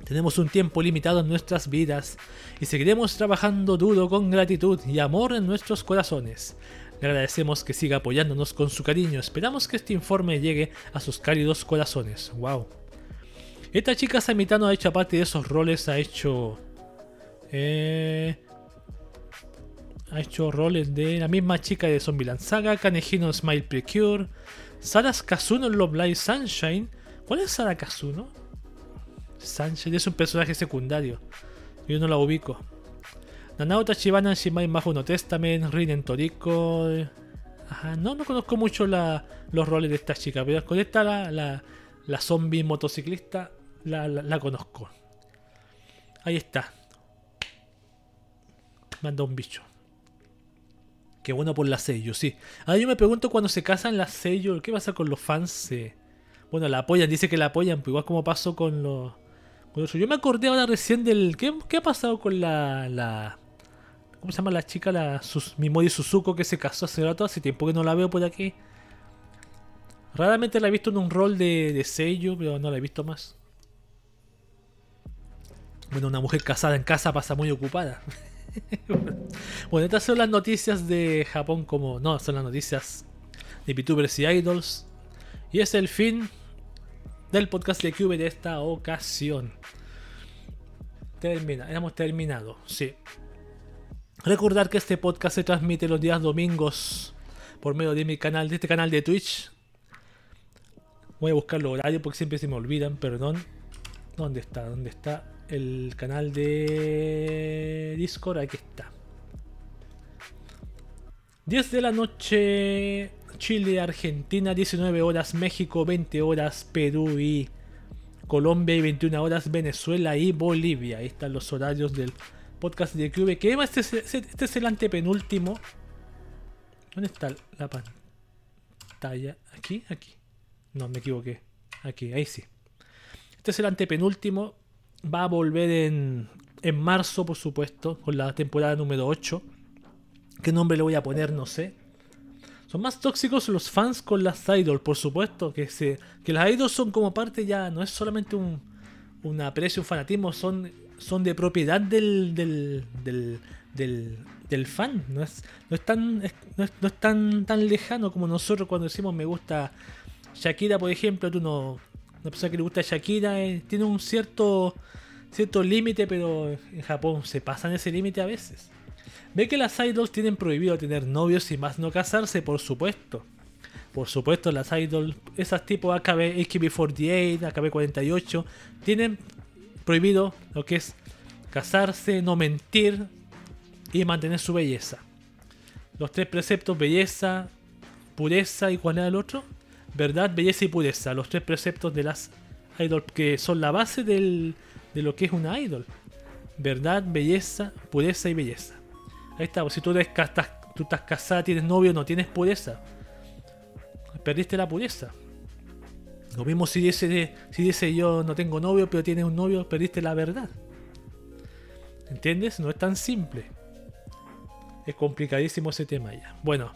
Tenemos un tiempo limitado en nuestras vidas y seguiremos trabajando duro con gratitud y amor en nuestros corazones. Le agradecemos que siga apoyándonos con su cariño. Esperamos que este informe llegue a sus cálidos corazones. ¡Wow! Esta chica Samitano ha hecho parte de esos roles, ha hecho. Eh, ha hecho roles de la misma chica de Zombieland Saga, Kanejino Smile Precure, Saras Kazuno Love Live Sunshine. ¿Cuál es Sara Kazuno? Sánchez es un personaje secundario. Yo no la ubico. Nanao Tachibana Shimai Mahu no Testament, Rin en Toriko. Ajá, no, no conozco mucho los roles de esta chica, pero con esta la, la, zombie motociclista la, la, conozco. Ahí está. Manda un bicho. Qué bueno por la sello, sí. Ahora yo me pregunto cuando se casan las sello, ¿qué pasa con los fans? Bueno, la apoyan, dice que la apoyan, pues igual como pasó con los Yo me acordé ahora recién del. ¿Qué, qué ha pasado con la, la. ¿Cómo se llama la chica? La Sus, Mimori Suzuko que se casó hace rato. Hace tiempo que no la veo por aquí. Raramente la he visto en un rol de, de sello, pero no la he visto más. Bueno, una mujer casada en casa pasa muy ocupada. bueno, estas son las noticias de Japón como... No, son las noticias de VTubers y Idols. Y es el fin del podcast de Cube de esta ocasión. Termina, hemos terminado, sí. Recordar que este podcast se transmite los días domingos por medio de mi canal, de este canal de Twitch. Voy a buscar los horarios porque siempre se me olvidan, perdón. ¿Dónde está? ¿Dónde está? el canal de Discord, aquí está. 10 de la noche Chile, Argentina, 19 horas México, 20 horas Perú y Colombia y 21 horas Venezuela y Bolivia. Ahí están los horarios del podcast de QV. Que este, este es el antepenúltimo. ¿Dónde está la pantalla? ¿Aquí? Aquí. No, me equivoqué. Aquí, ahí sí. Este es el antepenúltimo va a volver en, en marzo, por supuesto, con la temporada número 8. ¿Qué nombre le voy a poner? No sé. Son más tóxicos los fans con las idols, por supuesto. Que, se, que las idols son como parte ya, no es solamente un, un aprecio, un fanatismo, son, son de propiedad del, del, del, del, fan. No es, no es, tan, no es, no es tan, tan lejano como nosotros cuando decimos me gusta Shakira, por ejemplo. Tú no, una persona que le gusta Shakira eh, tiene un cierto cierto límite, pero en Japón se pasan ese límite a veces. Ve que las idols tienen prohibido tener novios y más no casarse, por supuesto. Por supuesto, las idols, esas tipo AKB, AKB48, AKB48, tienen prohibido lo que es casarse, no mentir y mantener su belleza. Los tres preceptos, belleza, pureza y cuál era el otro? verdad, belleza y pureza, los tres preceptos de las idols que son la base de lo que es una idol. Verdad, belleza, pureza y belleza. Ahí está, si tú, estás, tú estás casada, tienes novio, no tienes pureza. Perdiste la pureza. Lo mismo si dice, si dice yo no tengo novio, pero tienes un novio, perdiste la verdad. ¿Entiendes? No es tan simple. Es complicadísimo ese tema ya. Bueno.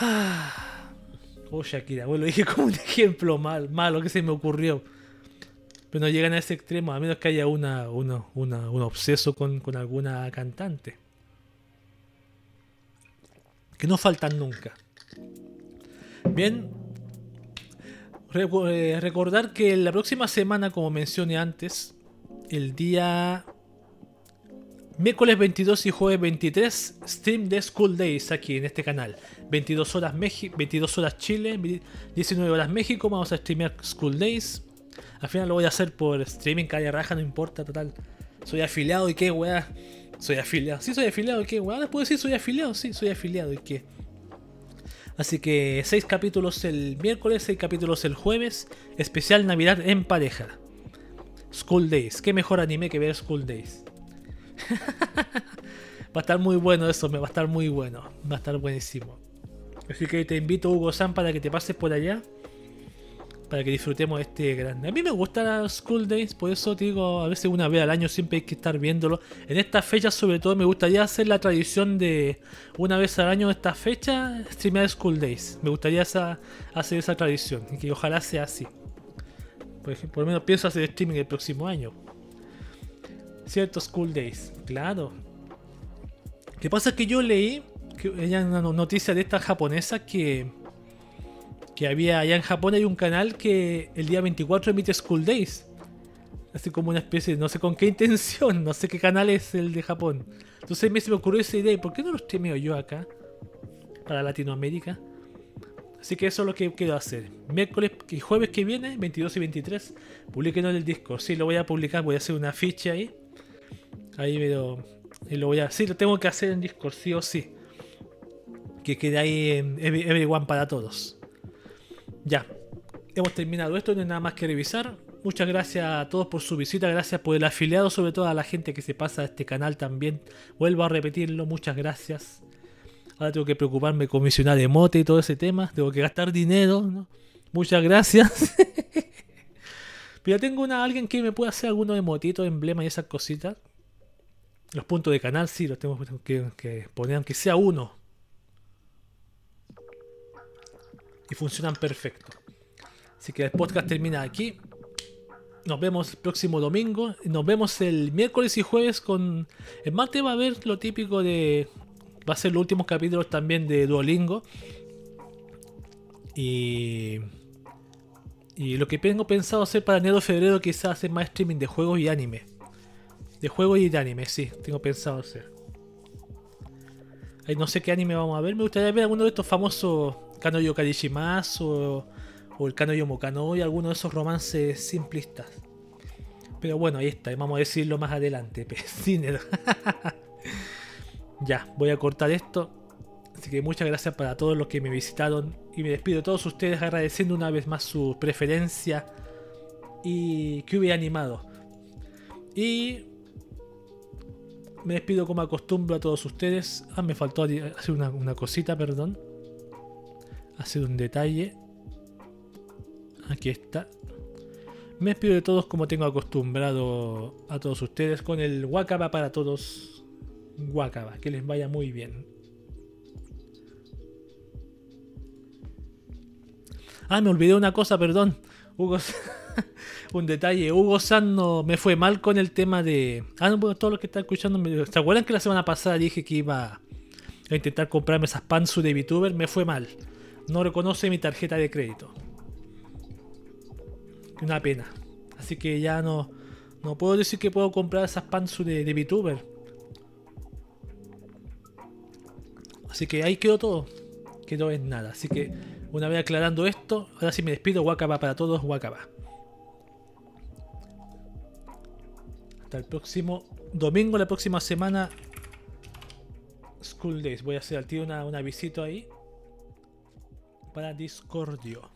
Ah. Oh, Shakira, bueno, dije como un ejemplo mal, malo que se me ocurrió. Pero no llegan a ese extremo, a menos que haya una, una, un obseso con, con alguna cantante. Que no faltan nunca. Bien, eh, recordar que la próxima semana, como mencioné antes, el día miércoles 22 y jueves 23, stream de School Days aquí en este canal. 22 horas, 22 horas Chile, 19 horas México. Vamos a streamear School Days. Al final lo voy a hacer por streaming, calle raja, no importa, total. Soy afiliado y qué, weá. Soy afiliado. Sí, soy afiliado y qué, weá. ¿Puedo decir soy afiliado? Sí, soy afiliado y qué. Así que 6 capítulos el miércoles, 6 capítulos el jueves. Especial Navidad en pareja. School Days. Qué mejor anime que ver School Days. va a estar muy bueno eso, me va a estar muy bueno. Va a estar buenísimo. Así que te invito, Hugo San, para que te pases por allá. Para que disfrutemos este grande. A mí me gustan School Days, por eso te digo, a veces una vez al año siempre hay que estar viéndolo. En esta fecha, sobre todo, me gustaría hacer la tradición de una vez al año, esta fecha, streamear School Days. Me gustaría hacer esa tradición y que ojalá sea así. Por, ejemplo, por lo menos pienso hacer streaming el próximo año. Cierto, School Days, claro. ¿Qué pasa? Es que yo leí que una noticia de esta japonesa que, que había allá en Japón hay un canal que el día 24 emite School Days. Así como una especie, no sé con qué intención, no sé qué canal es el de Japón. Entonces me se me ocurrió esa idea, ¿por qué no lo streameo yo acá? Para Latinoamérica. Así que eso es lo que quiero hacer. Miércoles y jueves que viene, 22 y 23, publiquen en el Discord. Sí, lo voy a publicar, voy a hacer una ficha ahí. Ahí veo. Y lo voy a. Sí, lo tengo que hacer en Discord, sí o sí que quede ahí en Everyone para todos. Ya, hemos terminado esto, no hay nada más que revisar. Muchas gracias a todos por su visita, gracias por el afiliado, sobre todo a la gente que se pasa a este canal también. Vuelvo a repetirlo, muchas gracias. Ahora tengo que preocuparme con misionar emote y todo ese tema, tengo que gastar dinero, Muchas gracias. Pero tengo alguien que me pueda hacer algunos emotitos, emblemas y esas cositas. Los puntos de canal sí, los tengo que, que poner, aunque sea uno. Y funcionan perfecto. Así que el podcast termina aquí. Nos vemos el próximo domingo. Nos vemos el miércoles y jueves con... El martes va a haber lo típico de... Va a ser los últimos capítulos también de Duolingo. Y... Y lo que tengo pensado hacer para enero febrero quizás hacer más streaming de juegos y anime. De juegos y de anime, sí, tengo pensado hacer. No sé qué anime vamos a ver. Me gustaría ver alguno de estos famosos Kanoyo Karishimasu o, el Kanoyo Mokano y alguno de esos romances simplistas. Pero bueno, ahí está, vamos a decirlo más adelante. ya, voy a cortar esto. Así que muchas gracias para todos los que me visitaron. Y me despido de todos ustedes agradeciendo una vez más su preferencia. Y que hubiera animado. Y me despido como acostumbro a todos ustedes. Ah, me faltó hacer una, cosita, perdón. Hacer un detalle. Aquí está. Me despido de todos como tengo acostumbrado a todos ustedes con el Wakaba para todos. Wakaba, que les vaya muy bien. Ah, me olvidé una cosa, perdón. Hugo, un detalle. Hugo San no me fue mal con el tema de. Ah, no, bueno, todos los que están escuchando. ¿Se acuerdan que la semana pasada dije que iba a intentar comprarme esas Pansu de VTuber? Me fue mal. No reconoce mi tarjeta de crédito. Una pena. Así que ya no. No puedo decir que puedo comprar esas Pansu de, de VTuber. Así que ahí quedó todo. Quedó en nada. Así que una vez aclarando esto, ahora sí me despido. Wakaba para todos, Wakaba. Hasta el próximo domingo, la próxima semana. School Days. Voy a hacer al tío una, una visita ahí. Para Discordio.